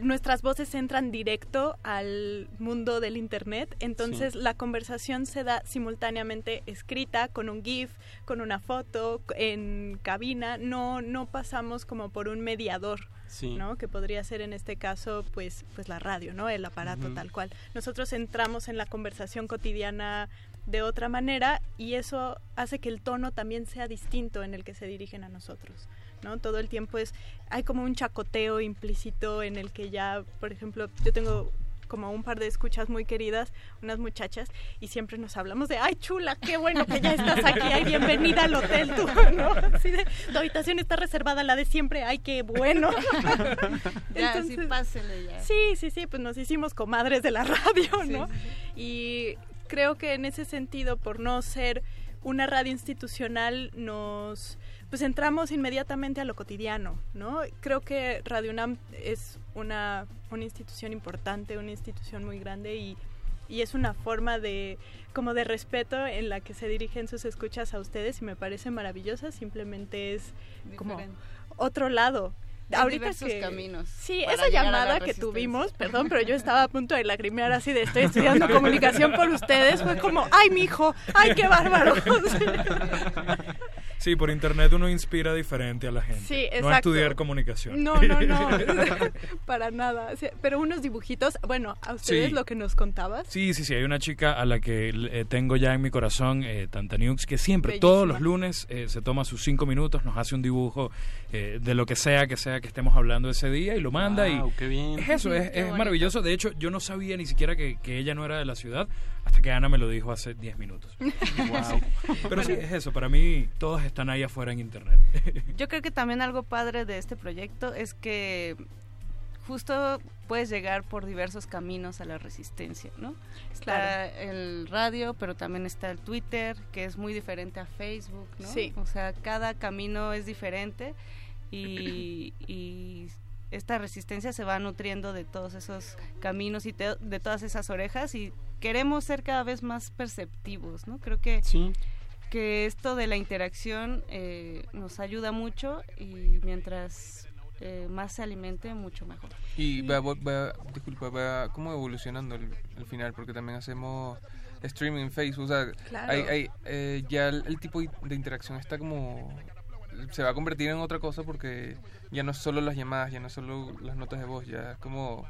nuestras voces entran directo al mundo del Internet, entonces Sí. la conversación se da simultáneamente escrita, con un GIF, con una foto, en cabina, no, no pasamos como por un mediador. Sí. ¿no? que podría ser en este caso pues pues la radio no el aparato tal cual nosotros entramos en la conversación cotidiana de otra manera y eso hace que el tono también sea distinto en el que se dirigen a nosotros no todo el tiempo es hay como un chacoteo implícito en el que ya por ejemplo yo tengo como un par de escuchas muy queridas, unas muchachas, y siempre nos hablamos de, ay chula, qué bueno que ya estás aquí, ay bienvenida al hotel, tú, (laughs) ¿no? Así de, tu habitación está reservada, la de siempre, ay qué bueno. (laughs) Ya, sí, (laughs) pásele ya. Sí, sí, sí, pues nos hicimos comadres de la radio, Sí, ¿no? sí, Y creo que en ese sentido, por no ser una radio institucional, nos pues entramos inmediatamente a lo cotidiano, ¿no? Creo que Radio UNAM es una, una institución importante, una institución muy grande y, y es una forma de como de respeto en la que se dirigen sus escuchas a ustedes y me parece maravillosa, simplemente es como otro lado. Hay diversos caminos Sí, esa llamada que tuvimos, perdón, pero yo estaba a punto de lagrimear así de estoy (laughs) estudiando comunicación por ustedes, fue como, ay, mijo, ay, qué bárbaro. (laughs) (laughs) Sí, por internet uno inspira diferente a la gente. Sí, No a exacto. estudiar comunicación. No, no, no, (laughs) (laughs) para nada. Pero unos dibujitos, bueno, a ustedes Sí. lo que nos contabas. Sí, sí, sí, hay una chica a la que eh, tengo ya en mi corazón, eh, Tanta Nux, que siempre, Bellísima. todos los lunes, eh, se toma sus cinco minutos, nos hace un dibujo eh, de lo que sea que sea que estemos hablando ese día y lo manda. Guau, y qué bien. Es eso, es, es maravilloso. De hecho, yo no sabía ni siquiera que, que ella no era de la ciudad hasta que Ana me lo dijo hace 10 minutos. (laughs) Guau. Pero sí, es eso, para mí todos están ahí afuera en internet. (laughs) Yo creo que también algo padre de este proyecto es que justo puedes llegar por diversos caminos a la resistencia, ¿no? Está Claro. el radio, pero también está el Twitter, que es muy diferente a Facebook, ¿no? Sí. O sea, cada camino es diferente y, (clears throat) y esta resistencia se va nutriendo de todos esos caminos y te- de todas esas orejas y queremos ser cada vez más perceptivos, ¿no? Creo que que esto de la interacción eh, nos ayuda mucho y mientras eh, más se alimente, mucho mejor. Y va, va, disculpa, va como evolucionando al, al final, porque también hacemos streaming en Facebook, o sea, Claro. hay, hay, eh, ya el, el tipo de interacción está como, se va a convertir en otra cosa porque ya no es solo las llamadas, ya no es solo las notas de voz, ya es como,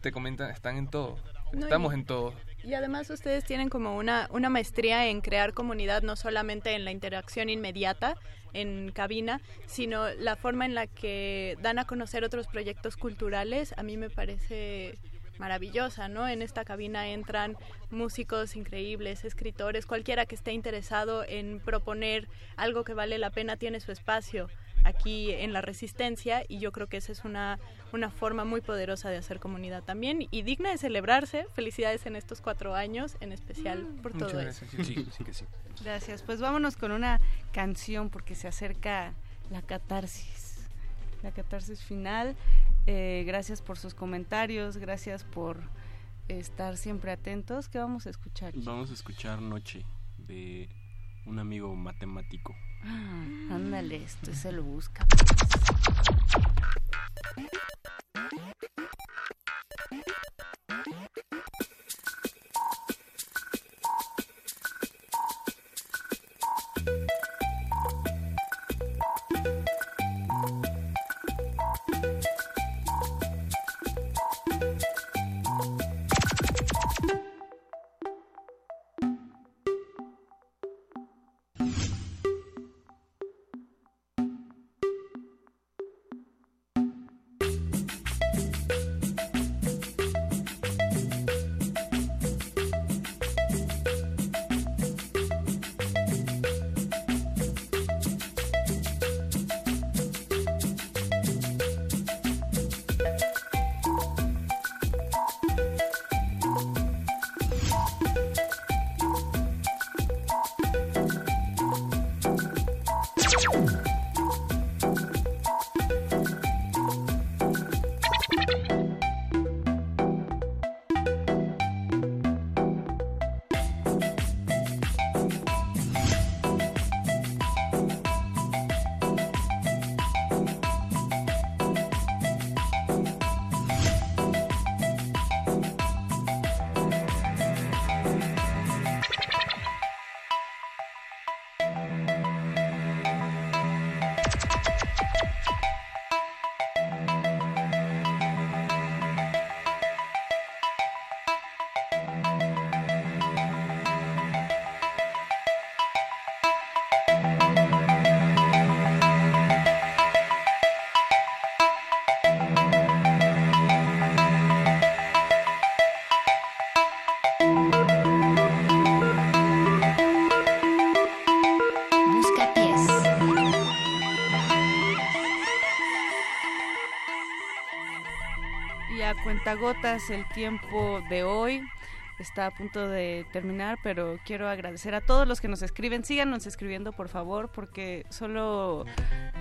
te comentan, están en todo, No, estamos y- en todo. Y además ustedes tienen como una, una maestría en crear comunidad, no solamente en la interacción inmediata en cabina, sino la forma en la que dan a conocer otros proyectos culturales, a mí me parece maravillosa, ¿no? En esta cabina entran músicos increíbles, escritores, cualquiera que esté interesado en proponer algo que vale la pena tiene su espacio aquí en la resistencia y yo creo que esa es una, una forma muy poderosa de hacer comunidad también y digna de celebrarse. Felicidades en estos cuatro años, en especial por Muchas todo gracias, eso. sí, sí que sí. Gracias. Pues vámonos con una canción porque se acerca la catarsis. La catarsis final. Eh, gracias por sus comentarios, gracias por estar siempre atentos. ¿Qué vamos a escuchar? Vamos a escuchar Noche de un amigo matemático. Ah, (gasps) ándale, esto se lo busca. Cuentagotas el tiempo de hoy. Está a punto de terminar, pero quiero agradecer a todos los que nos escriben. Síganos escribiendo, por favor, porque solo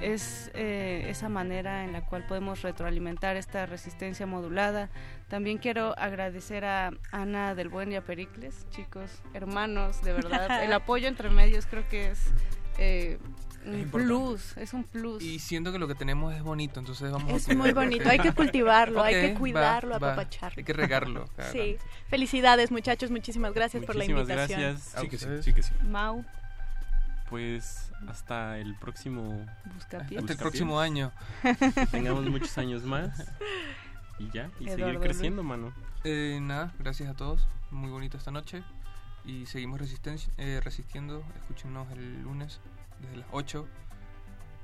es eh, esa manera en la cual podemos retroalimentar esta resistencia modulada. También quiero agradecer a Ana del Buen y a Pericles, chicos, hermanos, de verdad. (laughs) El apoyo entre medios creo que es eh, un importante. plus, es un plus. Y siento que lo que tenemos es bonito, entonces vamos a Es muy bonito, (laughs) hay que cultivarlo, hay que cuidarlo, va. apapacharlo. Hay que regarlo. cada (laughs) Sí, felicidades muchachos, muchísimas gracias por la Muchísimas invitación. gracias. A Sí que sí, sí que sí. Mau, Pues hasta el próximo. Buscapiés. Hasta el próximo año. (laughs) Tengamos muchos años más. Y ya, y seguir creciendo, mano. Eh, nada, gracias a todos. Muy bonito esta noche. Y seguimos resistencia, eh, resistiendo. Escúchenos el lunes desde las 8.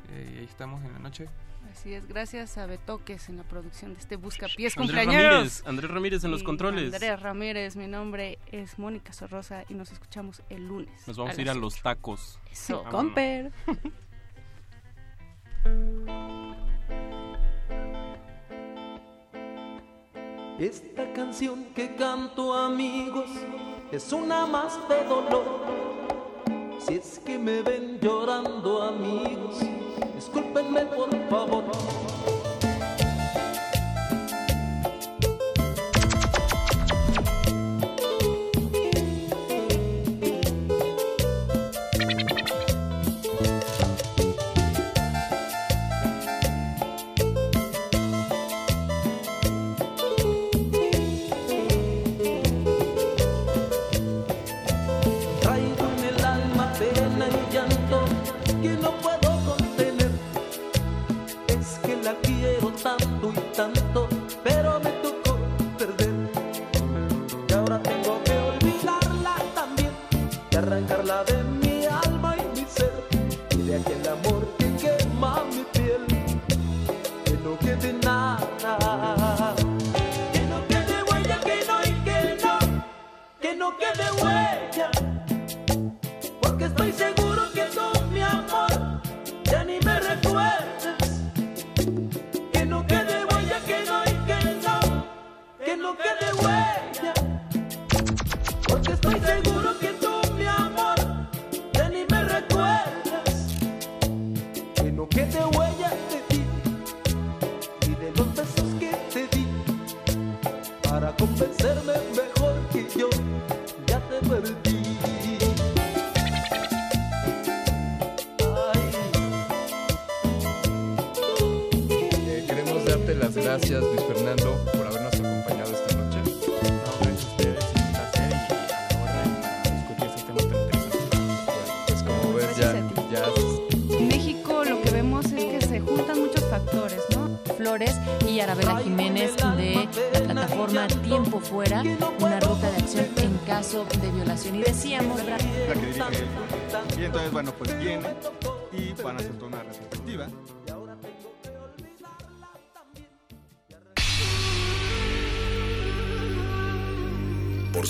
Eh, y ahí estamos en la noche. Así es, gracias a Betoques en la producción de este Buscapiés Andrés. Ramírez, Andrés Ramírez en los Y controles. Andrés Ramírez, mi nombre es Mónica Sorrosa y nos escuchamos el lunes. Nos vamos a ir a los tacos. Eso. Vámonos. Comper. (laughs) Esta canción que canto amigos es una más de dolor. Si es que me ven llorando amigos, discúlpenme por favor.